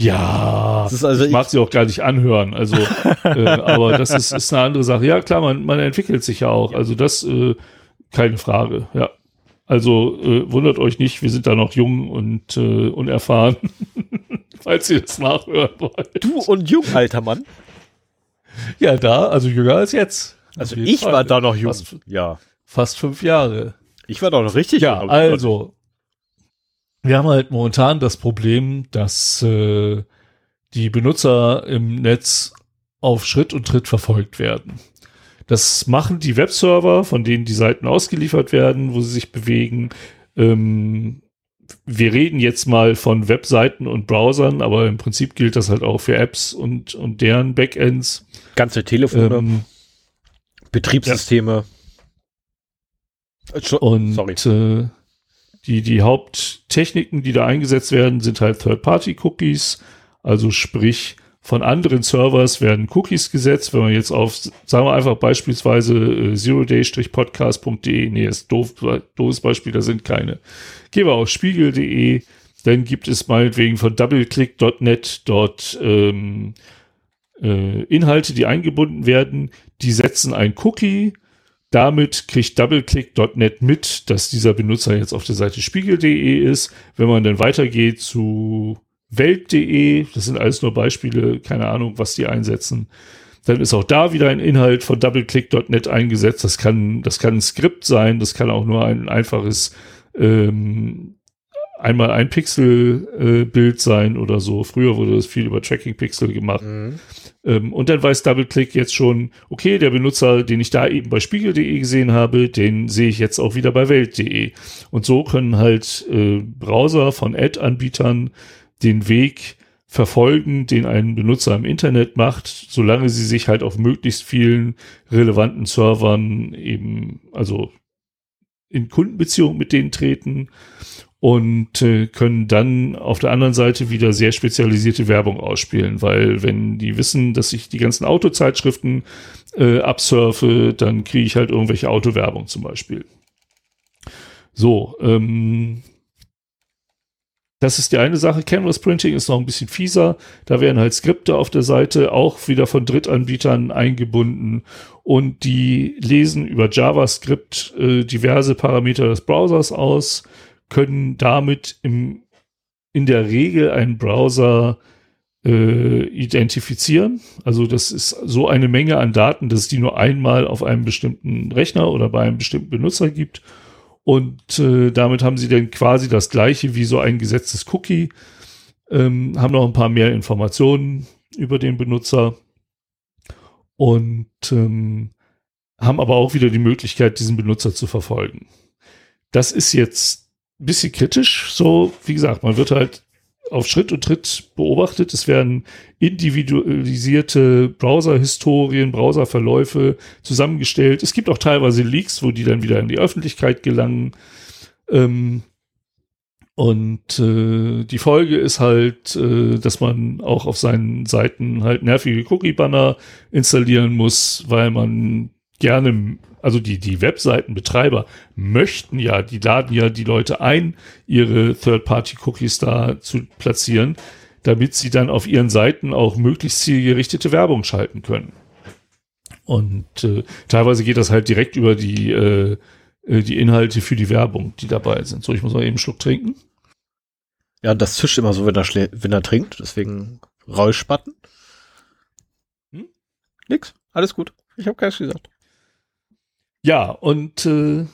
Ja, das ist also ich mag sie auch gar nicht anhören. Also, [LAUGHS] äh, aber das ist, ist eine andere Sache. Ja, klar, man, man entwickelt sich ja auch. Also das, äh, keine Frage. Ja, also äh, wundert euch nicht, wir sind da noch jung und äh, unerfahren. [LAUGHS] falls ihr das nachhören wollt.
Du und jung, alter Mann.
Ja, da, also jünger als jetzt.
Also ich Fall. war da noch jung.
Fast, ja. Fast fünf Jahre.
Ich war da noch richtig
ja, jung. Ja, also. Wir haben halt momentan das Problem, dass äh, die Benutzer im Netz auf Schritt und Tritt verfolgt werden. Das machen die Webserver, von denen die Seiten ausgeliefert werden, wo sie sich bewegen, ähm, wir reden jetzt mal von Webseiten und Browsern, aber im Prinzip gilt das halt auch für Apps und, und deren Backends.
Ganze Telefone, ähm, Betriebssysteme.
Ja. Und äh, die, die Haupttechniken, die da eingesetzt werden, sind halt Third-Party-Cookies, also sprich von anderen Servers werden Cookies gesetzt. Wenn man jetzt auf, sagen wir einfach beispielsweise äh, zeroday-podcast.de, nee, ist doof, doofes Beispiel, da sind keine. Gehen wir auf spiegel.de, dann gibt es meinetwegen von doubleclick.net dort ähm, äh, Inhalte, die eingebunden werden, die setzen ein Cookie. Damit kriegt doubleclick.net mit, dass dieser Benutzer jetzt auf der Seite spiegel.de ist. Wenn man dann weitergeht zu Welt.de, das sind alles nur Beispiele, keine Ahnung, was die einsetzen. Dann ist auch da wieder ein Inhalt von doubleclick.net eingesetzt. Das kann, das kann ein Skript sein, das kann auch nur ein einfaches ähm, einmal ein Pixel-Bild äh, sein oder so. Früher wurde das viel über Tracking-Pixel gemacht. Mhm. Ähm, und dann weiß DoubleClick jetzt schon, okay, der Benutzer, den ich da eben bei spiegel.de gesehen habe, den sehe ich jetzt auch wieder bei Welt.de. Und so können halt äh, Browser von Ad-Anbietern den Weg verfolgen, den ein Benutzer im Internet macht, solange sie sich halt auf möglichst vielen relevanten Servern eben, also in Kundenbeziehung mit denen treten und äh, können dann auf der anderen Seite wieder sehr spezialisierte Werbung ausspielen, weil wenn die wissen, dass ich die ganzen Autozeitschriften äh, absurfe, dann kriege ich halt irgendwelche Autowerbung zum Beispiel. So, ähm, das ist die eine Sache. Canvas Printing ist noch ein bisschen fieser. Da werden halt Skripte auf der Seite auch wieder von Drittanbietern eingebunden und die lesen über JavaScript äh, diverse Parameter des Browsers aus, können damit im, in der Regel einen Browser äh, identifizieren. Also das ist so eine Menge an Daten, dass es die nur einmal auf einem bestimmten Rechner oder bei einem bestimmten Benutzer gibt. Und äh, damit haben sie dann quasi das gleiche wie so ein gesetztes Cookie, ähm, haben noch ein paar mehr Informationen über den Benutzer und ähm, haben aber auch wieder die Möglichkeit, diesen Benutzer zu verfolgen. Das ist jetzt bisschen kritisch. So, wie gesagt, man wird halt auf Schritt und Tritt beobachtet. Es werden individualisierte Browser-Historien, Browser-Verläufe zusammengestellt. Es gibt auch teilweise Leaks, wo die dann wieder in die Öffentlichkeit gelangen. Ähm, und äh, die Folge ist halt, äh, dass man auch auf seinen Seiten halt nervige Cookie-Banner installieren muss, weil man gerne also die, die Webseitenbetreiber möchten ja, die laden ja die Leute ein, ihre Third-Party-Cookies da zu platzieren, damit sie dann auf ihren Seiten auch möglichst zielgerichtete Werbung schalten können. Und äh, teilweise geht das halt direkt über die, äh, äh die Inhalte für die Werbung, die dabei sind. So, ich muss mal eben einen Schluck trinken.
Ja, das zischt immer so, wenn er, wenn er trinkt, deswegen Räuschbatten. Hm? Nix, alles gut. Ich habe keins gesagt.
Ja, und äh,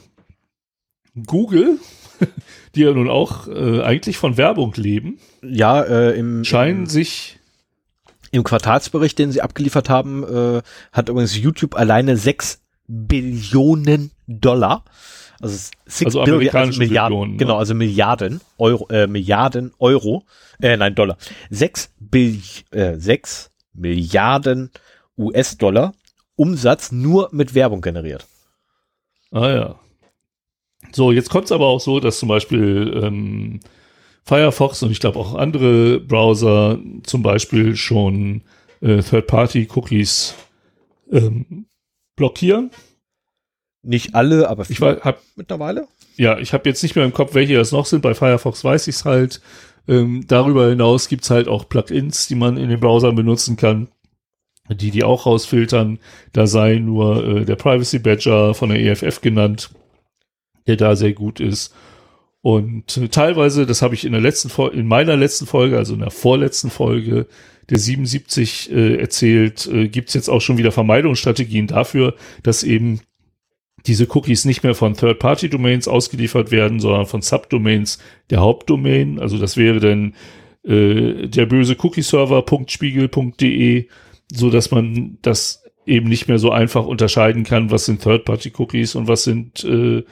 Google, [LAUGHS] die ja nun auch äh, eigentlich von Werbung leben,
ja, äh, im,
scheinen im, sich
im Quartalsbericht, den sie abgeliefert haben, äh, hat übrigens YouTube alleine 6 Billionen Dollar. Also,
six also Billion, also
Milliarden, Billionen, genau, also Milliarden Euro, äh, Milliarden Euro, äh, nein, Dollar. 6 Bill, äh, 6 Milliarden US-Dollar Umsatz nur mit Werbung generiert.
Ah ja. So, jetzt kommt es aber auch so, dass zum Beispiel ähm, Firefox und ich glaube auch andere Browser zum Beispiel schon äh, Third-Party-Cookies ähm, blockieren.
Nicht alle, aber
ich war, hab,
mittlerweile.
Ja, ich habe jetzt nicht mehr im Kopf, welche das noch sind. Bei Firefox weiß ich es halt. Ähm, darüber hinaus gibt es halt auch Plugins, die man in den Browsern benutzen kann die die auch rausfiltern. Da sei nur äh, der Privacy Badger von der EFF genannt, der da sehr gut ist. Und äh, teilweise, das habe ich in der letzten Folge, in meiner letzten Folge, also in der vorletzten Folge der 77 äh, erzählt, äh, gibt es jetzt auch schon wieder Vermeidungsstrategien dafür, dass eben diese Cookies nicht mehr von Third-Party-Domains ausgeliefert werden, sondern von Subdomains der Hauptdomain. Also das wäre dann äh, der böse Cookie-Server.spiegel.de so dass man das eben nicht mehr so einfach unterscheiden kann, was sind Third-Party-Cookies und was sind äh,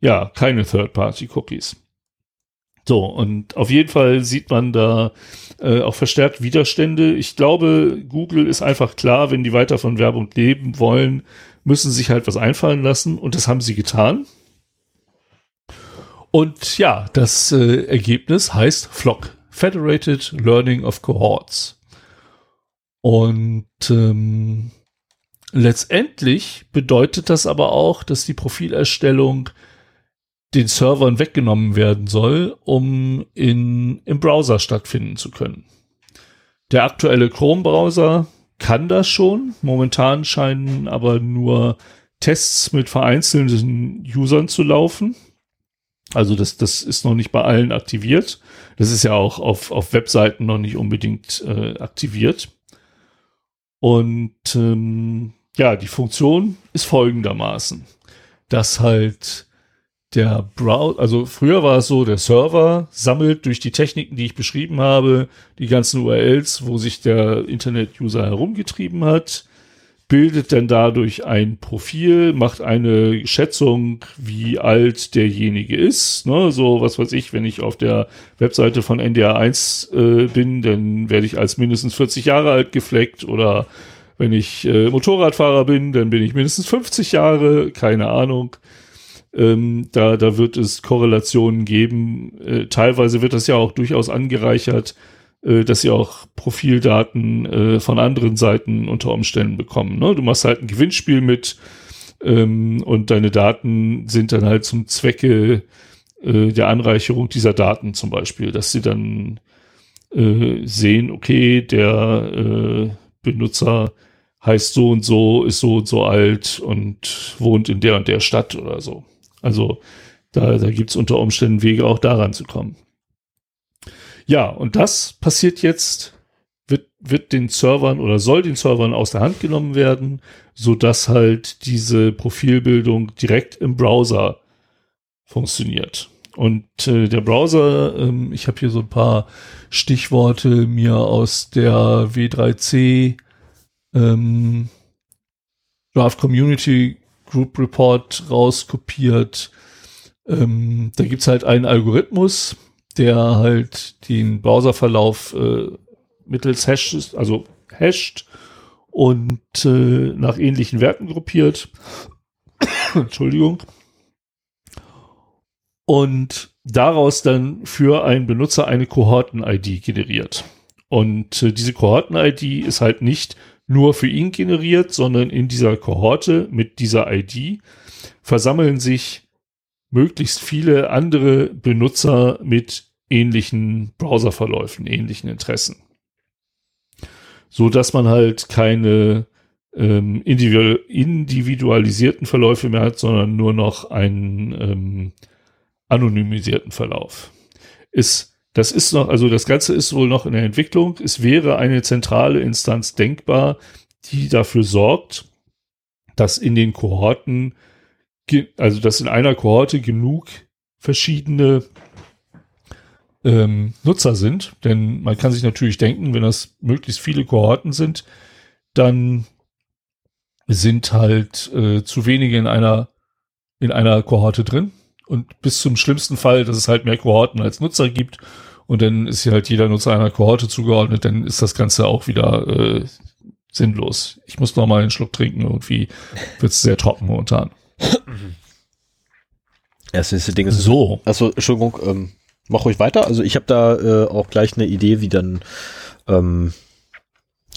ja keine Third-Party-Cookies. So, und auf jeden Fall sieht man da äh, auch verstärkt Widerstände. Ich glaube, Google ist einfach klar, wenn die weiter von Werbung leben wollen, müssen sich halt was einfallen lassen und das haben sie getan. Und ja, das äh, Ergebnis heißt Flock, Federated Learning of Cohorts. Und ähm, letztendlich bedeutet das aber auch, dass die Profilerstellung den Servern weggenommen werden soll, um in, im Browser stattfinden zu können. Der aktuelle Chrome-Browser kann das schon. Momentan scheinen aber nur Tests mit vereinzelten Usern zu laufen. Also das, das ist noch nicht bei allen aktiviert. Das ist ja auch auf, auf Webseiten noch nicht unbedingt äh, aktiviert. Und ähm, ja, die Funktion ist folgendermaßen, dass halt der Browser, also früher war es so, der Server sammelt durch die Techniken, die ich beschrieben habe, die ganzen URLs, wo sich der Internet-User herumgetrieben hat, bildet dann dadurch ein Profil, macht eine Schätzung, wie alt derjenige ist. Ne? So, was weiß ich, wenn ich auf der Webseite von NDR1 äh, bin, dann werde ich als mindestens 40 Jahre alt gefleckt oder wenn ich äh, Motorradfahrer bin, dann bin ich mindestens 50 Jahre, keine Ahnung. Ähm, da, da wird es Korrelationen geben. Äh, teilweise wird das ja auch durchaus angereichert äh, dass sie auch Profildaten äh, von anderen Seiten unter Umständen bekommen. Ne? Du machst halt ein Gewinnspiel mit ähm, und deine Daten sind dann halt zum Zwecke äh, der Anreicherung dieser Daten zum Beispiel, dass sie dann äh, sehen, okay, der äh, Benutzer heißt so und so, ist so und so alt und wohnt in der und der Stadt oder so. Also da, da gibt es unter Umständen Wege, auch daran zu kommen. Ja, und das passiert jetzt, wird, wird den Servern oder soll den Servern aus der Hand genommen werden, so dass halt diese Profilbildung direkt im Browser funktioniert. Und äh, der Browser, ähm, ich habe hier so ein paar Stichworte mir aus der W3C ähm, Draft Community Group Report rauskopiert. Ähm, da gibt's halt einen Algorithmus, der halt den Browserverlauf äh, mittels Hashes, also hasht und äh, nach ähnlichen Werten gruppiert. [COUGHS] Entschuldigung. Und daraus dann für einen Benutzer eine Kohorten-ID generiert. Und äh, diese Kohorten-ID ist halt nicht nur für ihn generiert, sondern in dieser Kohorte mit dieser ID versammeln sich möglichst viele andere Benutzer mit ähnlichen Browserverläufen, ähnlichen Interessen. So dass man halt keine ähm, individualisierten Verläufe mehr hat, sondern nur noch einen ähm, anonymisierten Verlauf. Ist, das ist noch, also das Ganze ist wohl noch in der Entwicklung. Es wäre eine zentrale Instanz denkbar, die dafür sorgt, dass in den Kohorten, also dass in einer Kohorte genug verschiedene ähm, Nutzer sind. Denn man kann sich natürlich denken, wenn das möglichst viele Kohorten sind, dann sind halt äh, zu wenige in einer in einer Kohorte drin und bis zum schlimmsten Fall, dass es halt mehr Kohorten als Nutzer gibt und dann ist hier halt jeder Nutzer einer Kohorte zugeordnet, dann ist das Ganze auch wieder äh, sinnlos. Ich muss noch mal einen Schluck trinken, irgendwie wird es sehr trocken momentan.
Das nächste Ding ist so. Also Entschuldigung, ähm, mach ruhig weiter. Also ich habe da äh, auch gleich eine Idee, wie dann ähm,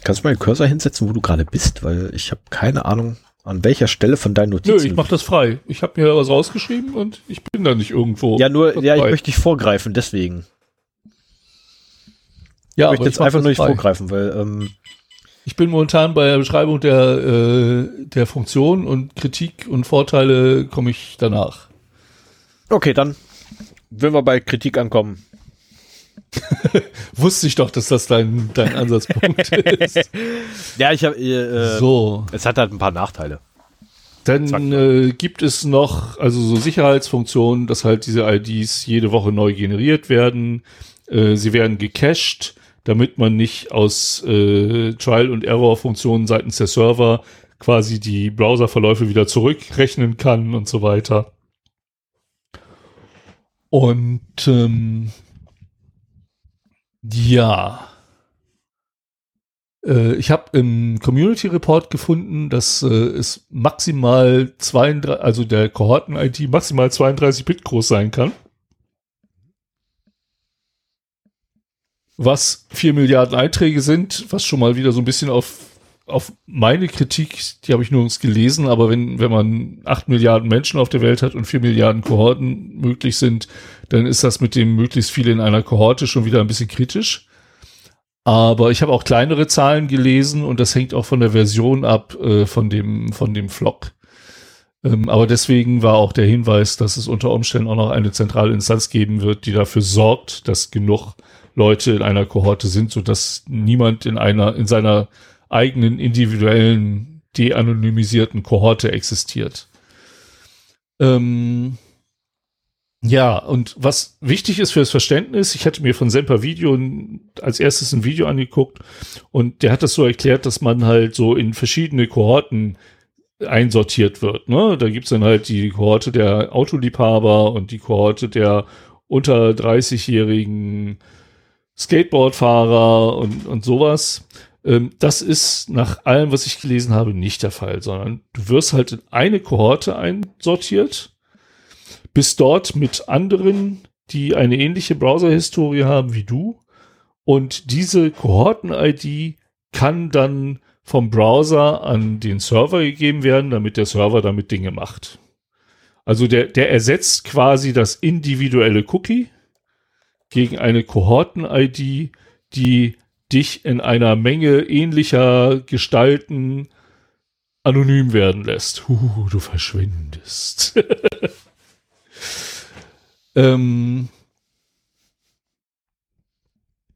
kannst du mal den Cursor hinsetzen, wo du gerade bist, weil ich habe keine Ahnung, an welcher Stelle von deinen Notizen. Nö,
ich mach das frei. Ich habe mir was rausgeschrieben und ich bin da nicht irgendwo.
Ja, nur, ja, ich möchte dich vorgreifen, deswegen.
Ja,
ich möchte jetzt einfach nur nicht frei. vorgreifen, weil ähm,
ich bin momentan bei der Beschreibung der, äh, der Funktion und Kritik und Vorteile komme ich danach.
Okay, dann wenn wir bei Kritik ankommen. [LAUGHS]
Wusste ich doch, dass das dein, dein Ansatzpunkt [LAUGHS] ist.
Ja, ich habe. Äh, so. Es hat halt ein paar Nachteile.
Dann äh, gibt es noch, also so Sicherheitsfunktionen, dass halt diese IDs jede Woche neu generiert werden. Äh, sie werden gecached, damit man nicht aus äh, Trial- und Error-Funktionen seitens der Server quasi die Browserverläufe wieder zurückrechnen kann und so weiter. Und ähm, ja, äh, ich habe im Community Report gefunden, dass äh, es maximal 32, also der Kohorten-ID maximal 32 Bit groß sein kann. Was 4 Milliarden Einträge sind, was schon mal wieder so ein bisschen auf auf meine Kritik, die habe ich nirgends gelesen, aber wenn, wenn man acht Milliarden Menschen auf der Welt hat und vier Milliarden Kohorten möglich sind, dann ist das mit dem möglichst viele in einer Kohorte schon wieder ein bisschen kritisch. Aber ich habe auch kleinere Zahlen gelesen und das hängt auch von der Version ab äh, von dem, von dem Flock. Ähm, aber deswegen war auch der Hinweis, dass es unter Umständen auch noch eine zentrale Instanz geben wird, die dafür sorgt, dass genug Leute in einer Kohorte sind, so dass niemand in einer, in seiner eigenen individuellen de-anonymisierten Kohorte existiert. Ähm, ja, und was wichtig ist für das Verständnis, ich hatte mir von Semper Video als erstes ein Video angeguckt und der hat das so erklärt, dass man halt so in verschiedene Kohorten einsortiert wird. Ne? Da gibt's dann halt die Kohorte der Autoliebhaber und die Kohorte der unter 30-jährigen Skateboardfahrer und, und sowas. Ähm, das ist nach allem, was ich gelesen habe, nicht der Fall, sondern du wirst halt in eine Kohorte einsortiert, bist dort mit anderen, die eine ähnliche Browser-Historie haben wie du und diese Kohorten-ID kann dann vom Browser an den Server gegeben werden, damit der Server damit Dinge macht. Also der, der ersetzt quasi das individuelle Cookie gegen eine Kohorten-ID, die dich in einer Menge ähnlicher Gestalten anonym werden lässt. Huh, du verschwindest. [LAUGHS] ähm,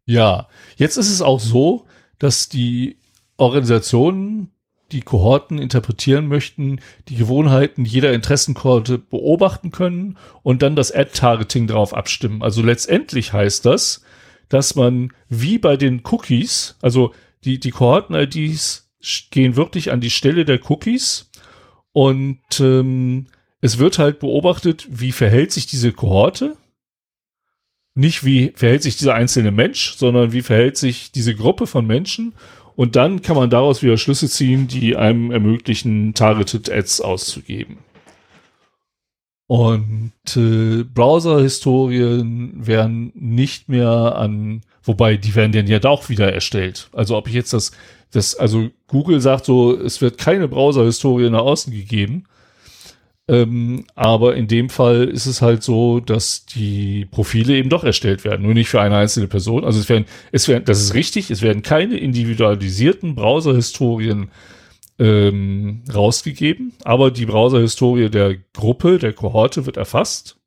ja, jetzt ist es auch so, dass die Organisationen, die Kohorten interpretieren möchten, die Gewohnheiten jeder Interessenkohorte beobachten können und dann das Ad-Targeting darauf abstimmen. Also letztendlich heißt das, dass man wie bei den Cookies, also die, die Kohorten-IDs gehen wirklich an die Stelle der Cookies und ähm, es wird halt beobachtet, wie verhält sich diese Kohorte. Nicht wie verhält sich dieser einzelne Mensch, sondern wie verhält sich diese Gruppe von Menschen. Und dann kann man daraus wieder Schlüsse ziehen, die einem ermöglichen, Targeted Ads auszugeben. Und äh, Browser-Historien werden nicht mehr an, wobei die werden dann ja auch wieder erstellt. Also ob ich jetzt das, das, also Google sagt so, es wird keine Browser-Historie nach außen gegeben. Ähm, aber in dem Fall ist es halt so, dass die Profile eben doch erstellt werden, nur nicht für eine einzelne Person. Also es werden, es werden, das ist richtig, es werden keine individualisierten Browser-Historien ähm, rausgegeben, aber die Browser-Historie der Gruppe, der Kohorte wird erfasst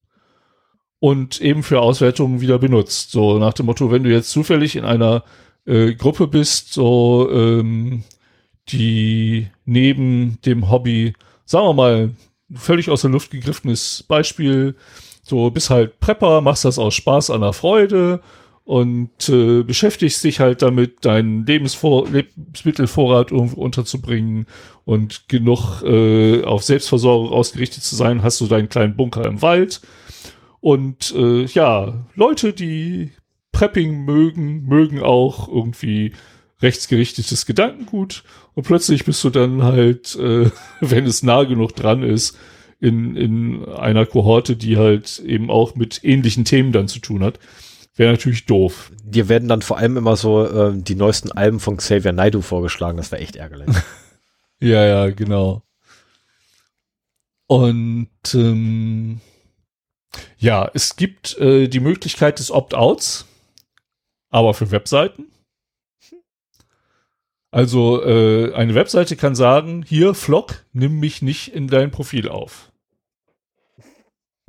und eben für Auswertungen wieder benutzt. So nach dem Motto, wenn du jetzt zufällig in einer äh, Gruppe bist, so ähm, die neben dem Hobby, sagen wir mal, völlig aus der Luft gegriffenes Beispiel, so bist halt Prepper, machst das aus Spaß an der Freude und äh, beschäftigst dich halt damit, deinen Lebensvor Lebensmittelvorrat unterzubringen und genug äh, auf Selbstversorgung ausgerichtet zu sein, hast du deinen kleinen Bunker im Wald. Und äh, ja, Leute, die Prepping mögen, mögen auch irgendwie rechtsgerichtetes Gedankengut. Und plötzlich bist du dann halt, äh, [LAUGHS] wenn es nah genug dran ist, in, in einer Kohorte, die halt eben auch mit ähnlichen Themen dann zu tun hat. Wäre natürlich doof.
Dir werden dann vor allem immer so äh, die neuesten Alben von Xavier Naidu vorgeschlagen. Das wäre echt ärgerlich. [LAUGHS]
ja, ja, genau. Und ähm, ja, es gibt äh, die Möglichkeit des Opt-outs, aber für Webseiten. Also äh, eine Webseite kann sagen, hier Flock, nimm mich nicht in dein Profil auf.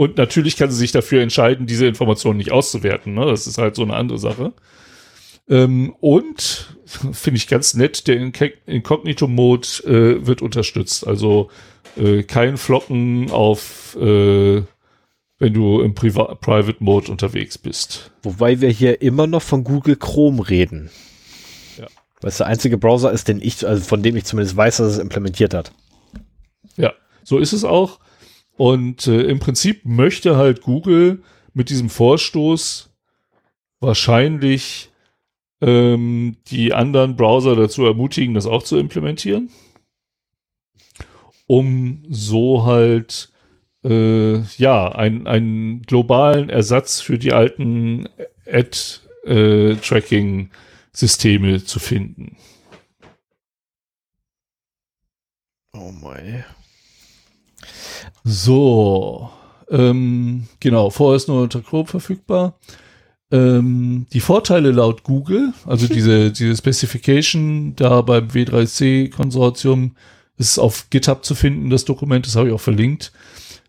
Und natürlich kann sie sich dafür entscheiden, diese Informationen nicht auszuwerten. Ne? Das ist halt so eine andere Sache. Ähm, und finde ich ganz nett, der Incognito-Mode äh, wird unterstützt. Also äh, kein Flocken auf, äh, wenn du im Priva Private Mode unterwegs bist.
Wobei wir hier immer noch von Google Chrome reden. Ja. Weil es der einzige Browser ist, den ich, also von dem ich zumindest weiß, dass es implementiert hat.
Ja, so ist es auch. Und äh, im Prinzip möchte halt Google mit diesem Vorstoß wahrscheinlich ähm, die anderen Browser dazu ermutigen, das auch zu implementieren, um so halt äh, ja ein, einen globalen Ersatz für die alten Ad-Tracking-Systeme äh, zu finden.
Oh mein.
So, ähm, genau, vorher ist nur unter Chrome verfügbar. Ähm, die Vorteile laut Google, also diese, diese Specification da beim W3C-Konsortium, ist auf GitHub zu finden, das Dokument, das habe ich auch verlinkt,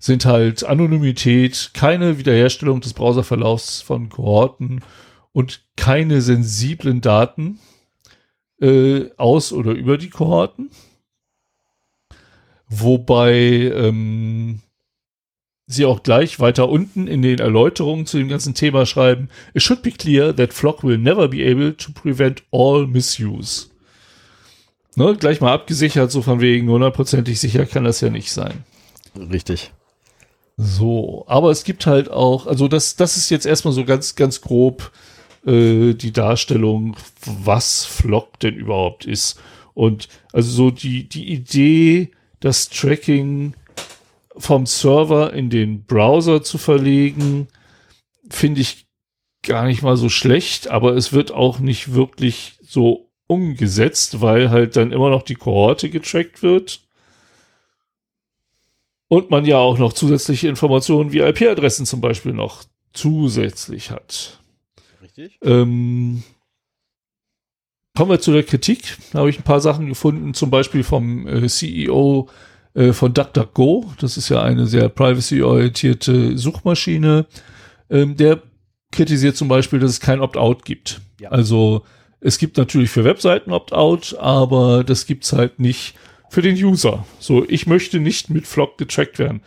sind halt Anonymität, keine Wiederherstellung des Browserverlaufs von Kohorten und keine sensiblen Daten äh, aus oder über die Kohorten. Wobei ähm, sie auch gleich weiter unten in den Erläuterungen zu dem ganzen Thema schreiben, it should be clear that Flock will never be able to prevent all misuse. Ne, gleich mal abgesichert, so von wegen hundertprozentig sicher kann das ja nicht sein.
Richtig.
So, aber es gibt halt auch, also das, das ist jetzt erstmal so ganz, ganz grob äh, die Darstellung, was Flock denn überhaupt ist. Und also so die, die Idee, das Tracking vom Server in den Browser zu verlegen, finde ich gar nicht mal so schlecht, aber es wird auch nicht wirklich so umgesetzt, weil halt dann immer noch die Kohorte getrackt wird. Und man ja auch noch zusätzliche Informationen wie IP-Adressen zum Beispiel noch zusätzlich hat.
Richtig.
Ähm, kommen wir zu der Kritik. Da habe ich ein paar Sachen gefunden, zum Beispiel vom äh, CEO äh, von DuckDuckGo. Das ist ja eine sehr privacy-orientierte Suchmaschine. Ähm, der kritisiert zum Beispiel, dass es kein Opt-out gibt.
Ja.
Also es gibt natürlich für Webseiten Opt-out, aber das gibt's halt nicht für den User. So, ich möchte nicht mit Flock getrackt werden.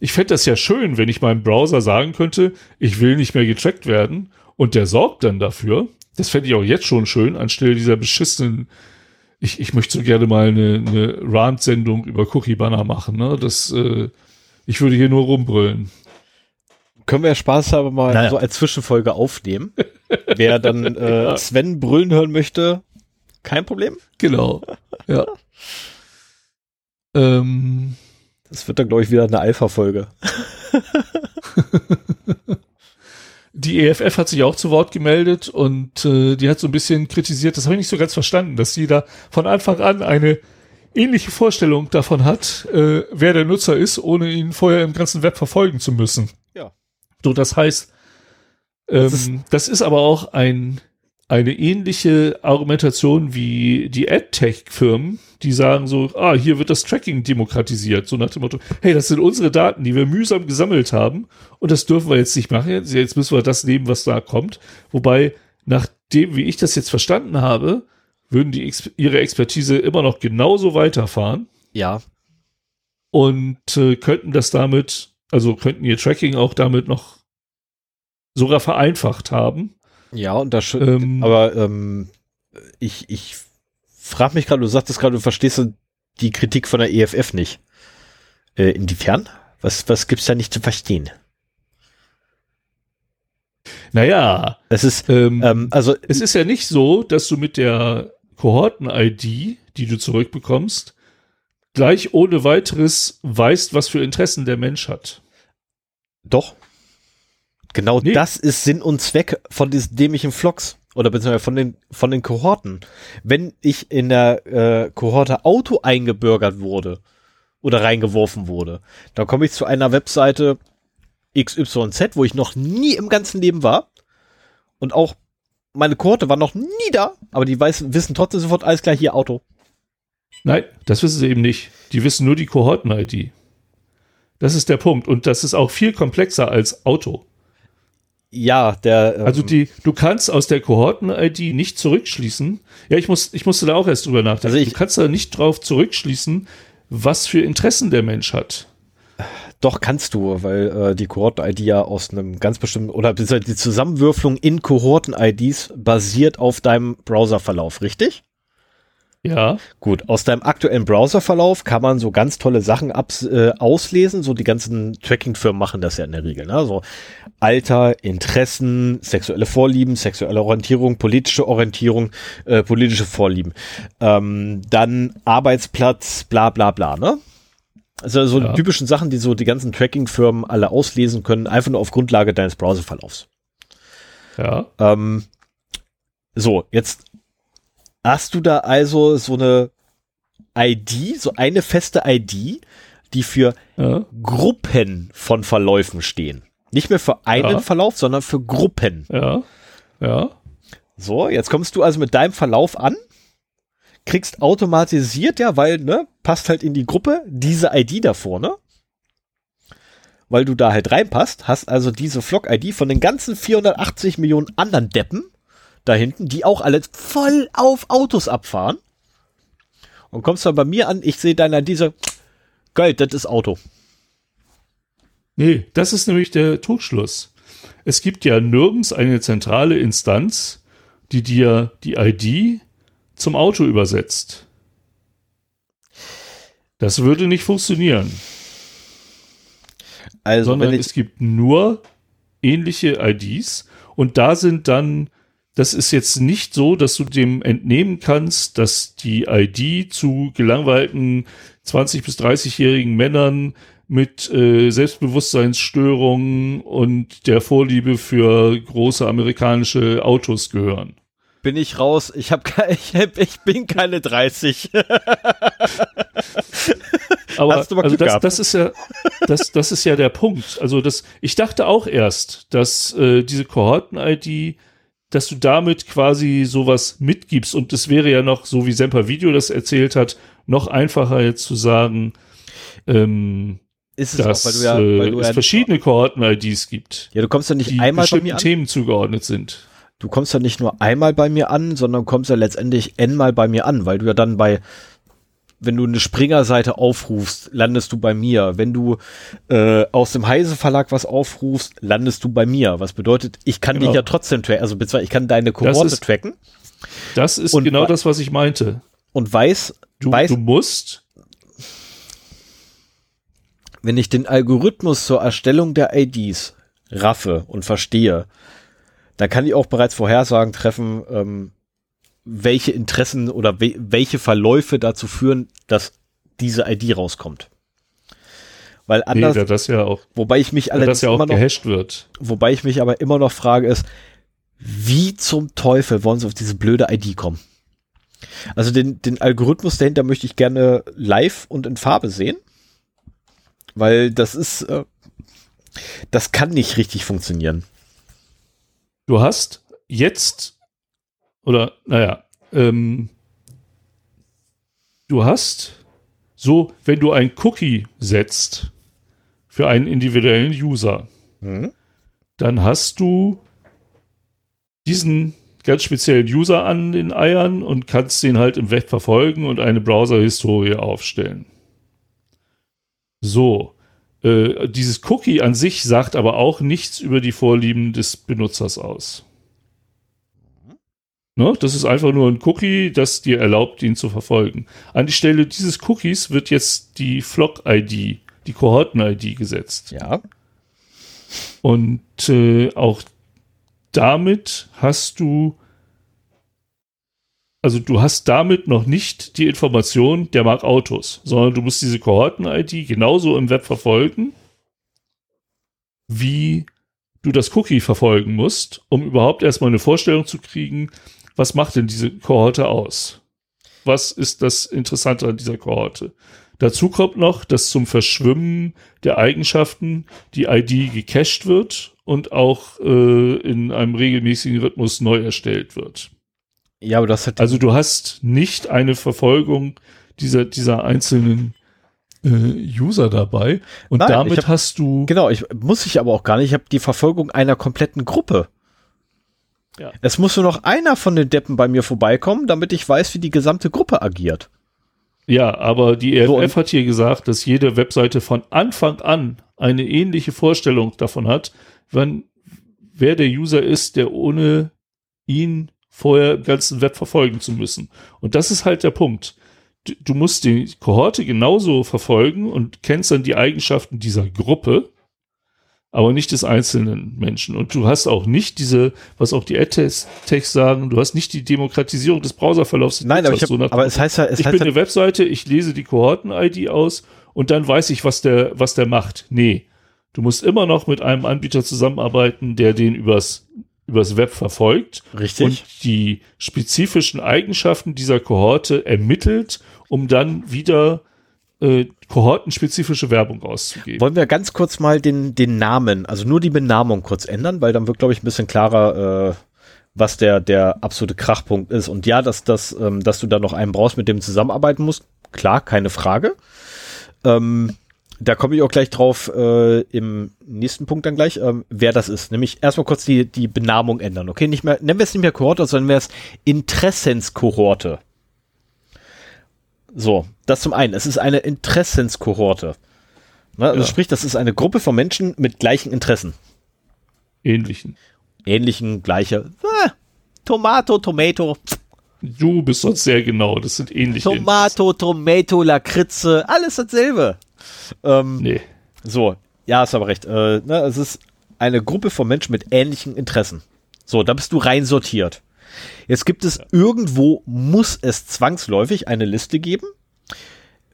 Ich fände das ja schön, wenn ich meinem Browser sagen könnte, ich will nicht mehr getrackt werden und der sorgt dann dafür. Das fände ich auch jetzt schon schön, anstelle dieser beschissenen, ich, ich möchte so gerne mal eine, eine Rant-Sendung über Cookie-Banner machen. Ne? Das, äh, ich würde hier nur rumbrüllen.
Können wir ja Spaß haben mal
Naja.
so als Zwischenfolge aufnehmen. [LAUGHS] Wer dann äh, Sven brüllen hören möchte, kein Problem.
Genau. [LAUGHS] Ja. ähm,
Das wird dann, glaube ich, wieder eine Alpha-Folge. [LAUGHS]
die EFF hat sich auch zu Wort gemeldet und äh, die hat so ein bisschen kritisiert, das habe ich nicht so ganz verstanden, dass sie da von Anfang an eine ähnliche Vorstellung davon hat, äh, wer der Nutzer ist, ohne ihn vorher im ganzen Web verfolgen zu müssen.
Ja.
So, das heißt, ähm,
Das
das,
ist-
ist, aber auch ein, eine ähnliche Argumentation wie die AdTech-Firmen, die sagen so, ah, hier wird das Tracking demokratisiert, so nach dem Motto, hey, das sind unsere Daten, die wir mühsam gesammelt haben und das dürfen wir jetzt nicht machen, jetzt, müssen wir das nehmen, was da kommt. Wobei, nach dem, wie ich das jetzt verstanden habe, würden die ihre Expertise immer noch genauso weiterfahren
Ja.
und äh, könnten das damit, also könnten ihr Tracking auch damit noch sogar vereinfacht haben.
Ja, und das.
Ähm,
aber ähm, ich, ich frage mich gerade, du sagtest gerade, du verstehst die Kritik von der EFF nicht. Äh, inwiefern? Was, was gibt's da nicht zu verstehen?
Naja,
Es ist,
ähm,
ähm, also,
es ist ja nicht so, dass du mit der Kohorten-ID, die du zurückbekommst, gleich ohne weiteres weißt, was für Interessen der Mensch hat.
doch. Genau
Nee.
das ist Sinn und Zweck von diesen dämlichen Flocks. Oder beziehungsweise von den, von den Kohorten. Wenn ich in der äh, Kohorte Auto eingebürgert wurde oder reingeworfen wurde, dann komme ich zu einer Webseite XYZ, wo ich noch nie im ganzen Leben war. Und auch meine Kohorte war noch nie da, aber die weiß, wissen trotzdem sofort alles klar, hier Auto.
Nein, das wissen sie eben nicht. Die wissen nur die Kohorten-ID. Das ist der Punkt. Und das ist auch viel komplexer als Auto.
Ja, der. ähm,
Also die, du kannst aus der Kohorten-ID nicht zurückschließen. Ja, ich muss, ich musste da auch erst drüber nachdenken.
Also ich-
du kannst da nicht drauf zurückschließen, was für Interessen der Mensch hat.
Doch, kannst du, weil äh, die Kohorten-ID ja aus einem ganz bestimmten, oder die Zusammenwürfelung in Kohorten-IDs basiert auf deinem Browserverlauf, richtig?
Ja,
Gut, aus deinem aktuellen Browserverlauf kann man so ganz tolle Sachen abs äh, auslesen. So die ganzen Tracking-Firmen machen das ja in der Regel. Ne? So Alter, Interessen, sexuelle Vorlieben, sexuelle Orientierung, politische Orientierung, äh, politische Vorlieben. Ähm, dann Arbeitsplatz, bla bla bla. Ne? Also so
Ja.
die typischen Sachen, die so die ganzen Tracking-Firmen alle auslesen können, einfach nur auf Grundlage deines Browserverlaufs.
ja.
Ähm, so, jetzt hast du da also so eine ID, so eine feste ID, die für
ja.
Gruppen von Verläufen stehen. Nicht mehr für einen
Ja.
Verlauf, sondern für Gruppen.
Ja, ja,
So, jetzt kommst du also mit deinem Verlauf an, kriegst automatisiert, ja, weil, ne, passt halt in die Gruppe, diese ID da vorne. Weil du da halt reinpasst, hast also diese Flock-ID von den ganzen 480 Millionen anderen Deppen da hinten, die auch alle voll auf Autos abfahren. Und kommst dann bei mir an, ich sehe deiner diese, geil, das ist Auto.
Nee, das ist nämlich der Trugschluss. Es gibt ja nirgends eine zentrale Instanz, die dir die ID zum Auto übersetzt. Das würde nicht funktionieren,
Also,
sondern es gibt nur ähnliche IDs und da sind dann, das ist jetzt nicht so, dass du dem entnehmen kannst, dass die ID zu gelangweilten 20- bis 30-jährigen Männern mit äh, Selbstbewusstseinsstörungen und der Vorliebe für große amerikanische Autos gehören.
bin ich raus. Ich hab, [LAUGHS] ich, hab, ich bin keine 30. [LAUGHS]
Aber, Hast du mal also das, das ist ja, das, das ist ja der Punkt. Also das, ich dachte auch erst, dass äh, diese Kohorten-ID, dass du damit quasi sowas mitgibst und es wäre ja noch, so wie Semper Video das erzählt hat, noch einfacher jetzt zu sagen, ähm, ist es dass auch, weil du ja, weil du es ja verschiedene Kohorten-IDs gibt.
Ja, du kommst ja nicht die einmal
bei mir an. Themen zugeordnet sind.
Du kommst ja nicht nur einmal bei mir an, sondern kommst ja letztendlich n-mal bei mir an, weil du ja dann bei wenn du eine Springer-Seite aufrufst, landest du bei mir. Wenn du äh, aus dem Heise Verlag was aufrufst, landest du bei mir. Was bedeutet, ich kann genau. dich ja trotzdem tracken, also beziehungsweise ich kann deine Kohorte
das
tracken.
Das ist genau das, was ich meinte.
Und weiß,
du,
weiß,
du musst.
Wenn ich den Algorithmus zur Erstellung der IDs raffe und verstehe, dann kann ich auch bereits Vorhersagen treffen, ähm, welche Interessen oder we welche Verläufe dazu führen, dass diese ID rauskommt. Weil anders,
nee, das ja auch,
wobei ich mich allerdings
ja immer noch, wird.
wobei ich mich aber immer noch frage ist, wie zum Teufel wollen sie auf diese blöde ID kommen? Also den, den Algorithmus dahinter möchte ich gerne live und in Farbe sehen, weil das ist, äh, das kann nicht richtig funktionieren.
Du hast jetzt oder naja, ähm, du hast so, wenn du ein Cookie setzt für einen individuellen User, mhm. dann hast du diesen ganz speziellen User an den Eiern und kannst den halt im Web verfolgen und eine Browser-Historie aufstellen. So. Äh, dieses Cookie an sich sagt aber auch nichts über die Vorlieben des Benutzers aus. Ne? Das ist einfach nur ein Cookie, das dir erlaubt, ihn zu verfolgen. An die Stelle dieses Cookies wird jetzt die Flock-ID, die Kohorten-ID gesetzt.
Ja.
Und äh, auch damit hast du, also du hast damit noch nicht die Information, der mag Autos, sondern du musst diese Kohorten-ID genauso im Web verfolgen, wie du das Cookie verfolgen musst, um überhaupt erstmal eine Vorstellung zu kriegen, was macht denn diese Kohorte aus? Was ist das Interessante an dieser Kohorte? Dazu kommt noch, dass zum Verschwimmen der Eigenschaften die ID gecached wird und auch äh, in einem regelmäßigen Rhythmus neu erstellt wird.
Ja, aber das hat
also du hast nicht eine Verfolgung dieser dieser einzelnen äh, User dabei und Nein, damit hab, hast du
genau ich muss ich aber auch gar nicht ich habe die Verfolgung einer kompletten Gruppe ja. Es muss nur noch einer von den Deppen bei mir vorbeikommen, damit ich weiß, wie die gesamte Gruppe agiert.
Ja, aber die EFF so, hat hier gesagt, dass jede Webseite von Anfang an eine ähnliche Vorstellung davon hat, wann, wer der User ist, der ohne ihn vorher im ganzen Web verfolgen zu müssen. Und das ist halt der Punkt. Du, du musst die Kohorte genauso verfolgen und kennst dann die Eigenschaften dieser Gruppe aber nicht des einzelnen Menschen. Und du hast auch nicht diese, was auch die AdTechs sagen, du hast nicht die Demokratisierung des Browserverlaufs.
Nein, aber, ich hab, so aber es heißt ja,
es
ich
heißt bin eine Webseite, ich lese die Kohorten-ID aus und dann weiß ich, was der, was der macht. Nee. Du musst immer noch mit einem Anbieter zusammenarbeiten, der den übers, übers Web verfolgt.
Richtig.
Und die spezifischen Eigenschaften dieser Kohorte ermittelt, um dann wieder äh, kohortenspezifische Werbung auszugeben.
Wollen wir ganz kurz mal den, den Namen, also nur die Benamung kurz ändern, weil dann wird, glaube ich, ein bisschen klarer, äh, was der, der absolute Krachpunkt ist. Und ja, dass, dass, ähm, dass du da noch einen brauchst, mit dem zusammenarbeiten musst, klar, keine Frage. Ähm, da komme ich auch gleich drauf äh, im nächsten Punkt dann gleich, ähm, wer das ist. Nämlich erstmal kurz die, die Benamung ändern. Okay, nicht mehr, nennen wir es nicht mehr Kohorte, sondern wir es Interessenskohorte. So, das zum einen. Es ist eine Interessenskohorte. Ne? Also ja. sprich, das ist eine Gruppe von Menschen mit gleichen Interessen.
Ähnlichen.
Ähnlichen, gleiche. Ah, Tomato, Tomato.
Du bist sonst sehr genau. Das sind ähnliche.
Tomato, Tomato, Lakritze, alles dasselbe. Ähm, nee. So, ja, hast aber recht. Äh, ne, es ist eine Gruppe von Menschen mit ähnlichen Interessen. So, da bist du rein sortiert. Jetzt gibt es ja. irgendwo, muss es zwangsläufig eine Liste geben,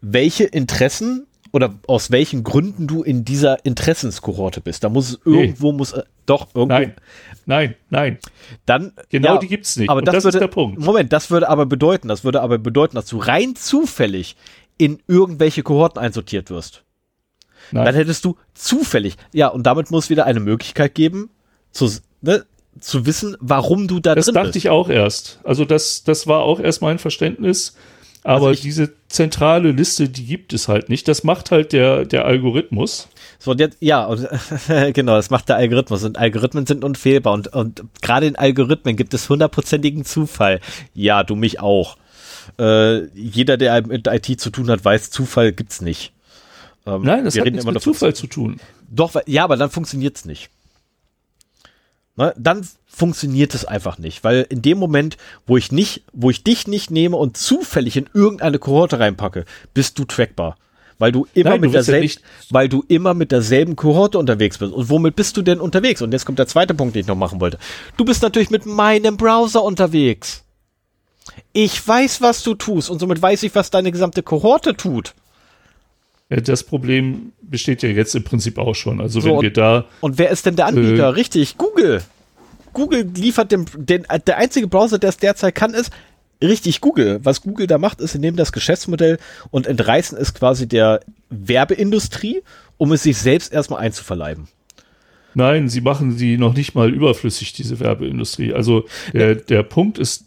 welche Interessen oder aus welchen Gründen du in dieser Interessenskohorte bist. Da muss es irgendwo, nee. muss, äh, doch, irgendwo.
Nein, nein, nein.
Dann,
genau ja, die gibt's nicht.
Aber das, das
würde,
ist der Punkt. Moment, das würde aber bedeuten, das würde aber bedeuten, dass du rein zufällig in irgendwelche Kohorten einsortiert wirst. Nein. Dann hättest du zufällig, ja, und damit muss wieder eine Möglichkeit geben, zu, ne, zu wissen, warum du da
das
drin
bist. Das dachte ich auch erst. Also das, das war auch erst mein Verständnis. Aber also diese zentrale Liste, die gibt es halt nicht. Das macht halt der, der Algorithmus.
So, jetzt, ja, und, [LAUGHS] genau, das macht der Algorithmus. Und Algorithmen sind unfehlbar. Und, und gerade in Algorithmen gibt es hundertprozentigen Zufall. Ja, du mich auch. Äh, jeder, der mit IT zu tun hat, weiß, Zufall gibt's nicht.
Ähm, Nein, das hat nichts mit Zufall zu tun.
Doch, ja, aber dann funktioniert's nicht. Ne, dann funktioniert es einfach nicht, weil in dem Moment, wo ich nicht, wo ich dich nicht nehme und zufällig in irgendeine Kohorte reinpacke, bist du trackbar. Weil du immer Nein, mit derselben, ja weil du immer mit derselben Kohorte unterwegs bist. Und womit bist du denn unterwegs? Und jetzt kommt der zweite Punkt, den ich noch machen wollte. Du bist natürlich mit meinem Browser unterwegs. Ich weiß, was du tust und somit weiß ich, was deine gesamte Kohorte tut.
Das Problem besteht ja jetzt im Prinzip auch schon. Also so, wenn wir da.
Und wer ist denn der Anbieter? Äh, Richtig, Google. Google liefert den, den, der einzige Browser, der es derzeit kann, ist richtig Google. Was Google da macht, ist, sie nehmen das Geschäftsmodell und entreißen es quasi der Werbeindustrie, um es sich selbst erstmal einzuverleiben.
Nein, sie machen sie noch nicht mal überflüssig, diese Werbeindustrie. Also der, der Punkt ist.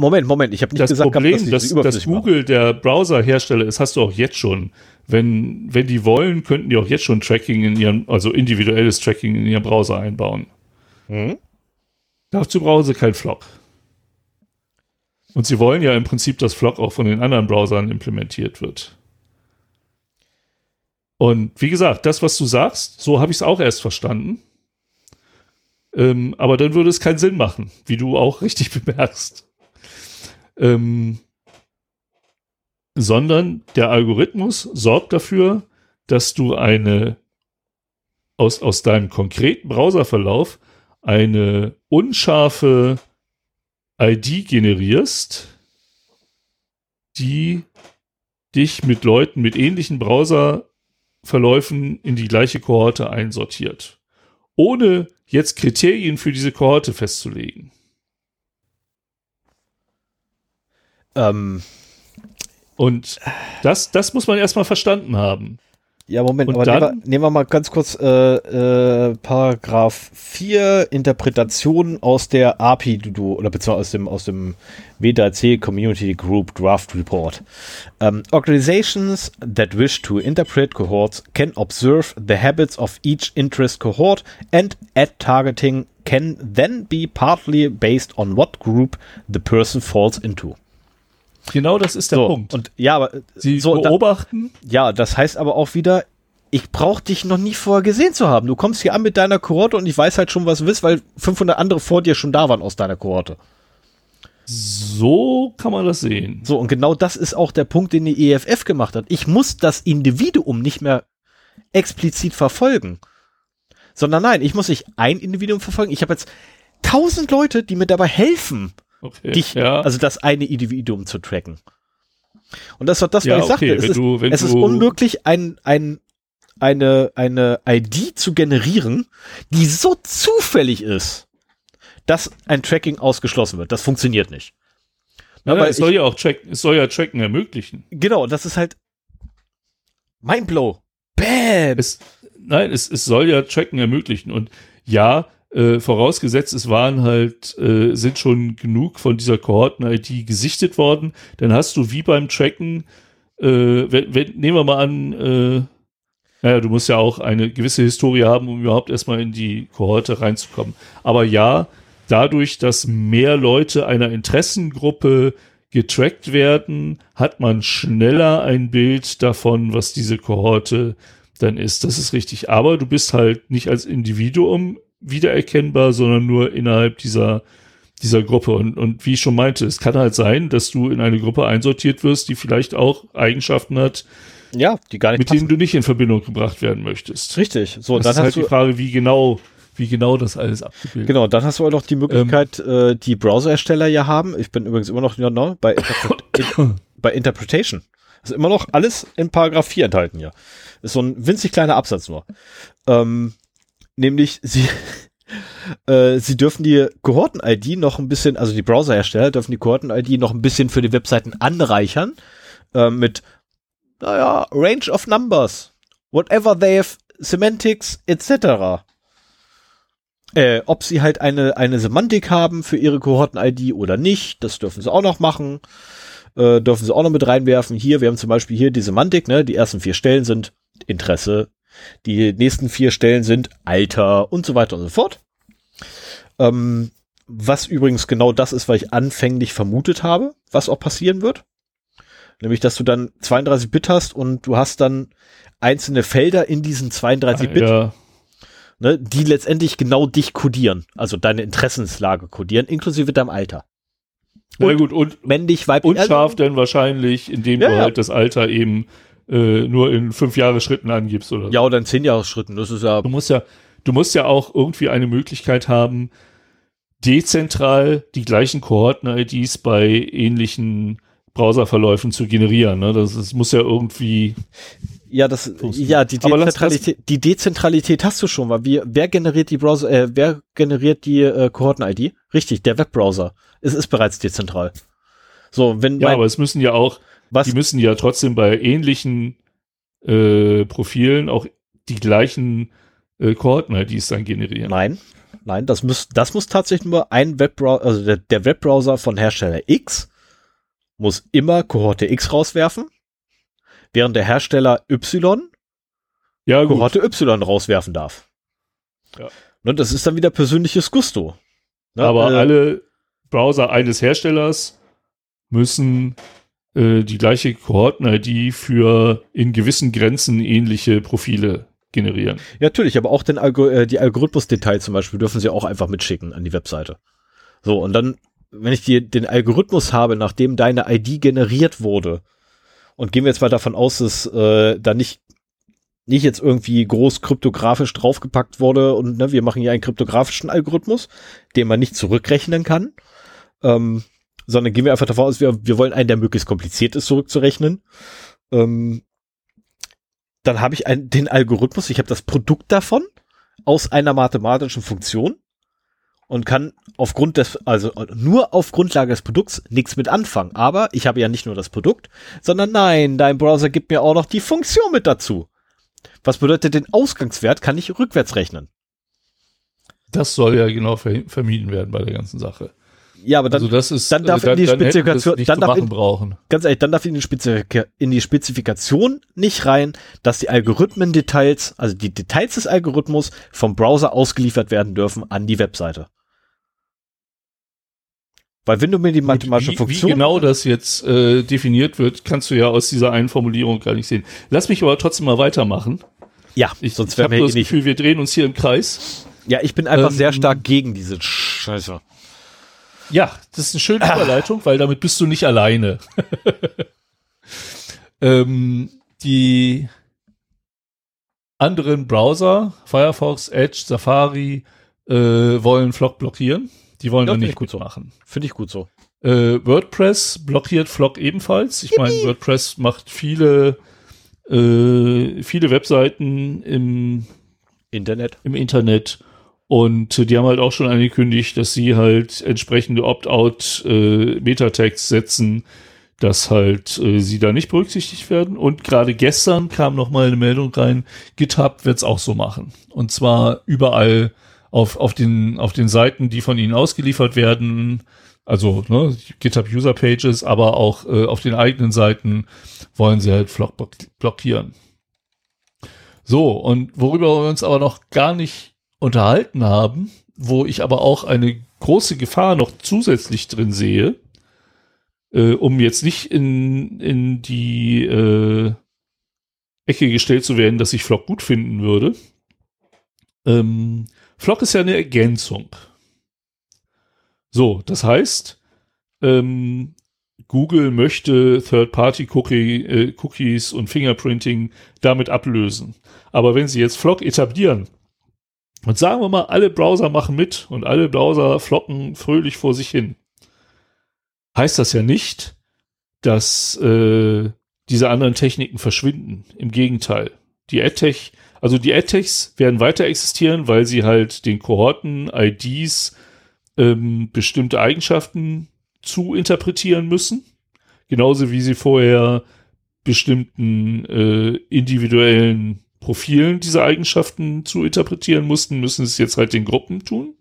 Moment, Moment, ich habe nicht
das
gesagt,
Problem, dass, dass, dass Google machen. der Browserhersteller ist, hast du auch jetzt schon. Wenn, wenn die wollen, könnten die auch jetzt schon Tracking in ihren, also individuelles Tracking in ihren Browser einbauen. Hm? Dazu brauchen sie kein Flock. Und sie wollen ja im Prinzip, dass Flock auch von den anderen Browsern implementiert wird. Und wie gesagt, das, was du sagst, so habe ich es auch erst verstanden. Ähm, aber dann würde es keinen Sinn machen, wie du auch [LAUGHS] richtig bemerkst. Ähm, sondern der Algorithmus sorgt dafür, dass du eine aus, aus deinem konkreten Browserverlauf eine unscharfe ID generierst, die dich mit Leuten mit ähnlichen Browserverläufen in die gleiche Kohorte einsortiert. Ohne jetzt Kriterien für diese Kohorte festzulegen. Ähm, Und das, das muss man erstmal verstanden haben.
Ja, Moment, und aber dann, nehmen, wir, nehmen, wir, mal ganz kurz äh, äh, Paragraph 4, Interpretation aus der API, du, du oder beziehungsweise aus dem, aus dem WDAC Community Group Draft Report. Um, organizations that wish to interpret cohorts can observe the habits of each interest cohort and ad targeting can then be partly based on what group the person falls into.
Genau das ist der
so,
Punkt.
Und ja, aber
sie so, beobachten.
Da, ja, das heißt aber auch wieder, ich brauche dich noch nie vorher gesehen zu haben. Du kommst hier an mit deiner Kohorte und ich weiß halt schon, was du willst, weil 500 andere vor dir schon da waren aus deiner Kohorte.
So kann man das sehen.
So, und genau das ist auch der Punkt, den die EFF gemacht hat. Ich muss das Individuum nicht mehr explizit verfolgen. Sondern nein, ich muss nicht ein Individuum verfolgen. Ich habe jetzt tausend Leute, die mir dabei helfen, okay, dich, ja. also das eine Individuum zu tracken. Und das war das, was ja, ich sagte. Okay, es, ist, du, es ist unmöglich, ein, ein, eine, eine ID zu generieren, die so zufällig ist, dass ein Tracking ausgeschlossen wird. Das funktioniert nicht.
Ja, ja, es soll ich, ja auch tracken, es soll ja Tracken ermöglichen.
Genau, das ist halt Mindblow. Bam!
Es, nein, es, es soll ja Tracken ermöglichen. Und ja, äh, vorausgesetzt, es waren halt, äh, sind schon genug von dieser Kohorten-ID gesichtet worden, dann hast du wie beim Tracken, äh, wenn, wenn, nehmen wir mal an, äh, naja, du musst ja auch eine gewisse Historie haben, um überhaupt erstmal in die Kohorte reinzukommen. Aber ja, dadurch, dass mehr Leute einer Interessengruppe getrackt werden, hat man schneller ein Bild davon, was diese Kohorte dann ist. Das ist richtig. Aber du bist halt nicht als Individuum wiedererkennbar, sondern nur innerhalb dieser, dieser Gruppe. Und, und wie ich schon meinte, es kann halt sein, dass du in eine Gruppe einsortiert wirst, die vielleicht auch Eigenschaften hat,
ja, die gar nicht
mit passen. denen du nicht in Verbindung gebracht werden möchtest.
Richtig.
So, das dann ist halt die Frage, wie genau, wie genau das alles abgebildet
Genau, dann hast du auch noch die Möglichkeit, ähm, äh, die Browserhersteller ja haben. Ich bin übrigens immer noch ja, no, bei, Interpre [COUGHS] bei Interpretation. ist immer noch alles in Paragraph 4 enthalten hier. Ist so ein winzig kleiner Absatz nur. Ähm, nämlich, sie, [LAUGHS] äh, sie dürfen die Kohorten-ID noch ein bisschen, also die Browserhersteller dürfen die Kohorten-ID noch ein bisschen für die Webseiten anreichern äh, mit, naja, Range of Numbers, whatever they have, Semantics, etc. Äh, ob sie halt eine, eine Semantik haben für ihre Kohorten-ID oder nicht, das dürfen sie auch noch machen. Äh, dürfen sie auch noch mit reinwerfen. Hier, wir haben zum Beispiel hier die Semantik, ne? Die ersten vier Stellen sind Interesse, die nächsten vier Stellen sind Alter und so weiter und so fort. Ähm, was übrigens genau das ist, was ich anfänglich vermutet habe, was auch passieren wird. Nämlich, dass du dann 32 Bit hast und du hast dann einzelne Felder in diesen 32 Bit, ja. ne, die letztendlich genau dich kodieren, also deine Interessenslage kodieren, inklusive deinem Alter.
Na gut, und
männlich, weiblich.
Unscharf denn wahrscheinlich, indem ja, du halt das Alter eben äh, nur in fünf Jahre Schritten angibst oder
Ja, oder in zehn Jahre Schritten. Das ist ja.
Du musst ja, du musst ja auch irgendwie eine Möglichkeit haben, dezentral die gleichen Kohorten-IDs bei ähnlichen Browserverläufen zu generieren. Ne? Das, das muss ja irgendwie.
Ja, das, ja, die Dezentralität, die Dezentralität hast du schon, weil wir, wer generiert die Browser, äh, wer generiert die äh, Kohorten-ID? Richtig, der Webbrowser. Es ist bereits dezentral. So, wenn
ja, aber es müssen ja auch, was? die müssen ja trotzdem bei ähnlichen äh, Profilen auch die gleichen äh, Kohorten-IDs dann generieren.
Nein, nein, das muss, das muss tatsächlich nur ein Webbrowser, also der, der Webbrowser von Hersteller X muss immer Kohorte X rauswerfen während der Hersteller Y ja, Kohorte Y rauswerfen darf. Ja. Und das ist dann wieder persönliches Gusto.
Ne? Aber äh, alle Browser eines Herstellers müssen äh, die gleiche Kohorten-ID für in gewissen Grenzen ähnliche Profile generieren.
Ja, natürlich, aber auch den Algo äh, die Algorithmus-Details zum Beispiel dürfen sie auch einfach mitschicken an die Webseite. So, und dann, wenn ich die, den Algorithmus habe, nachdem deine ID generiert wurde, und gehen wir jetzt mal davon aus, dass äh, da nicht nicht jetzt irgendwie groß kryptografisch draufgepackt wurde und ne, wir machen hier einen kryptografischen Algorithmus, den man nicht zurückrechnen kann, ähm, sondern gehen wir einfach davon aus, wir, wir wollen einen, der möglichst kompliziert ist, zurückzurechnen. Ähm, dann habe ich ein, den Algorithmus, ich habe das Produkt davon aus einer mathematischen Funktion und kann aufgrund des, also nur auf Grundlage des Produkts nichts mit anfangen. Aber ich habe ja nicht nur das Produkt, sondern nein, dein Browser gibt mir auch noch die Funktion mit dazu. Was bedeutet, den Ausgangswert kann ich rückwärts rechnen.
Das soll ja genau vermieden werden bei der ganzen Sache.
Ja, aber dann,
also das ist,
dann darf äh, in die Spezifikation,
dann
darf
in, brauchen.
ganz ehrlich, dann darf in die, Spezifika in die Spezifikation nicht rein, dass die Algorithmen-Details, also die Details des Algorithmus vom Browser ausgeliefert werden dürfen an die Webseite. Weil wenn du mir die mathematische
wie,
Funktion.
Wie genau das jetzt äh, definiert wird, kannst du ja aus dieser einen Formulierung gar nicht sehen. Lass mich aber trotzdem mal weitermachen.
Ja,
ich, sonst wäre mir das nicht. Gefühl, wir drehen uns hier im Kreis.
Ja, ich bin einfach ähm, sehr stark gegen diese Scheiße.
Ja, das ist eine schöne ah. Überleitung, weil damit bist du nicht alleine. [LAUGHS] ähm, die anderen Browser, Firefox, Edge, Safari, äh, wollen Flock blockieren. Die wollen ja, nicht gut so machen.
Finde ich gut so.
Äh, WordPress blockiert Flock ebenfalls. Ich meine, WordPress macht viele, äh, viele Webseiten im
Internet.
Im Internet. Und die haben halt auch schon angekündigt, dass sie halt entsprechende Opt-out äh, Metatext setzen, dass halt äh, sie da nicht berücksichtigt werden. Und gerade gestern kam noch mal eine Meldung rein, GitHub wird es auch so machen. Und zwar überall auf, auf, den, auf den Seiten, die von ihnen ausgeliefert werden, also ne, GitHub User Pages, aber auch äh, auf den eigenen Seiten wollen sie halt Flock blockieren. So, und worüber wir uns aber noch gar nicht unterhalten haben, wo ich aber auch eine große Gefahr noch zusätzlich drin sehe, äh, um jetzt nicht in, in die äh, Ecke gestellt zu werden, dass ich Flock gut finden würde. Ähm, Flock ist ja eine Ergänzung. So, das heißt, ähm, Google möchte Third-Party-Cookies äh, und Fingerprinting damit ablösen. Aber wenn sie jetzt Flock etablieren und sagen wir mal, alle Browser machen mit und alle Browser flocken fröhlich vor sich hin, heißt das ja nicht, dass äh, diese anderen Techniken verschwinden. Im Gegenteil. Die AdTech, also die AdTechs werden weiter existieren, weil sie halt den Kohorten, IDs, ähm, bestimmte Eigenschaften zu interpretieren müssen. Genauso wie sie vorher bestimmten äh, individuellen Profilen diese Eigenschaften zu interpretieren mussten, müssen es jetzt halt den Gruppen tun.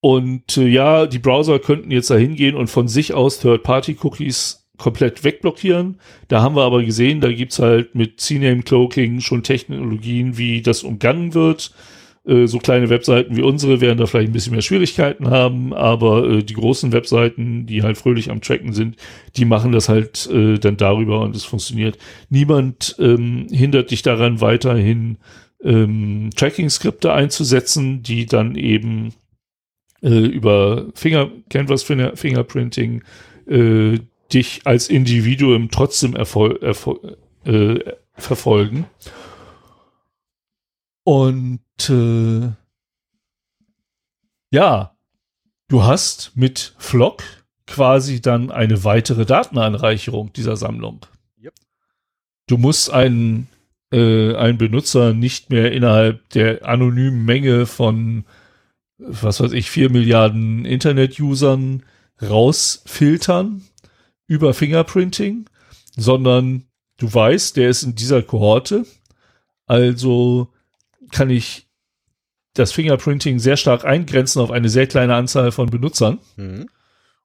Und äh, ja, die Browser könnten jetzt da hingehen und von sich aus Third-Party-Cookies komplett wegblockieren. Da haben wir aber gesehen, da gibt's halt mit CNAME-Cloaking schon Technologien, wie das umgangen wird. Äh, so kleine Webseiten wie unsere werden da vielleicht ein bisschen mehr Schwierigkeiten haben, aber äh, die großen Webseiten, die halt fröhlich am Tracken sind, die machen das halt äh, dann darüber und es funktioniert. Niemand ähm, hindert dich daran, weiterhin ähm, Tracking-Skripte einzusetzen, die dann eben äh, über Finger, Canvas Finger, Fingerprinting äh, dich als Individuum trotzdem erfol erfol äh, verfolgen. Und äh, ja, du hast mit Flock quasi dann eine weitere Datenanreicherung dieser Sammlung. Yep. Du musst einen, äh, einen Benutzer nicht mehr innerhalb der anonymen Menge von, was weiß ich, vier Milliarden Internet-Usern rausfiltern über Fingerprinting, sondern du weißt, der ist in dieser Kohorte. Also kann ich das Fingerprinting sehr stark eingrenzen auf eine sehr kleine Anzahl von Benutzern. Mhm.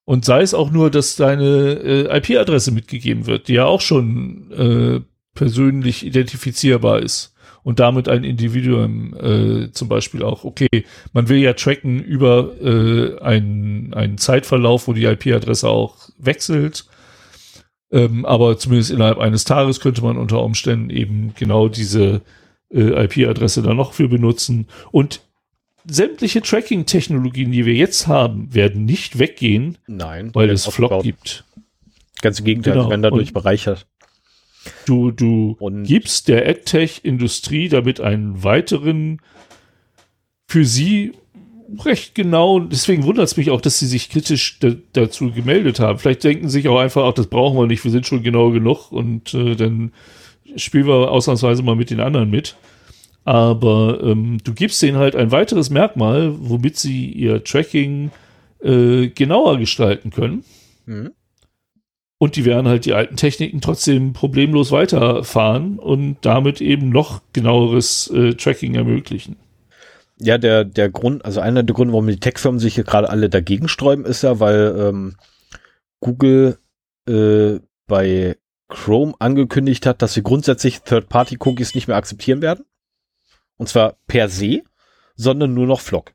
Und sei es auch nur, dass deine äh, IP-Adresse mitgegeben wird, die ja auch schon äh, persönlich identifizierbar ist und damit ein Individuum äh, zum Beispiel auch, okay, man will ja tracken über äh, einen, einen Zeitverlauf, wo die IP-Adresse auch wechselt. Ähm, aber zumindest innerhalb eines Tages könnte man unter Umständen eben genau diese äh, IP-Adresse da noch für benutzen. Und sämtliche Tracking-Technologien, die wir jetzt haben, werden nicht weggehen,
Nein,
weil es Flock gibt.
Ganz im Gegenteil, genau. werden dadurch Und bereichert.
Du, du Und gibst der AdTech-Industrie damit einen weiteren, für sie recht genau, deswegen wundert es mich auch, dass sie sich kritisch da, dazu gemeldet haben. Vielleicht denken sie sich auch einfach, auch das brauchen wir nicht, wir sind schon genau genug und äh, dann spielen wir ausnahmsweise mal mit den anderen mit. Aber ähm, du gibst denen halt ein weiteres Merkmal, womit sie ihr Tracking äh, genauer gestalten können. Mhm. Und die werden halt die alten Techniken trotzdem problemlos weiterfahren und damit eben noch genaueres äh, Tracking ermöglichen.
Ja, der, der Grund, also einer der Gründe, warum die Tech-Firmen sich hier gerade alle dagegen sträuben, ist ja, weil ähm, Google äh, bei Chrome angekündigt hat, dass sie grundsätzlich Third-Party-Cookies nicht mehr akzeptieren werden. Und zwar per se, sondern nur noch Flock.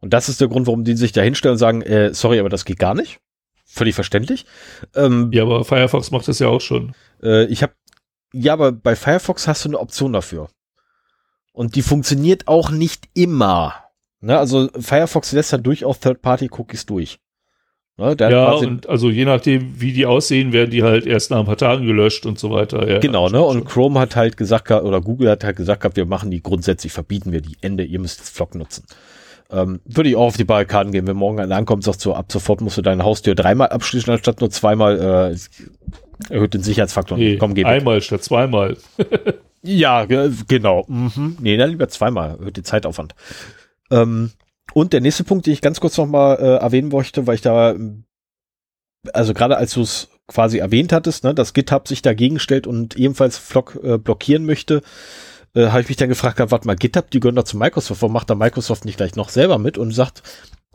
Und das ist der Grund, warum die sich da hinstellen und sagen, äh, sorry, aber das geht gar nicht. Völlig verständlich.
Ähm, ja, aber Firefox macht das ja auch schon.
Äh, ich habe, ja, aber bei Firefox hast du eine Option dafür. Und die funktioniert auch nicht immer. Ne, also Firefox lässt da durchaus Third-Party-Cookies durch.
Ne, ja, und also je nachdem, wie die aussehen, werden die halt erst nach ein paar Tagen gelöscht und so weiter. Ja,
genau, ne? Und Chrome hat halt gesagt, oder Google hat halt gesagt gehabt, wir machen die grundsätzlich, verbieten wir die Ende, ihr müsst Flock nutzen. Ähm, würde ich auch auf die Barrikaden gehen, wenn morgen einer ankommt, sagst du, ab sofort musst du deine Haustür dreimal abschließen, anstatt nur zweimal, äh, erhöht den Sicherheitsfaktor.
Nee, Komm, geh einmal statt zweimal. [LAUGHS]
ja, genau. Mhm. Nee, dann lieber zweimal, erhöht den Zeitaufwand. Ähm, und der nächste Punkt, den ich ganz kurz nochmal äh, erwähnen möchte, weil ich da, also gerade als du es quasi erwähnt hattest, ne, dass GitHub sich dagegen stellt und ebenfalls Flock äh, blockieren möchte, äh, habe ich mich dann gefragt, warte mal, GitHub, die gehören doch zu Microsoft, warum macht da Microsoft nicht gleich noch selber mit und sagt,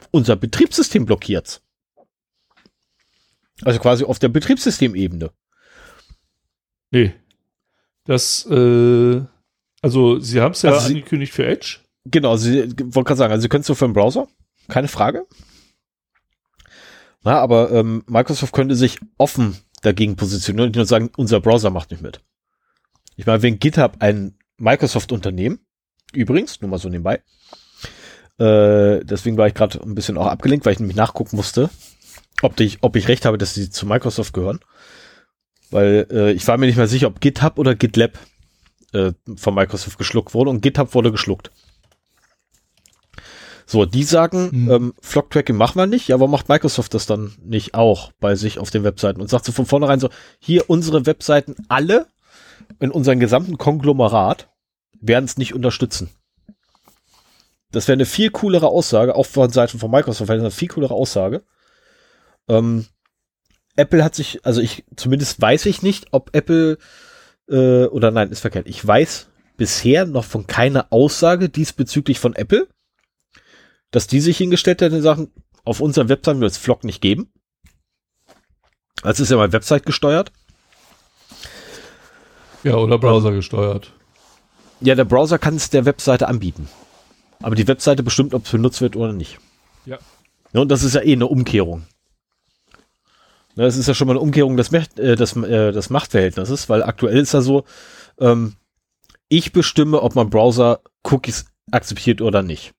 unser Betriebssystem blockiert's. Also quasi auf der Betriebssystemebene.
Nee. Das, äh, also sie haben es ja also angekündigt für Edge.
Genau, Sie wollte gerade sagen, also Sie können es nur für den Browser, keine Frage. Na, aber ähm, Microsoft könnte sich offen dagegen positionieren und nur sagen, unser Browser macht nicht mit. Ich meine, wenn GitHub ein Microsoft-Unternehmen, übrigens, nur mal so nebenbei, äh, deswegen war ich gerade ein bisschen auch abgelenkt, weil ich nämlich nachgucken musste, ob ich, ob ich recht habe, dass sie zu Microsoft gehören. Weil äh, ich war mir nicht mehr sicher, ob GitHub oder GitLab äh, von Microsoft geschluckt wurde und GitHub wurde geschluckt. So, die sagen, mhm. ähm, Flock-Tracking machen wir nicht. Ja, warum macht Microsoft das dann nicht auch bei sich auf den Webseiten und sagt so von vornherein so, hier unsere Webseiten alle in unserem gesamten Konglomerat werden es nicht unterstützen. Das wäre eine viel coolere Aussage, auch von Seiten von Microsoft wäre eine viel coolere Aussage. Ähm, Apple hat sich, also ich, zumindest weiß ich nicht, ob Apple, äh, oder nein, ist verkehrt. Ich weiß bisher noch von keiner Aussage diesbezüglich von Apple, dass die sich hingestellt hätten und sagen, auf unserer Website wird es Flock nicht geben. Das ist ja mal Website gesteuert.
Ja, oder Browser gesteuert.
Ja, der Browser kann es der Webseite anbieten. Aber die Webseite bestimmt, ob es benutzt wird oder nicht.
Ja.
ja. Und das ist ja eh eine Umkehrung. Das ist ja schon mal eine Umkehrung des, äh, des, äh, des Machtverhältnisses, weil aktuell ist ja so, ähm, ich bestimme, ob mein Browser Cookies akzeptiert oder nicht.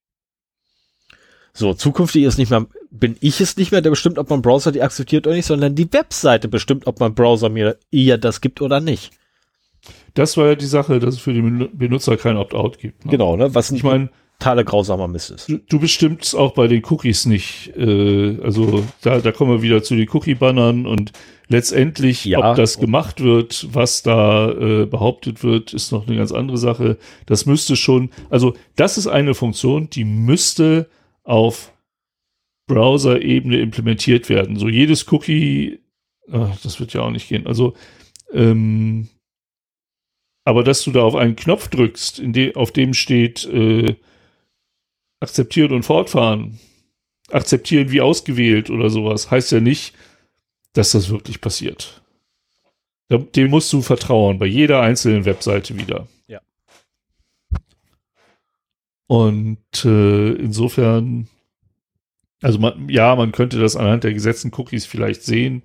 So, zukünftig ist nicht mehr, bin ich es nicht mehr, der bestimmt, ob mein Browser die akzeptiert oder nicht, sondern die Webseite bestimmt, ob mein Browser mir eher das gibt oder nicht.
Das war ja die Sache, dass es für die Benutzer kein Opt-out gibt.
Ne? Genau, ne? Was ich meine, totale grausamer Mist ist.
Du, du bestimmst auch bei den Cookies nicht. Äh, also da, da kommen wir wieder zu den Cookie-Bannern und letztendlich, ja, ob das gemacht wird, was da äh, behauptet wird, ist noch eine ganz andere Sache. Das müsste schon, also das ist eine Funktion, die müsste auf Browser-Ebene implementiert werden. So jedes Cookie, ach, das wird ja auch nicht gehen. Also ähm, aber dass du da auf einen Knopf drückst, in de auf dem steht äh, akzeptieren und fortfahren, akzeptieren wie ausgewählt oder sowas, heißt ja nicht, dass das wirklich passiert. Dem musst du vertrauen, bei jeder einzelnen Webseite wieder.
Ja.
Und äh, insofern, also man, ja, man könnte das anhand der gesetzten Cookies vielleicht sehen,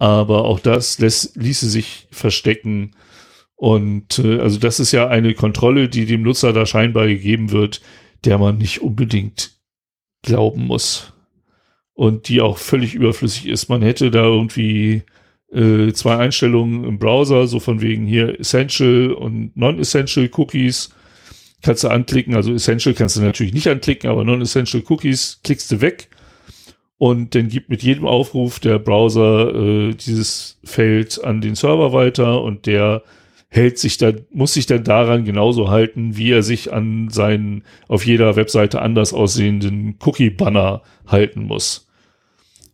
aber auch das lässt, ließe sich verstecken. Und äh, also das ist ja eine Kontrolle, die dem Nutzer da scheinbar gegeben wird, der man nicht unbedingt glauben muss und die auch völlig überflüssig ist. Man hätte da irgendwie äh, zwei Einstellungen im Browser, so von wegen hier Essential und Non-Essential Cookies. Kannst du anklicken, also Essential kannst du natürlich nicht anklicken, aber Non-Essential Cookies klickst du weg und dann gibt mit jedem Aufruf der Browser äh, dieses Feld an den Server weiter und der hält sich dann, muss sich dann daran genauso halten, wie er sich an seinen auf jeder Webseite anders aussehenden Cookie-Banner halten muss.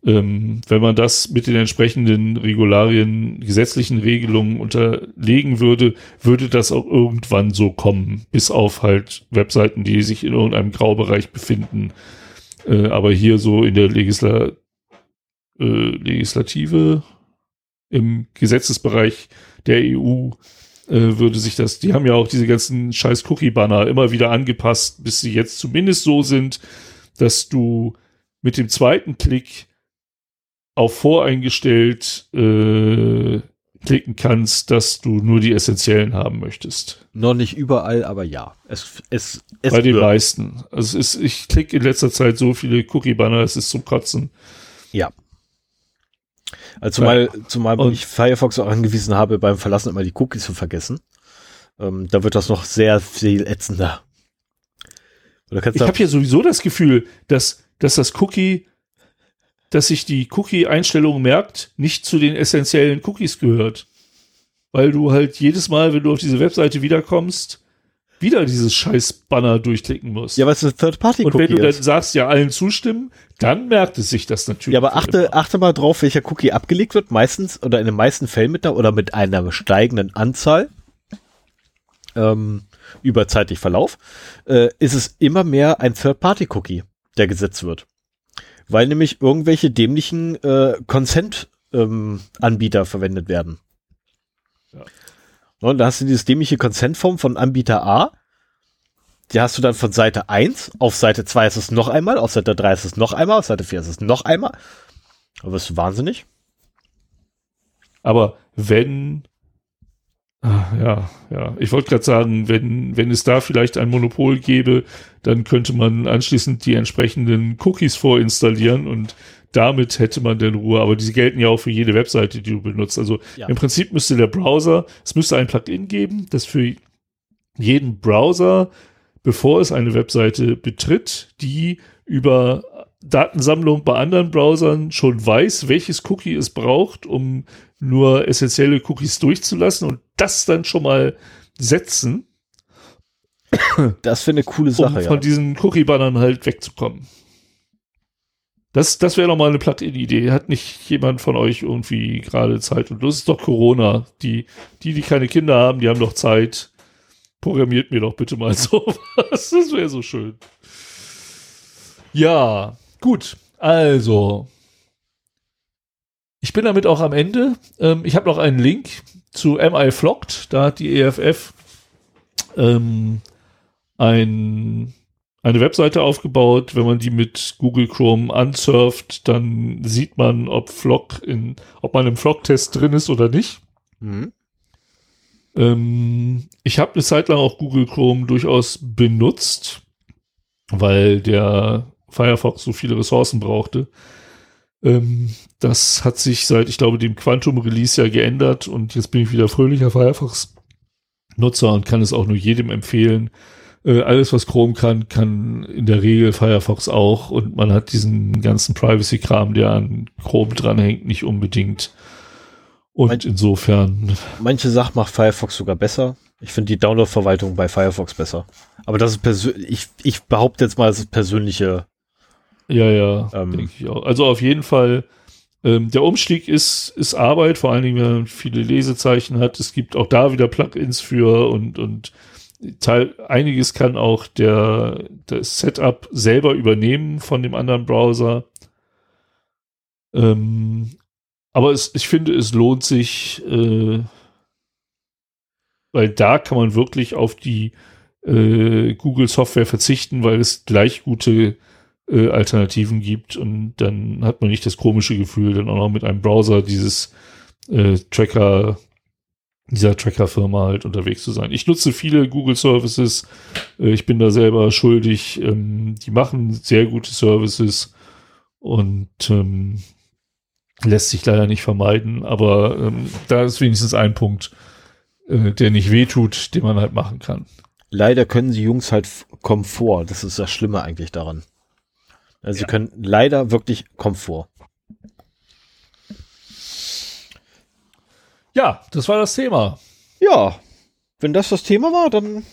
Ähm, wenn man das mit den entsprechenden Regularien, gesetzlichen Regelungen unterlegen würde, würde das auch irgendwann so kommen, bis auf halt Webseiten, die sich in irgendeinem Graubereich befinden. Äh, aber hier so in der Legisla äh, Legislative, im Gesetzesbereich der EU äh, würde sich das, die haben ja auch diese ganzen scheiß Cookie-Banner immer wieder angepasst, bis sie jetzt zumindest so sind, dass du mit dem zweiten Klick auf voreingestellt äh, klicken kannst, dass du nur die essentiellen haben möchtest.
Noch nicht überall, aber ja. Es, es,
es Bei den meisten. Also ist, ich klicke in letzter Zeit so viele Cookie-Banner, es ist zum Kotzen.
Ja. Also zumal, ja. zumal und ich Firefox auch angewiesen habe, beim Verlassen immer die Cookies zu vergessen. Ähm, da wird das noch sehr viel ätzender.
ich habe hier sowieso das Gefühl, dass, dass das Cookie, dass sich die Cookie-Einstellung merkt, nicht zu den essentiellen Cookies gehört. Weil du halt jedes Mal, wenn du auf diese Webseite wiederkommst, wieder dieses scheiß Banner durchklicken musst.
Ja, weil es ein Third-Party-Cookie
Und wenn du dann sagst, ja, allen zustimmen, dann merkt es sich das natürlich.
Ja, aber achte, achte mal drauf, welcher Cookie abgelegt wird. Meistens oder in den meisten Fällen mit einer oder mit einer steigenden Anzahl ähm, über zeitlich Verlauf, äh, ist es immer mehr ein Third-Party-Cookie, der gesetzt wird. Weil nämlich irgendwelche dämlichen äh, Consent-Anbieter ähm, verwendet werden. Ja. Und da hast du dieses dämliche Consent-Form von Anbieter A. Die hast du dann von Seite 1, auf Seite 2 ist es noch einmal, auf Seite 3 ist es noch einmal, auf Seite 4 ist es noch einmal. Aber ist wahnsinnig.
Aber wenn, ja, ja, ich wollte gerade sagen, wenn, wenn es da vielleicht ein Monopol gäbe, dann könnte man anschließend die entsprechenden Cookies vorinstallieren und damit hätte man denn Ruhe, aber die gelten ja auch für jede Webseite, die du benutzt. Also ja. im Prinzip müsste der Browser, es müsste ein Plugin geben, das für jeden Browser bevor es eine Webseite betritt, die über Datensammlung bei anderen Browsern schon weiß, welches Cookie es braucht, um nur essentielle Cookies durchzulassen und das dann schon mal setzen.
Das wäre eine coole Sache,
um von
ja.
diesen Cookie-Bannern halt wegzukommen. Das, das wäre doch mal eine Plugin-Idee. Hat nicht jemand von euch irgendwie gerade Zeit? Und das ist doch Corona. Die, die, die keine Kinder haben, die haben doch Zeit. Programmiert mir doch bitte mal [LAUGHS] sowas. Das wäre so schön. Ja, gut. Also, ich bin damit auch am Ende. Ähm, ich habe noch einen Link zu MI Flocked. Da hat die EFF ähm, ein, eine Webseite aufgebaut. Wenn man die mit Google Chrome ansurft, dann sieht man, ob Flock in, ob man im Flock-Test drin ist oder nicht.
Mhm.
Ähm, ich habe eine Zeit lang auch Google Chrome durchaus benutzt, weil der Firefox so viele Ressourcen brauchte. Ähm, das hat sich seit, ich glaube, dem Quantum-Release ja geändert und jetzt bin ich wieder fröhlicher Firefox-Nutzer und kann es auch nur jedem empfehlen. Äh, alles, was Chrome kann, kann in der Regel Firefox auch und man hat diesen ganzen Privacy-Kram, der an Chrome dranhängt, nicht unbedingt. Und
Mein-
insofern,
Manche Sachen macht Firefox sogar besser. Ich finde die Download-Verwaltung bei Firefox besser. Aber das ist persönlich, ich, ich behaupte jetzt mal, das ist persönliche.
Ja, ja,
Ähm.
denke ich auch. Also auf jeden Fall, ähm, der Umstieg ist, ist Arbeit, vor allen Dingen, wenn man viele Lesezeichen hat. Es gibt auch da wieder Plugins für und, und Teil, einiges kann auch der, das Setup selber übernehmen von dem anderen Browser. Ähm, aber es, ich finde, es lohnt sich, äh, weil da kann man wirklich auf die äh, Google Software verzichten, weil es gleich gute äh, Alternativen gibt und dann hat man nicht das komische Gefühl, dann auch noch mit einem Browser dieses äh, Tracker, dieser Tracker-Firma halt unterwegs zu sein. Ich nutze viele Google Services, äh, ich bin da selber schuldig, ähm, die machen sehr gute Services und ähm, lässt sich leider nicht vermeiden, aber ähm, da ist wenigstens ein Punkt, äh, der nicht wehtut, den man halt machen kann.
Leider können die Jungs halt Komfort. Das ist das Schlimme eigentlich daran. Also sie
Ja.
können leider wirklich Komfort.
Ja, das war das Thema.
Ja, wenn das das Thema war, dann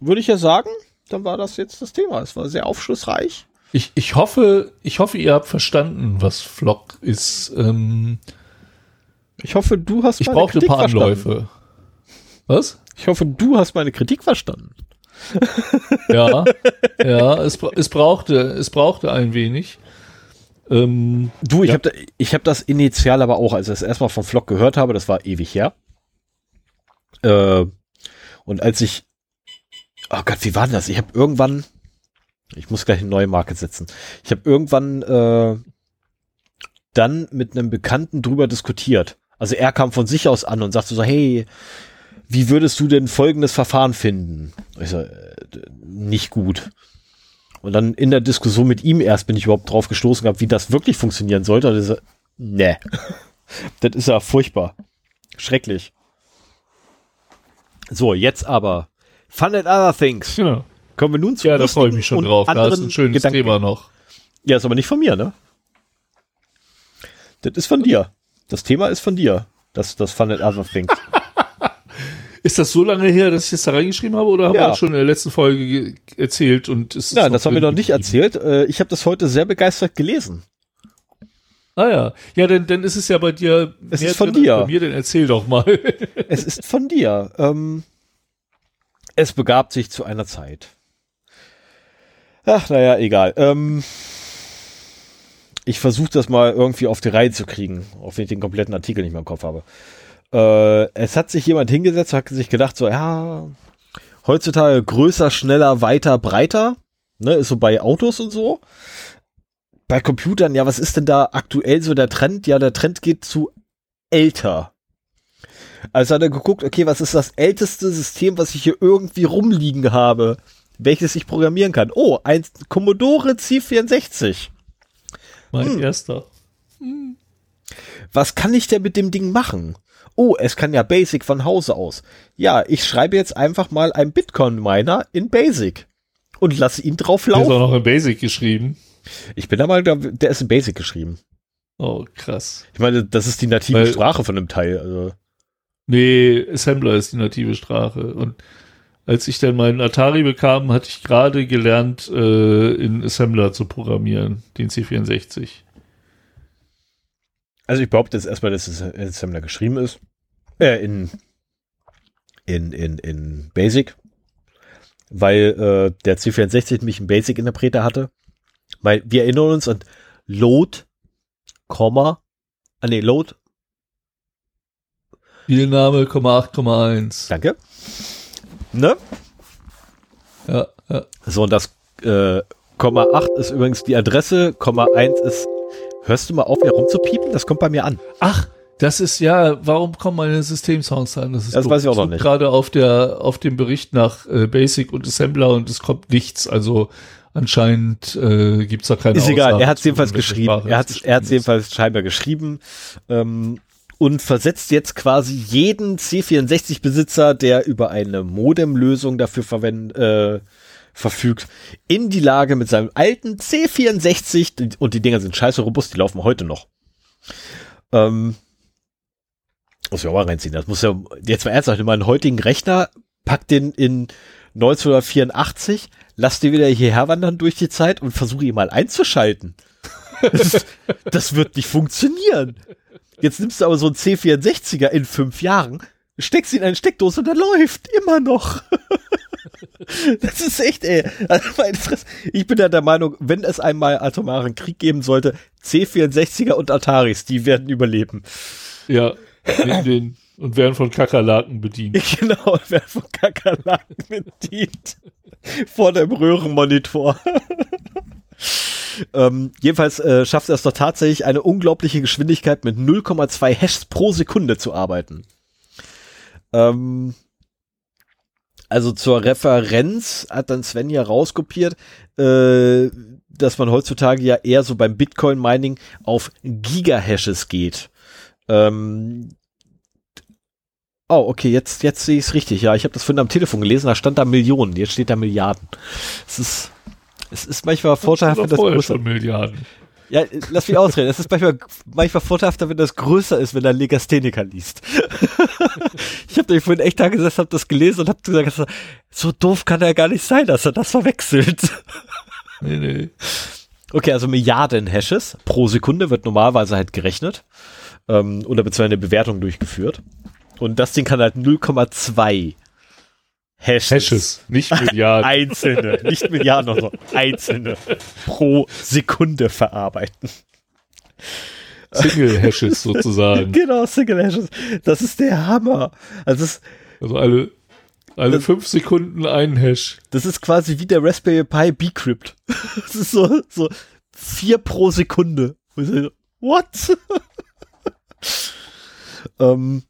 würde ich ja sagen, dann war das jetzt das Thema. Es war sehr aufschlussreich.
Ich, ich hoffe, ich hoffe, ihr habt verstanden, was Flock ist. Ähm,
Ich hoffe, du hast
ich
meine
brauchte ein
Kritik
paar
verstanden.
Anläufe. Was?
Ich hoffe, du hast meine Kritik verstanden.
Ja, ja, es, es brauchte, es brauchte ein wenig. Ähm,
Du, ich
Ja.
habe ich hab das initial aber auch, als ich das erstmal vom Vlog gehört habe, das war ewig her. Äh, und als ich, oh Gott, wie war denn das? Ich habe irgendwann, ich muss gleich eine neue Marke setzen. Ich habe irgendwann äh, dann mit einem Bekannten drüber diskutiert. Also er kam von sich aus an und sagte so, hey, wie würdest du denn folgendes Verfahren finden? Ich so, äh, nicht gut. Und dann in der Diskussion mit ihm erst bin ich überhaupt drauf gestoßen gehabt, wie das wirklich funktionieren sollte. Und er so, nee. [LAUGHS] das ist ja furchtbar. Schrecklich. So, jetzt aber. Fun and Other Things.
genau.
Kommen wir nun zu
Ja, da freue ich mich schon drauf. Da ist ein schönes
Gedanken.
Thema noch.
Ja, ist aber nicht von mir, ne? Das ist von dir. Das Thema ist von dir. Das, das Fun and Other Things. [LAUGHS]
Ist das so lange her, dass ich das da reingeschrieben habe, oder haben
Ja.
wir das schon in der letzten Folge ge- erzählt? Und ist
Nein, das haben wir noch nicht erzählt. Äh, Ich habe das heute sehr begeistert gelesen.
Ah ja. Ja, denn, dann ist es ja bei dir
Es ist von dir.
Bei mir, dann erzähl doch mal. [LAUGHS]
Es ist von dir. Ähm, es begab sich zu einer Zeit. Ach, naja, egal. Ähm, ich versuche das mal irgendwie auf die Reihe zu kriegen, auch wenn ich den kompletten Artikel nicht mehr im Kopf habe. Äh, es hat sich jemand hingesetzt, hat sich gedacht, so, ja, heutzutage größer, schneller, weiter, breiter, ne, ist so bei Autos und so. Bei Computern, ja, was ist denn da aktuell so der Trend? Ja, der Trend geht zu älter. Also hat er geguckt, okay, was ist das älteste System, was ich hier irgendwie rumliegen habe, welches ich programmieren kann? Oh, ein Commodore C64.
mein
Hm.
erster.
Was kann ich denn mit dem Ding machen? Oh, es kann ja Basic von Hause aus. Ja, ich schreibe jetzt einfach mal ein Bitcoin-Miner in Basic. und lasse ihn drauf
Der ist
laufen.
auch noch in Basic geschrieben.
Ich bin der Meinung, der, der ist in Basic geschrieben.
Oh, krass.
Ich meine, das ist die native
Weil-
Sprache von dem Teil. Also.
Nee, Assembler ist die native Sprache. Und als ich dann meinen Atari bekam, hatte ich gerade gelernt, äh, in Assembler zu programmieren, den C64.
Also ich behaupte jetzt erstmal, dass es in Assembler geschrieben ist. Äh, in, in, in, in Basic. Weil äh, der C64 nämlich einen Basic-Interpreter hatte. Weil wir erinnern uns an Load, Komma, ah nee, Load,
Spielname, 8,1.
danke. Ne?
Ja, ja.
So, und das äh, Komma 8 ist übrigens die Adresse, Komma 1 ist. Hörst du mal auf, hier rumzupiepen? Das kommt bei mir an.
Ach, das ist ja, warum kommen meine Systemsounds an? ist
Das
doof.
weiß ich auch noch nicht.
Gerade auf der, auf dem Bericht nach äh, Basic und Assembler und es kommt nichts. Also anscheinend äh, gibt's da keine
Ist egal,
Aussage
er hat jedenfalls geschrieben.
Sprache
Er hat er hat's jedenfalls scheinbar geschrieben ähm, und versetzt jetzt quasi jeden C64-Besitzer, der über eine Modemlösung dafür verwend, äh, verfügt, in die Lage mit seinem alten C64 und die Dinger sind scheiße robust, die laufen heute noch. Ähm, muss ich auch mal reinziehen. Das muss ja jetzt mal ernsthaft in meinen heutigen Rechner, pack den in 1984, lass den wieder hierher wandern durch die Zeit und versuche ihn mal einzuschalten. Das, [LAUGHS] das wird nicht funktionieren. Jetzt nimmst du aber so einen C64er in fünf Jahren, steckst ihn in eine Steckdose und der läuft immer noch. [LAUGHS] Das ist echt, ey. Also Fresse. Ich bin ja der Meinung, wenn es einmal atomaren Krieg geben sollte, C64er und Ataris, die werden überleben.
Ja, in den, und werden von Kakerlaken bedient. [LAUGHS]
Genau, wer von Kakerlaken [LAUGHS] bedient. Vor dem Röhrenmonitor. ähm, jedenfalls äh, schafft er es doch tatsächlich, eine unglaubliche Geschwindigkeit mit 0,2 Hashs pro Sekunde zu arbeiten. Ähm, also zur Referenz hat dann Sven hier rauskopiert, äh, dass man heutzutage ja eher so beim Bitcoin-Mining auf Gigahashes geht. Ähm, Oh, okay, jetzt, jetzt sehe ich es richtig. Ja, ich habe das vorhin am Telefon gelesen, da stand da Millionen, jetzt steht da Milliarden. Es ist, es ist manchmal vorteilhaft, das
schon Milliarden.
Ja, lass mich ausreden. Es ist manchmal, manchmal vorteilhafter, wenn das größer ist, wenn der Legastheniker liest. [LAUGHS] ich habe da vorhin echt da gesessen, habe das gelesen und habe gesagt, so doof kann er gar nicht sein, dass er das verwechselt. [LAUGHS]
Nee, nee.
Okay, also Milliarden Hashes pro Sekunde wird normalerweise halt gerechnet ähm, oder beziehungsweise eine Bewertung durchgeführt. Und das Ding kann halt 0,2 Hashes,
Hashes, nicht Milliarden. [LAUGHS]
einzelne, nicht Milliarden, sondern einzelne pro Sekunde verarbeiten.
Single Hashes sozusagen. [LAUGHS]
Genau, Single Hashes. Das ist der Hammer. Also das,
Also alle, alle
Das-
fünf Sekunden ein Hash.
das ist quasi wie der Raspberry Pi Bcrypt. [LAUGHS] Das ist so, so vier pro Sekunde. What? ähm,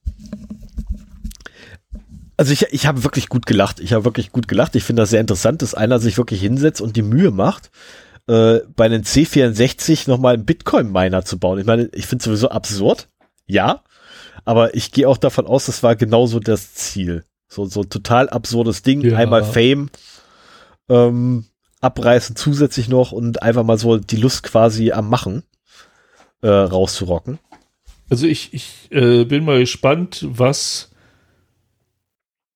also ich, ich habe wirklich gut gelacht. Ich habe wirklich gut gelacht. Ich finde das sehr interessant, dass einer sich wirklich hinsetzt und die Mühe macht, äh, bei einem C64 nochmal einen Bitcoin-Miner zu bauen. Ich meine, ich finde es sowieso absurd. Ja. Aber ich gehe auch davon aus, das war genauso das Ziel. So, so ein total absurdes Ding.
Ja.
Einmal Fame ähm, abreißen zusätzlich noch und einfach mal so die Lust quasi am Machen äh, rauszurocken.
Also ich, ich äh, bin mal gespannt, was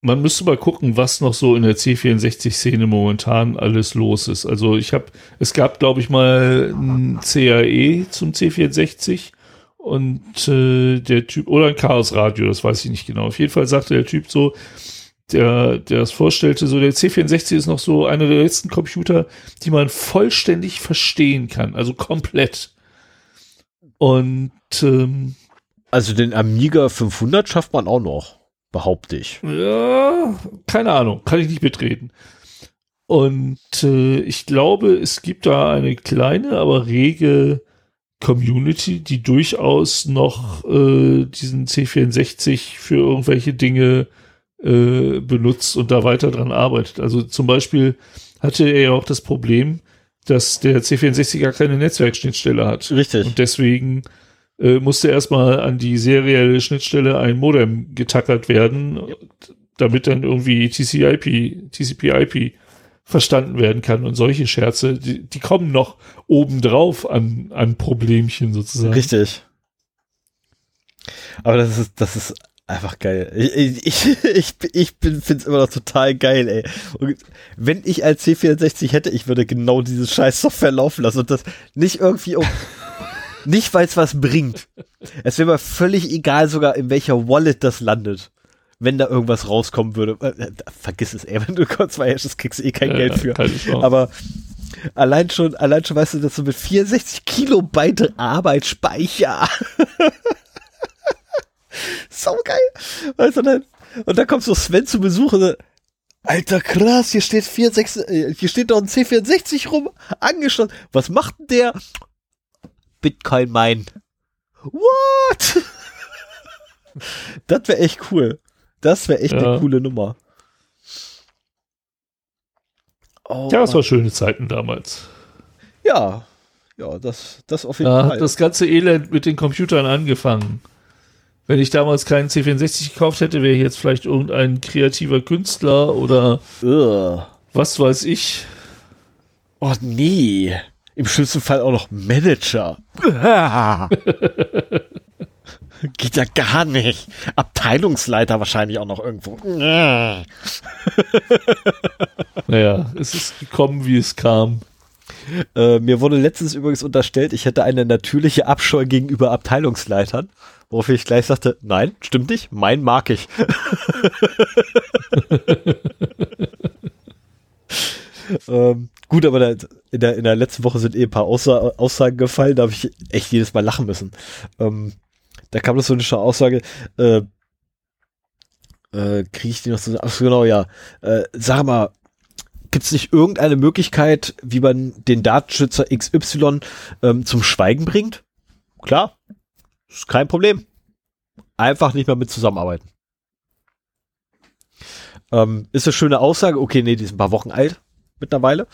man müsste mal gucken, was noch so in der C64-Szene momentan alles los ist. Also ich habe, es gab, glaube ich, mal ein CAE zum C64 und äh, der Typ, oder ein Chaos Radio, das weiß ich nicht genau. Auf jeden Fall sagte der Typ so, der, der es vorstellte, so der C64 ist noch so einer der letzten Computer, die man vollständig verstehen kann, also komplett. Und ähm,
Also den Amiga 500 schafft man auch noch, behaupte ich.
Ja, keine Ahnung, kann ich nicht mitreden. Und äh, ich glaube, es gibt da eine kleine, aber rege Community, die durchaus noch äh, diesen C64 für irgendwelche Dinge äh, benutzt und da weiter dran arbeitet. Also zum Beispiel hatte er ja auch das Problem, dass der C64 gar keine Netzwerkschnittstelle hat.
Richtig.
Und deswegen äh, musste erstmal an die serielle Schnittstelle ein Modem getackert werden, damit dann irgendwie TCP, TCP/IP verstanden werden kann und solche Scherze, die, die kommen noch obendrauf an, an Problemchen sozusagen.
Richtig. Aber das ist, das ist einfach geil. Ich, ich, ich, ich finde es immer noch total geil, ey. Und wenn ich als C64 hätte, ich würde genau diese scheiß Software laufen lassen und das nicht irgendwie um, nicht weil es was bringt. Es wäre mir völlig egal sogar, in welcher Wallet das landet. Wenn da irgendwas rauskommen würde. Äh, äh vergiss es, ey, wenn du kurz zwei Hashes kriegst, eh kein ja, Geld für. Aber allein schon, allein schon weißt du, dass du mit 64 Kilobyte Arbeit Speicher [LAUGHS] Sau geil. Weißt du, dann, und dann kommt so Sven zu Besuch und Alter, krass, hier steht 46, äh, hier steht doch ein C64 rum, angeschlossen. Was macht denn der? Bitcoin mein. What? das wäre echt cool. Das wäre echt ja. eine coole Nummer.
Oh, ja, es war schöne Zeiten damals.
Ja, ja, das, das auf jeden
da
Fall.
Hat das ganze Elend mit den Computern angefangen. Wenn ich damals keinen C64 gekauft hätte, wäre ich jetzt vielleicht irgendein kreativer Künstler oder Ugh. was weiß ich.
Oh nee. Im schlimmsten Fall auch noch Manager. [LAUGHS] Geht ja gar nicht. Abteilungsleiter wahrscheinlich auch noch irgendwo.
naja, es ist gekommen, wie es kam.
Äh, mir wurde letztens übrigens unterstellt, ich hätte eine natürliche Abscheu gegenüber Abteilungsleitern. Worauf ich gleich sagte, nein, stimmt nicht, mein mag ich. [LAUGHS] ähm, gut, aber da, in, der, in der letzten Woche sind eh ein paar Aussa Aussagen gefallen, da habe ich echt jedes Mal lachen müssen. Ähm, da kam das so eine Aussage, äh, äh, kriege ich die noch so, ach so genau, ja, äh, sag mal, gibt es nicht irgendeine Möglichkeit, wie man den Datenschützer XY ähm, zum Schweigen bringt? Klar, ist kein Problem. Einfach nicht mehr mit zusammenarbeiten. Ähm, ist eine schöne Aussage. Okay, nee, die ist ein paar Wochen alt mittlerweile.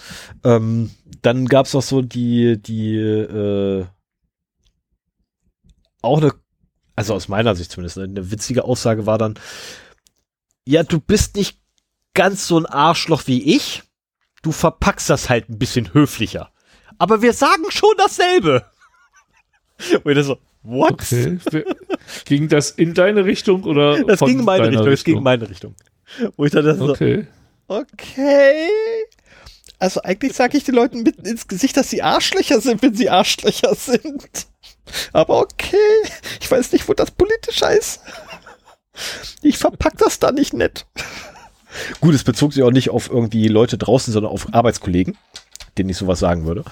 Ähm, dann gab es noch so die, die, äh, auch eine, also aus meiner Sicht zumindest, eine witzige Aussage war dann, ja, du bist nicht ganz so ein Arschloch wie ich. Du verpackst das halt ein bisschen höflicher. Aber wir sagen schon dasselbe. [LAUGHS] Und ich so, What? Okay.
ging das in deine Richtung oder? [LAUGHS]
Das ging in meine Richtung, Richtung, es ging in meine Richtung. Wo ich dann okay. so, okay. Also eigentlich sage ich den Leuten mitten ins Gesicht, dass sie Arschlöcher sind, wenn sie Arschlöcher sind. Aber okay, ich weiß nicht, wo das politischer ist. Ich verpack das da nicht nett. Gut, es bezog sich auch nicht auf irgendwie Leute draußen, sondern auf Arbeitskollegen, denen ich sowas sagen würde.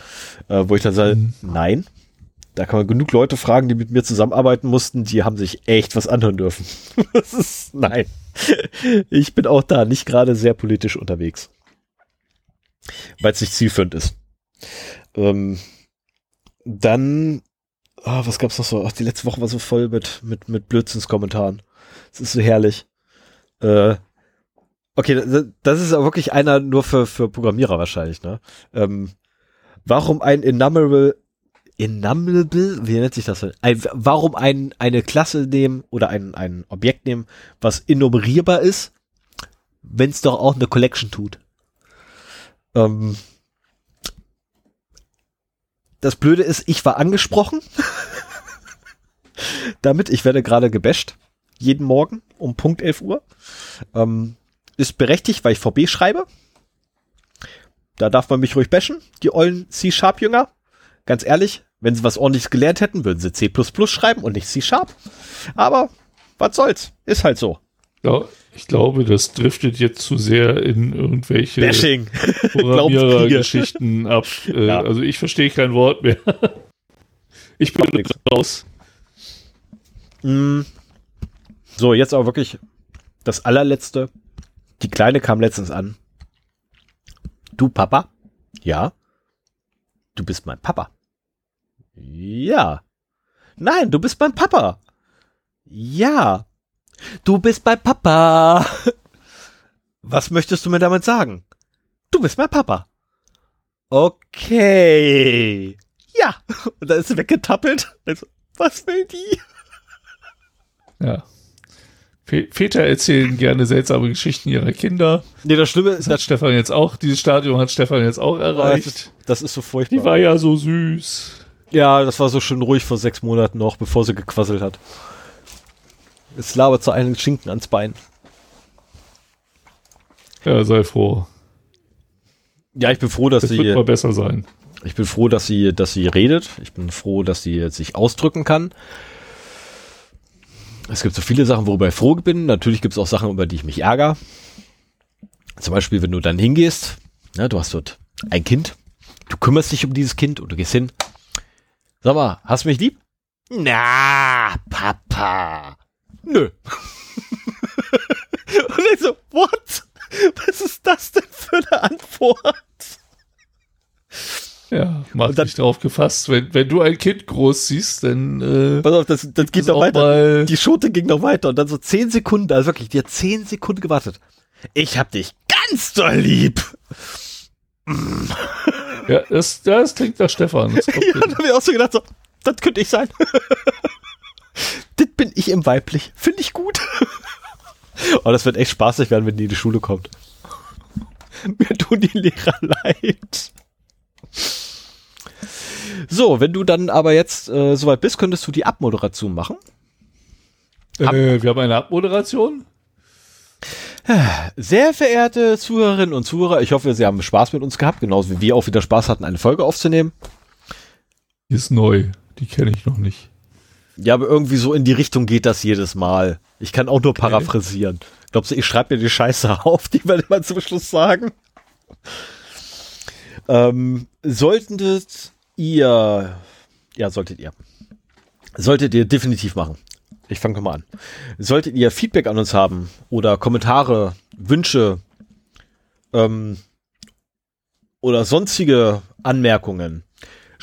Äh, wo ich dann sage, mhm. nein, da kann man genug Leute fragen, die mit mir zusammenarbeiten mussten, die haben sich echt was anhören dürfen. [LAUGHS] das ist, nein. Ich bin auch da nicht gerade sehr politisch unterwegs. Weil es nicht zielführend ist. Ähm, dann, oh, was gab's noch so? Ach, die letzte Woche war so voll mit, mit, mit Blödsinnskommentaren. Es ist so herrlich. Äh, okay, das ist aber wirklich einer nur für, für Programmierer wahrscheinlich, ne? Ähm, warum ein Enumerable Enumerable, wie nennt sich das? Ein, warum ein, eine Klasse nehmen oder ein, ein Objekt nehmen, was enumerierbar ist, wenn es doch auch eine Collection tut? Ähm, das Blöde ist, ich war angesprochen. [LAUGHS] Damit, ich werde gerade gebasht. Jeden Morgen um Punkt 11 Uhr. Ähm, ist berechtigt, weil ich VB schreibe. Da darf man mich ruhig bashen. Die ollen C-Sharp-Jünger ganz ehrlich, wenn sie was ordentliches gelernt hätten, würden sie C++ schreiben und nicht C-Sharp. Aber was soll's, ist halt so.
Ja, ich glaube, das driftet jetzt zu sehr in irgendwelche
Bashing. [LAUGHS]
Geschichten ab. Äh, ja. Also ich verstehe kein Wort mehr. [LAUGHS] ich bin raus.
Mm. So, jetzt aber wirklich das allerletzte. Die Kleine kam letztens an. Du Papa? Ja. Du bist mein Papa. Ja. Nein, du bist mein Papa. Ja. Du bist mein Papa. Was möchtest du mir damit sagen? Du bist mein Papa. Okay. Ja. Und dann ist sie weggetappelt. Also, was will die?
Ja. Väter erzählen gerne seltsame Geschichten ihrer Kinder.
Nee, das Schlimme
ist, das hat Stefan jetzt auch, dieses Stadium hat Stefan jetzt auch erreicht. Das
ist, das ist so furchtbar.
Die war ja so süß.
Ja, das war so schön ruhig vor sechs Monaten noch, bevor sie gequasselt hat. Es labert so einen Schinken ans Bein.
Ja, sei froh.
Ja, ich bin froh, dass
das
sie.
Wird mal besser sein.
Ich bin froh, dass sie, dass sie redet. Ich bin froh, dass sie sich ausdrücken kann. Es gibt so viele Sachen, worüber ich froh bin. Natürlich gibt es auch Sachen, über die ich mich ärgere. Zum Beispiel, wenn du dann hingehst, ne, du hast dort ein Kind, du kümmerst dich um dieses Kind und du gehst hin. Sag mal, hast du mich lieb? Na, Papa. Nö. [LAUGHS] und ich so, what? Was ist das denn für eine Antwort?
Ja, mach dann, dich drauf gefasst. Wenn, wenn du ein Kind groß siehst, dann. Äh,
pass auf, das, das geht noch weiter. Die Schote ging noch weiter und dann so zehn Sekunden, also wirklich, die hat zehn Sekunden gewartet. Ich hab dich ganz doll lieb. [LAUGHS]
ja, das, das klingt nach Stefan.
Das [LAUGHS] ja, da hab ich auch so gedacht, so, das könnte ich sein. Bin ich im Weiblich. Finde ich gut. [LAUGHS] oh, das wird echt spaßig werden, wenn die in die Schule kommt. [LAUGHS] Mir tun die Lehrer leid. So, wenn du dann aber jetzt äh, soweit bist, könntest du die Abmoderation machen.
Ab äh, wir haben eine Abmoderation.
Sehr verehrte Zuhörerinnen und Zuhörer, ich hoffe, Sie haben Spaß mit uns gehabt, genauso wie wir auch wieder Spaß hatten, eine Folge aufzunehmen.
Die ist neu, die kenne ich noch nicht.
Ja, aber irgendwie so in die Richtung geht das jedes Mal. Ich kann auch nur paraphrasieren. Okay. Glaubst du, ich schreibe mir die Scheiße [LAUGHS] auf, die wir immer zum Schluss sagen? Ähm, solltet ihr, ja, solltet ihr, solltet ihr definitiv machen. Ich fange mal an. Solltet ihr Feedback an uns haben oder Kommentare, Wünsche ähm, oder sonstige Anmerkungen,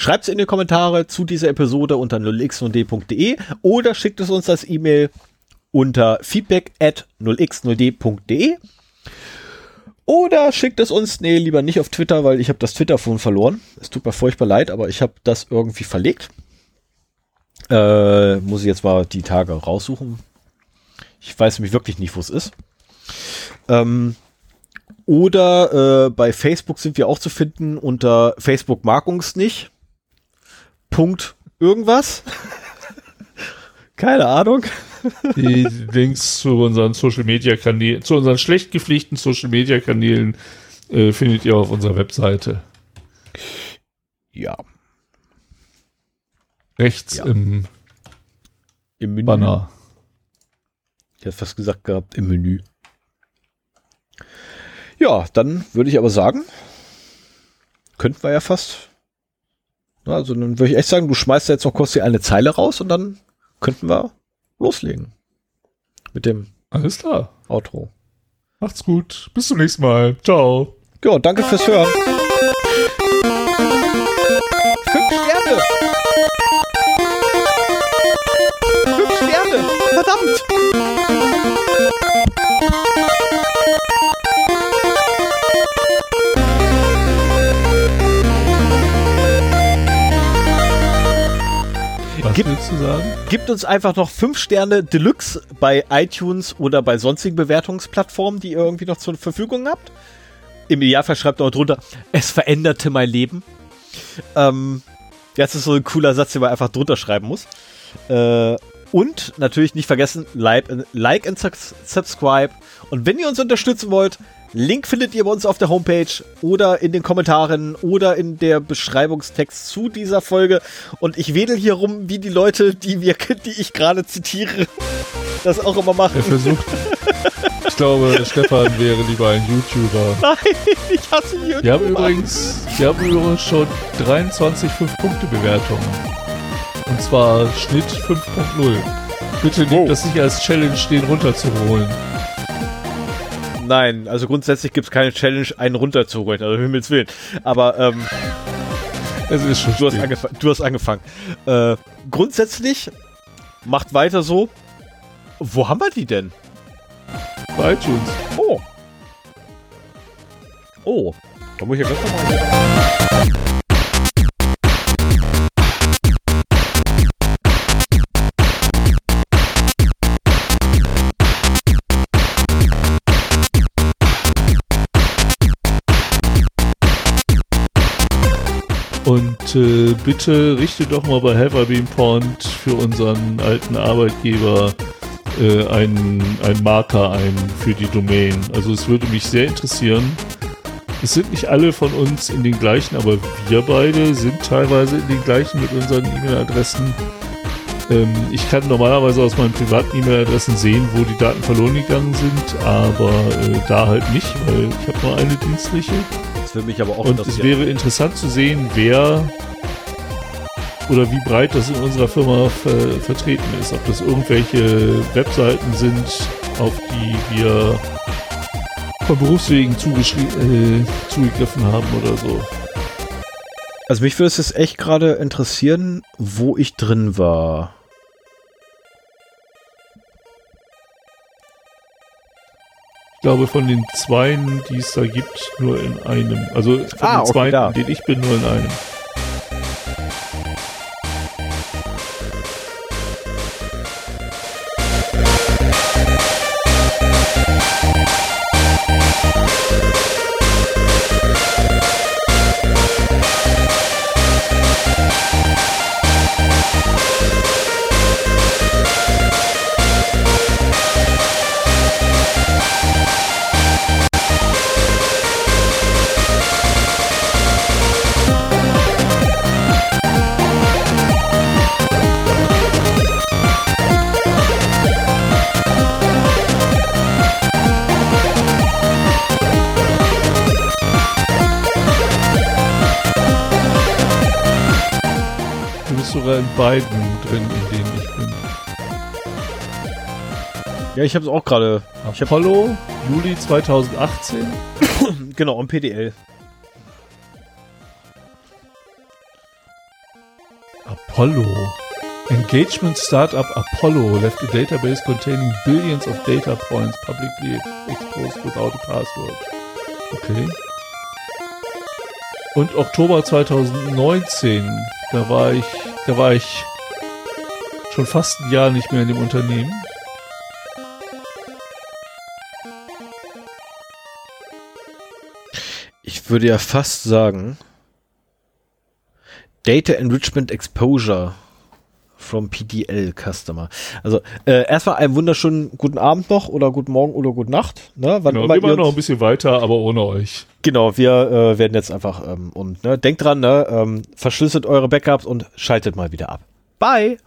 schreibt es in die Kommentare zu dieser Episode unter 0x0d.de oder schickt es uns als E-Mail unter feedback at 0x0d.de oder schickt es uns, nee, lieber nicht auf Twitter, weil ich habe das Twitter-Phone verloren. Es tut mir furchtbar leid, aber ich habe das irgendwie verlegt. Äh, muss ich jetzt mal die Tage raussuchen. Ich weiß nämlich wirklich nicht, wo es ist. Ähm, oder äh, bei Facebook sind wir auch zu finden unter Facebook mag uns nicht. Punkt irgendwas. [LAUGHS] Keine Ahnung.
Die Links zu unseren Social Media Kanälen, zu unseren schlecht gepflegten Social Media Kanälen äh, findet ihr auf unserer Webseite.
Ja.
Rechts ja. im,
Im Menü.
Banner.
Ich hätte fast gesagt gehabt, im Menü. Ja, dann würde ich aber sagen, könnten wir ja fast. Also dann würde ich echt sagen, du schmeißt jetzt noch kurz die eine Zeile raus und dann könnten wir loslegen. Mit dem
Alles klar.
Outro.
Macht's gut. Bis zum nächsten Mal. Ciao.
Ja, danke fürs Hören. Fünf Sterne. Fünf Sterne. Verdammt.
Was Gib, willst du sagen?
Gibt uns einfach noch fünf Sterne Deluxe bei iTunes oder bei sonstigen Bewertungsplattformen, die ihr irgendwie noch zur Verfügung habt. Im Idealfall schreibt noch drunter, es veränderte mein Leben. Ähm, das ist so ein cooler Satz, den man einfach drunter schreiben muss. Äh, und natürlich nicht vergessen, like, like and subscribe. Und wenn ihr uns unterstützen wollt, Link findet ihr bei uns auf der Homepage oder in den Kommentaren oder in der Beschreibungstext zu dieser Folge. Und ich wedel hier rum, wie die Leute, die wir, [LAUGHS] die ich gerade zitiere, [LAUGHS] das auch immer machen.
Er versucht. Ich glaube, Stefan wäre lieber ein YouTuber. [LAUGHS]
Nein, ich hasse YouTuber.
Wir haben übrigens, wir haben übrigens schon 23 5-Punkte-Bewertungen. Und zwar Schnitt 5.0. Bitte nehmt oh. das nicht als Challenge, den runterzuholen.
Nein, also grundsätzlich gibt es keine Challenge, einen runterzuholen, also Himmels Willen. Aber ähm,
es ist schon
du, hast angefangen, du hast angefangen. Äh, grundsätzlich macht weiter so. Wo haben wir die denn?
Bei iTunes.
Oh. Oh. Da muss ich ja ganz normal.
Und äh, bitte richte doch mal bei Haverbeam Pond für unseren alten Arbeitgeber äh, einen, einen Marker ein für die Domain. Also es würde mich sehr interessieren. Es sind nicht alle von uns in den gleichen, aber wir beide sind teilweise in den gleichen mit unseren E-Mail-Adressen. Ähm, ich kann normalerweise aus meinen privaten E-Mail-Adressen sehen, wo die Daten verloren gegangen sind, aber äh, da halt nicht, weil ich habe nur eine dienstliche.
Das würde mich aber auch
Und es wäre interessant zu sehen, wer oder wie breit das in unserer Firma ver vertreten ist. Ob das irgendwelche Webseiten sind, auf die wir von Berufswegen äh, zugegriffen haben oder so.
Also mich würde es jetzt echt gerade interessieren, wo ich drin war.
Glaube, von den Zweien, die es da gibt, nur in einem. Also von
Ah,
den
okay,
Zweien,
da.
denen ich bin, nur in einem.
Ja, ich habe es auch gerade.
Apollo, Juli 2018. [COUGHS]
Genau, im PDL.
Apollo. Engagement startup Apollo left a database containing billions of data points publicly exposed without a password. Okay. Und Oktober 2019, da war ich, da war ich schon fast ein Jahr nicht mehr in dem Unternehmen.
Ich würde ja fast sagen, Data Enrichment Exposure from PDL Customer. Also äh, erstmal einen wunderschönen guten Abend noch oder guten Morgen oder gute Nacht. Ne? Wann
Genau,
immer
wir machen noch ein bisschen weiter, aber ohne euch.
Genau, wir äh, werden jetzt einfach ähm, und ne, denkt dran, ne, ähm, verschlüsselt eure Backups und schaltet mal wieder ab. Bye!